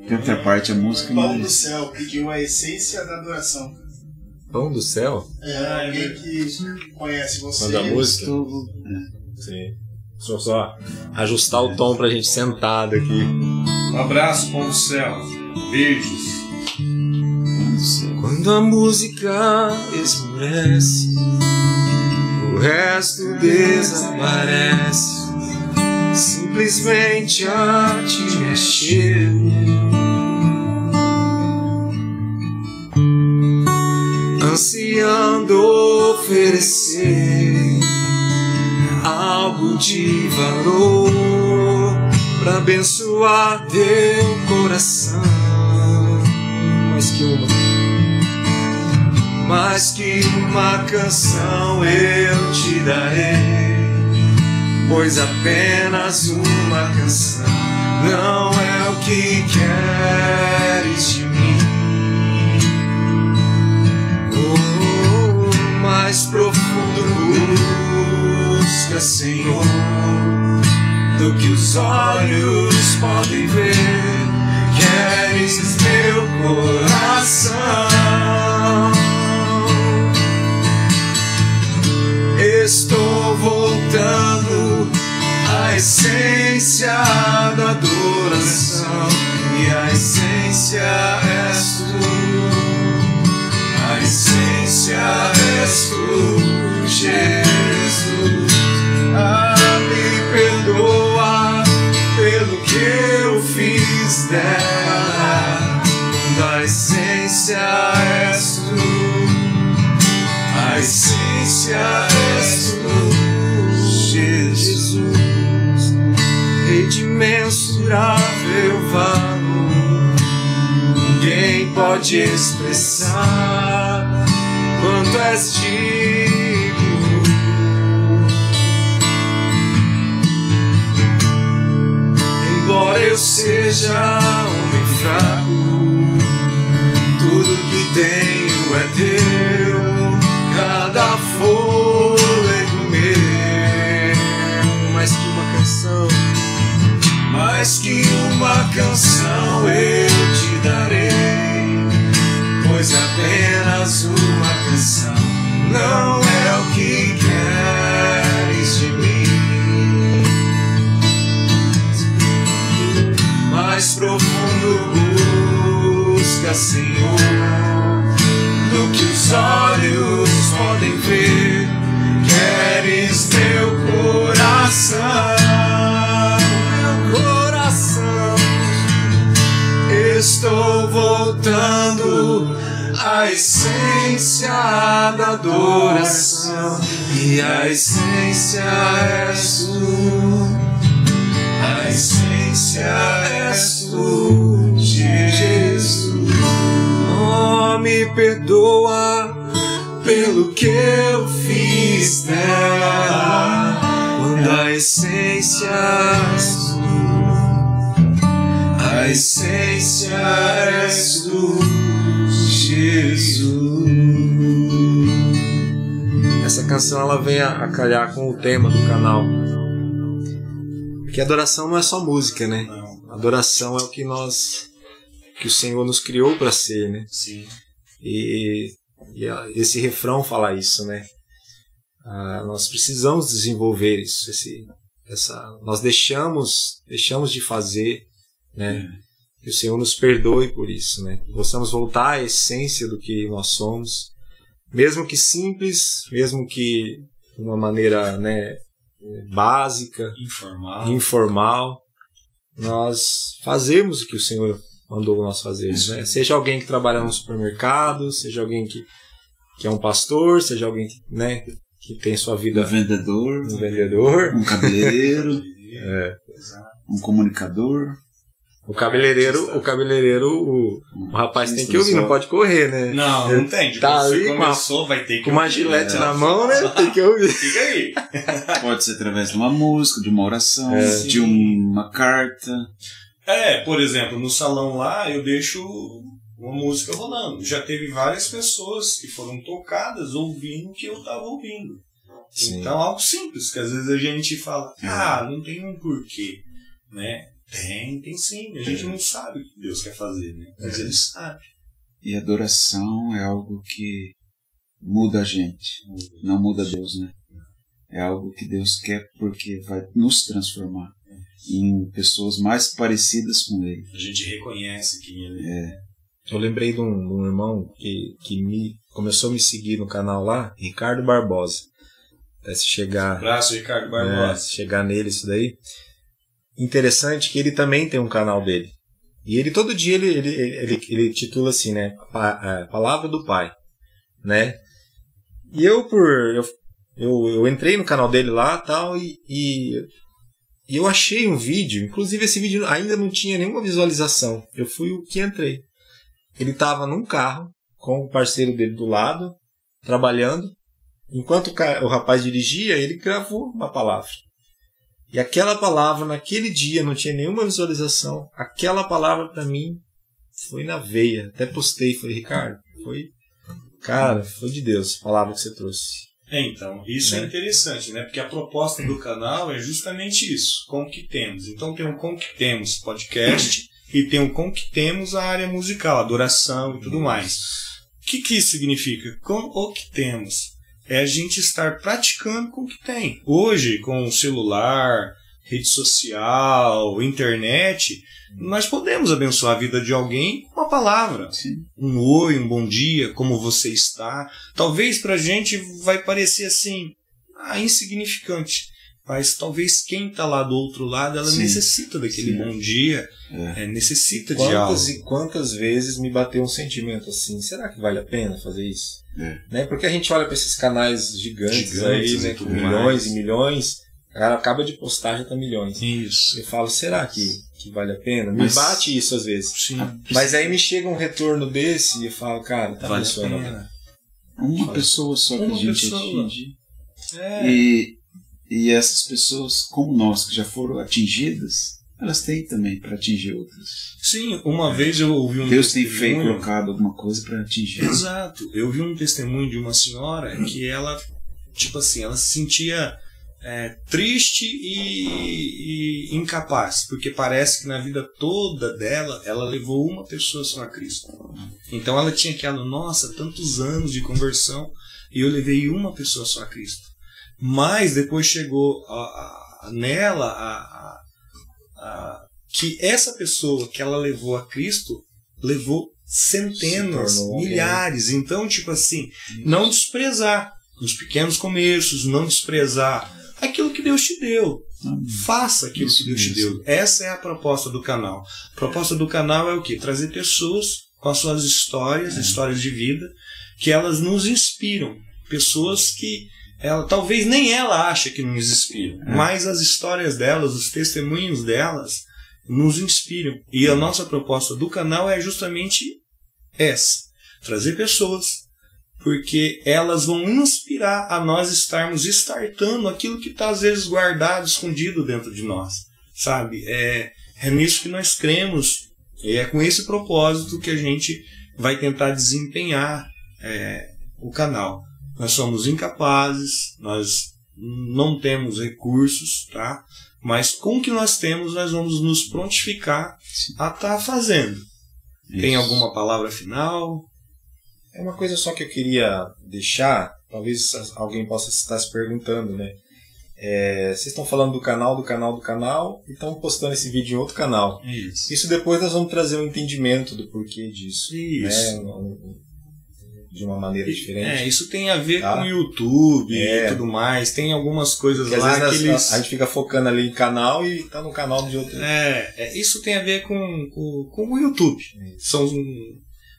Tem outra parte, a música, Pão do céu pediu a essência da adoração. Pão do céu? É, alguém que conhece você. Quando a música? estou- Sim. Deixa eu só ajustar o tom pra gente sentado aqui. Um abraço, pão do céu. Beijos. Quando a música esmurece, o resto desaparece. Simplesmente a te mexer. Ansiando oferecer algo de valor para abençoar teu coração. Mais que uma mais que uma canção eu te darei, pois apenas uma canção não é o que queres de mim. Oh, mais profundo busca, Senhor, do que os olhos podem ver. Queres meu coração. À essência da adoração e a essência és tu. A essência és tu, Jesus. Ah, me perdoa pelo que eu fiz dela. Da essência és tu. A essência és imensurável valor. Ninguém pode expressar quanto és digno. Embora eu seja homem fraco, tudo que tenho é teu, cada fôlego meu, mais que uma canção, mais que uma canção eu te darei, pois apenas uma canção não é o que queres de mim. mais profundo busca, Senhor, do que os olhos podem ver. Queres meu coração, Estou voltando à essência da adoração, e a essência és tu. A essência és tu, Jesus. Oh, me perdoa pelo que eu fiz dela. Quando a essência és tu, a essência és tu, Jesus. Essa canção ela vem a, a calhar com o tema do canal. Porque adoração não é só música, né? Não, Adoração é o que nós que o Senhor nos criou para ser, né? sim. E, e esse refrão fala isso, né? Ah, nós precisamos desenvolver isso, esse, essa, nós deixamos, deixamos de fazer, né? Que o Senhor nos perdoe por isso, né? Que possamos voltar à essência do que nós somos, mesmo que simples, mesmo que de uma maneira, né, básica, Informal. informal, nós fazemos o que o Senhor mandou nós fazermos. Né? Seja alguém que trabalha no supermercado, seja alguém que, que é um pastor, seja alguém que, né, que tem sua Um vida vendedor, um vendedor. um cabeleireiro, <laughs> É. Um comunicador. O cabeleireiro, o cabeleireiro, o, o rapaz tem que ouvir, não pode correr, né? Não, não tem. Tá ali você com a- começou, vai ter que Com uma ouvir. gilete É. na mão, né? <laughs> Tem que ouvir. Fica aí. Pode ser através de uma música, de uma oração, É. de uma carta. É, por exemplo, no salão lá eu deixo uma música rolando. Já teve várias pessoas que foram tocadas ouvindo o que eu tava ouvindo. Sim. Então, algo simples, que às vezes a gente fala, É. ah, não tem um porquê, né? Tem, tem sim. A gente não sabe o que Deus quer fazer, né? Mas É. ele sabe. E adoração é algo que muda a gente, não muda Deus, né? É algo que Deus quer porque vai nos transformar em pessoas mais parecidas com Ele. A gente reconhece quem ele é. Eu lembrei de um, de um irmão que, que me começou a me seguir no canal lá, Ricardo Barbosa. Até se chegar, Abraço, Ricardo é, Barbosa. se chegar nele isso daí. Interessante que ele também tem um canal dele. E ele todo dia ele, ele, ele, ele titula assim, né? Pa- Palavra do Pai, né? E eu por eu, eu, eu entrei no canal dele lá tal e, e e eu achei um vídeo, inclusive esse vídeo ainda não tinha nenhuma visualização. Eu fui o que entrei. Ele estava num carro com o parceiro dele do lado, trabalhando. Enquanto o rapaz dirigia, ele gravou uma palavra. E aquela palavra, naquele dia, não tinha nenhuma visualização. Aquela palavra para mim foi na veia. Até postei, falei, Ricardo, foi. Cara, foi de Deus a palavra que você trouxe. É, então, isso é Né? interessante, né? Porque a proposta do canal é justamente isso, com o que temos. Então tem o com o que temos podcast e tem o com o que temos a área musical, adoração e tudo mais. O que, que isso significa? Com o que temos. É a gente estar praticando com o que tem. Hoje, com o celular, rede social, internet, nós podemos abençoar a vida de alguém com uma palavra Sim. um oi, um bom dia, como você está. Talvez pra gente vai parecer assim, ah, insignificante. Mas talvez quem está lá do outro lado, ela Sim. necessita daquele Sim. bom dia, É. é, necessita de algo. Quantas e quantas vezes me bateu um sentimento assim, será que vale a pena fazer isso? É. Né? Porque a gente olha para esses canais gigantes, Gigantes aí, né, e com milhões mais. e milhões, o cara acaba de postar já tá milhões. Isso. Eu falo, será que, que vale a pena? Me Mas- bate isso às vezes. Sim. Mas aí me chega um retorno desse e eu falo, cara, tá vale a funcionando. pena. Uma pessoa só que a gente pessoa. atinge. É. E, e essas pessoas, como nós, que já foram atingidas, elas têm também para atingir outras. Sim, uma vez eu ouvi um Deus tem feito, colocado alguma coisa para atingir. Exato. Eu vi um testemunho de uma senhora que ela, tipo assim, ela se sentia é, triste e, e incapaz, porque parece que na vida toda dela ela levou uma pessoa só a Cristo. Então ela tinha aquela, nossa, tantos anos de conversão e eu levei uma pessoa só a Cristo. Mas depois chegou a- a- nela a, a- que essa pessoa que ela levou a Cristo levou centenas, tornou alguém. milhares. Então, tipo assim, não desprezar os pequenos começos, não desprezar aquilo que Deus te deu. Faça aquilo Isso que Deus te mesmo. deu. Essa é a proposta do canal. A proposta do canal é o quê? Trazer pessoas com as suas histórias, histórias de vida, que elas nos inspiram. Pessoas que ela, talvez nem ela acha que nos inspiram, mas as histórias delas, os testemunhos delas, nos inspiram. E a nossa proposta do canal é justamente essa: trazer pessoas, porque elas vão inspirar a nós estarmos startando aquilo que está às vezes guardado, escondido dentro de nós, sabe? É, é nisso que nós cremos e é com esse propósito que a gente vai tentar desempenhar é, o canal. Nós somos incapazes, nós não temos recursos, tá? Mas com o que nós temos, nós vamos nos prontificar a estar fazendo. Tem Isso. alguma palavra final? É uma coisa só que eu queria deixar, talvez alguém possa estar se perguntando, né? É, vocês estão falando do canal, do canal, do canal, e estão postando esse vídeo em outro canal. Isso. Isso depois nós vamos trazer um entendimento do porquê disso. Isso. Né? Um- um- De uma maneira diferente. É, isso tem a ver Tá. com o YouTube É. e tudo mais. Tem algumas coisas Porque lá vezes que eles. a gente fica focando ali em canal e tá no canal de outro. É, é, isso tem a ver com, com, com o YouTube. São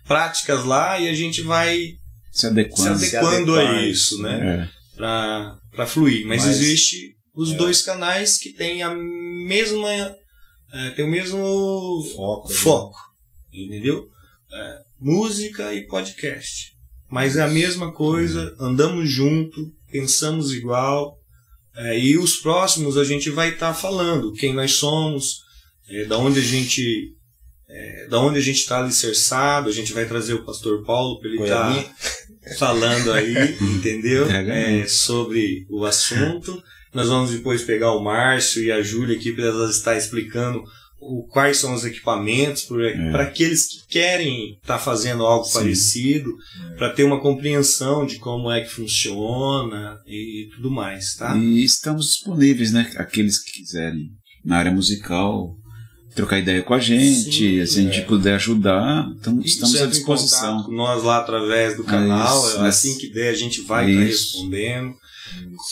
práticas lá e a gente vai Se se adequando. Se adequando a isso, né? É. Pra, pra fluir. Mas, Mas- existe os É. dois canais que têm a mesma. é, tem o mesmo Foco. ali. foco. Entendeu? É, música e podcast. Mas é a mesma coisa, andamos junto, pensamos igual. é, e os próximos a gente vai estar falando quem nós somos, é, da onde a gente. É, da onde a gente está alicerçado, a gente vai trazer o pastor Paulo para ele estar Goiabinha. falando aí, <laughs> entendeu? Pega É, sobre o assunto. Nós vamos depois pegar o Márcio e a Júlia aqui para elas estar explicando o, quais são os equipamentos para aqueles que querem estar fazendo algo Sim. parecido, para ter uma compreensão de como é que funciona e tudo mais, tá? E estamos disponíveis, né? Aqueles que quiserem na área musical trocar ideia com a gente, Sim, se a gente é. puder ajudar, então E estamos à disposição. nós lá através do canal, isso, assim que der a gente vai estar Isso. respondendo.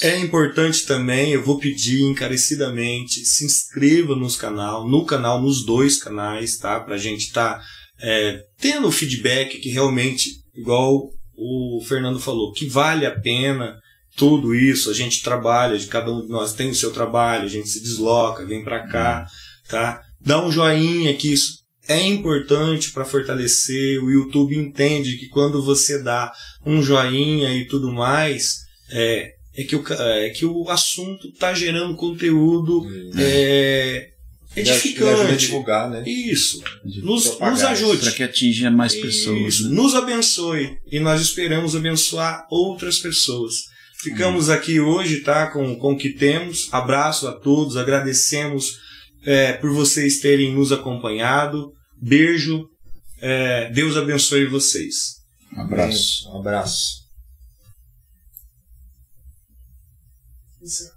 É importante também, eu vou pedir encarecidamente, se inscreva nos canal, no canal, nos dois canais, tá? Pra gente estar tendo o feedback que realmente, igual o Fernando falou, que vale a pena tudo isso, a gente trabalha, cada um de nós tem o seu trabalho, a gente se desloca, vem pra cá, tá? Dá um joinha que isso é importante para fortalecer. O YouTube entende que quando você dá um joinha e tudo mais, é, é que o, é que o assunto está gerando conteúdo é, Ele ajuda a edificante. divulgar, né? Isso. Nos, nos ajude. Para que atinja mais pessoas. Né? nos abençoe e nós esperamos abençoar outras pessoas. Ficamos aqui hoje, tá, com, com o que temos. Abraço a todos, agradecemos é, por vocês terem nos acompanhado. Beijo, é, Deus abençoe vocês. Um abraço. Um abraço. Isso.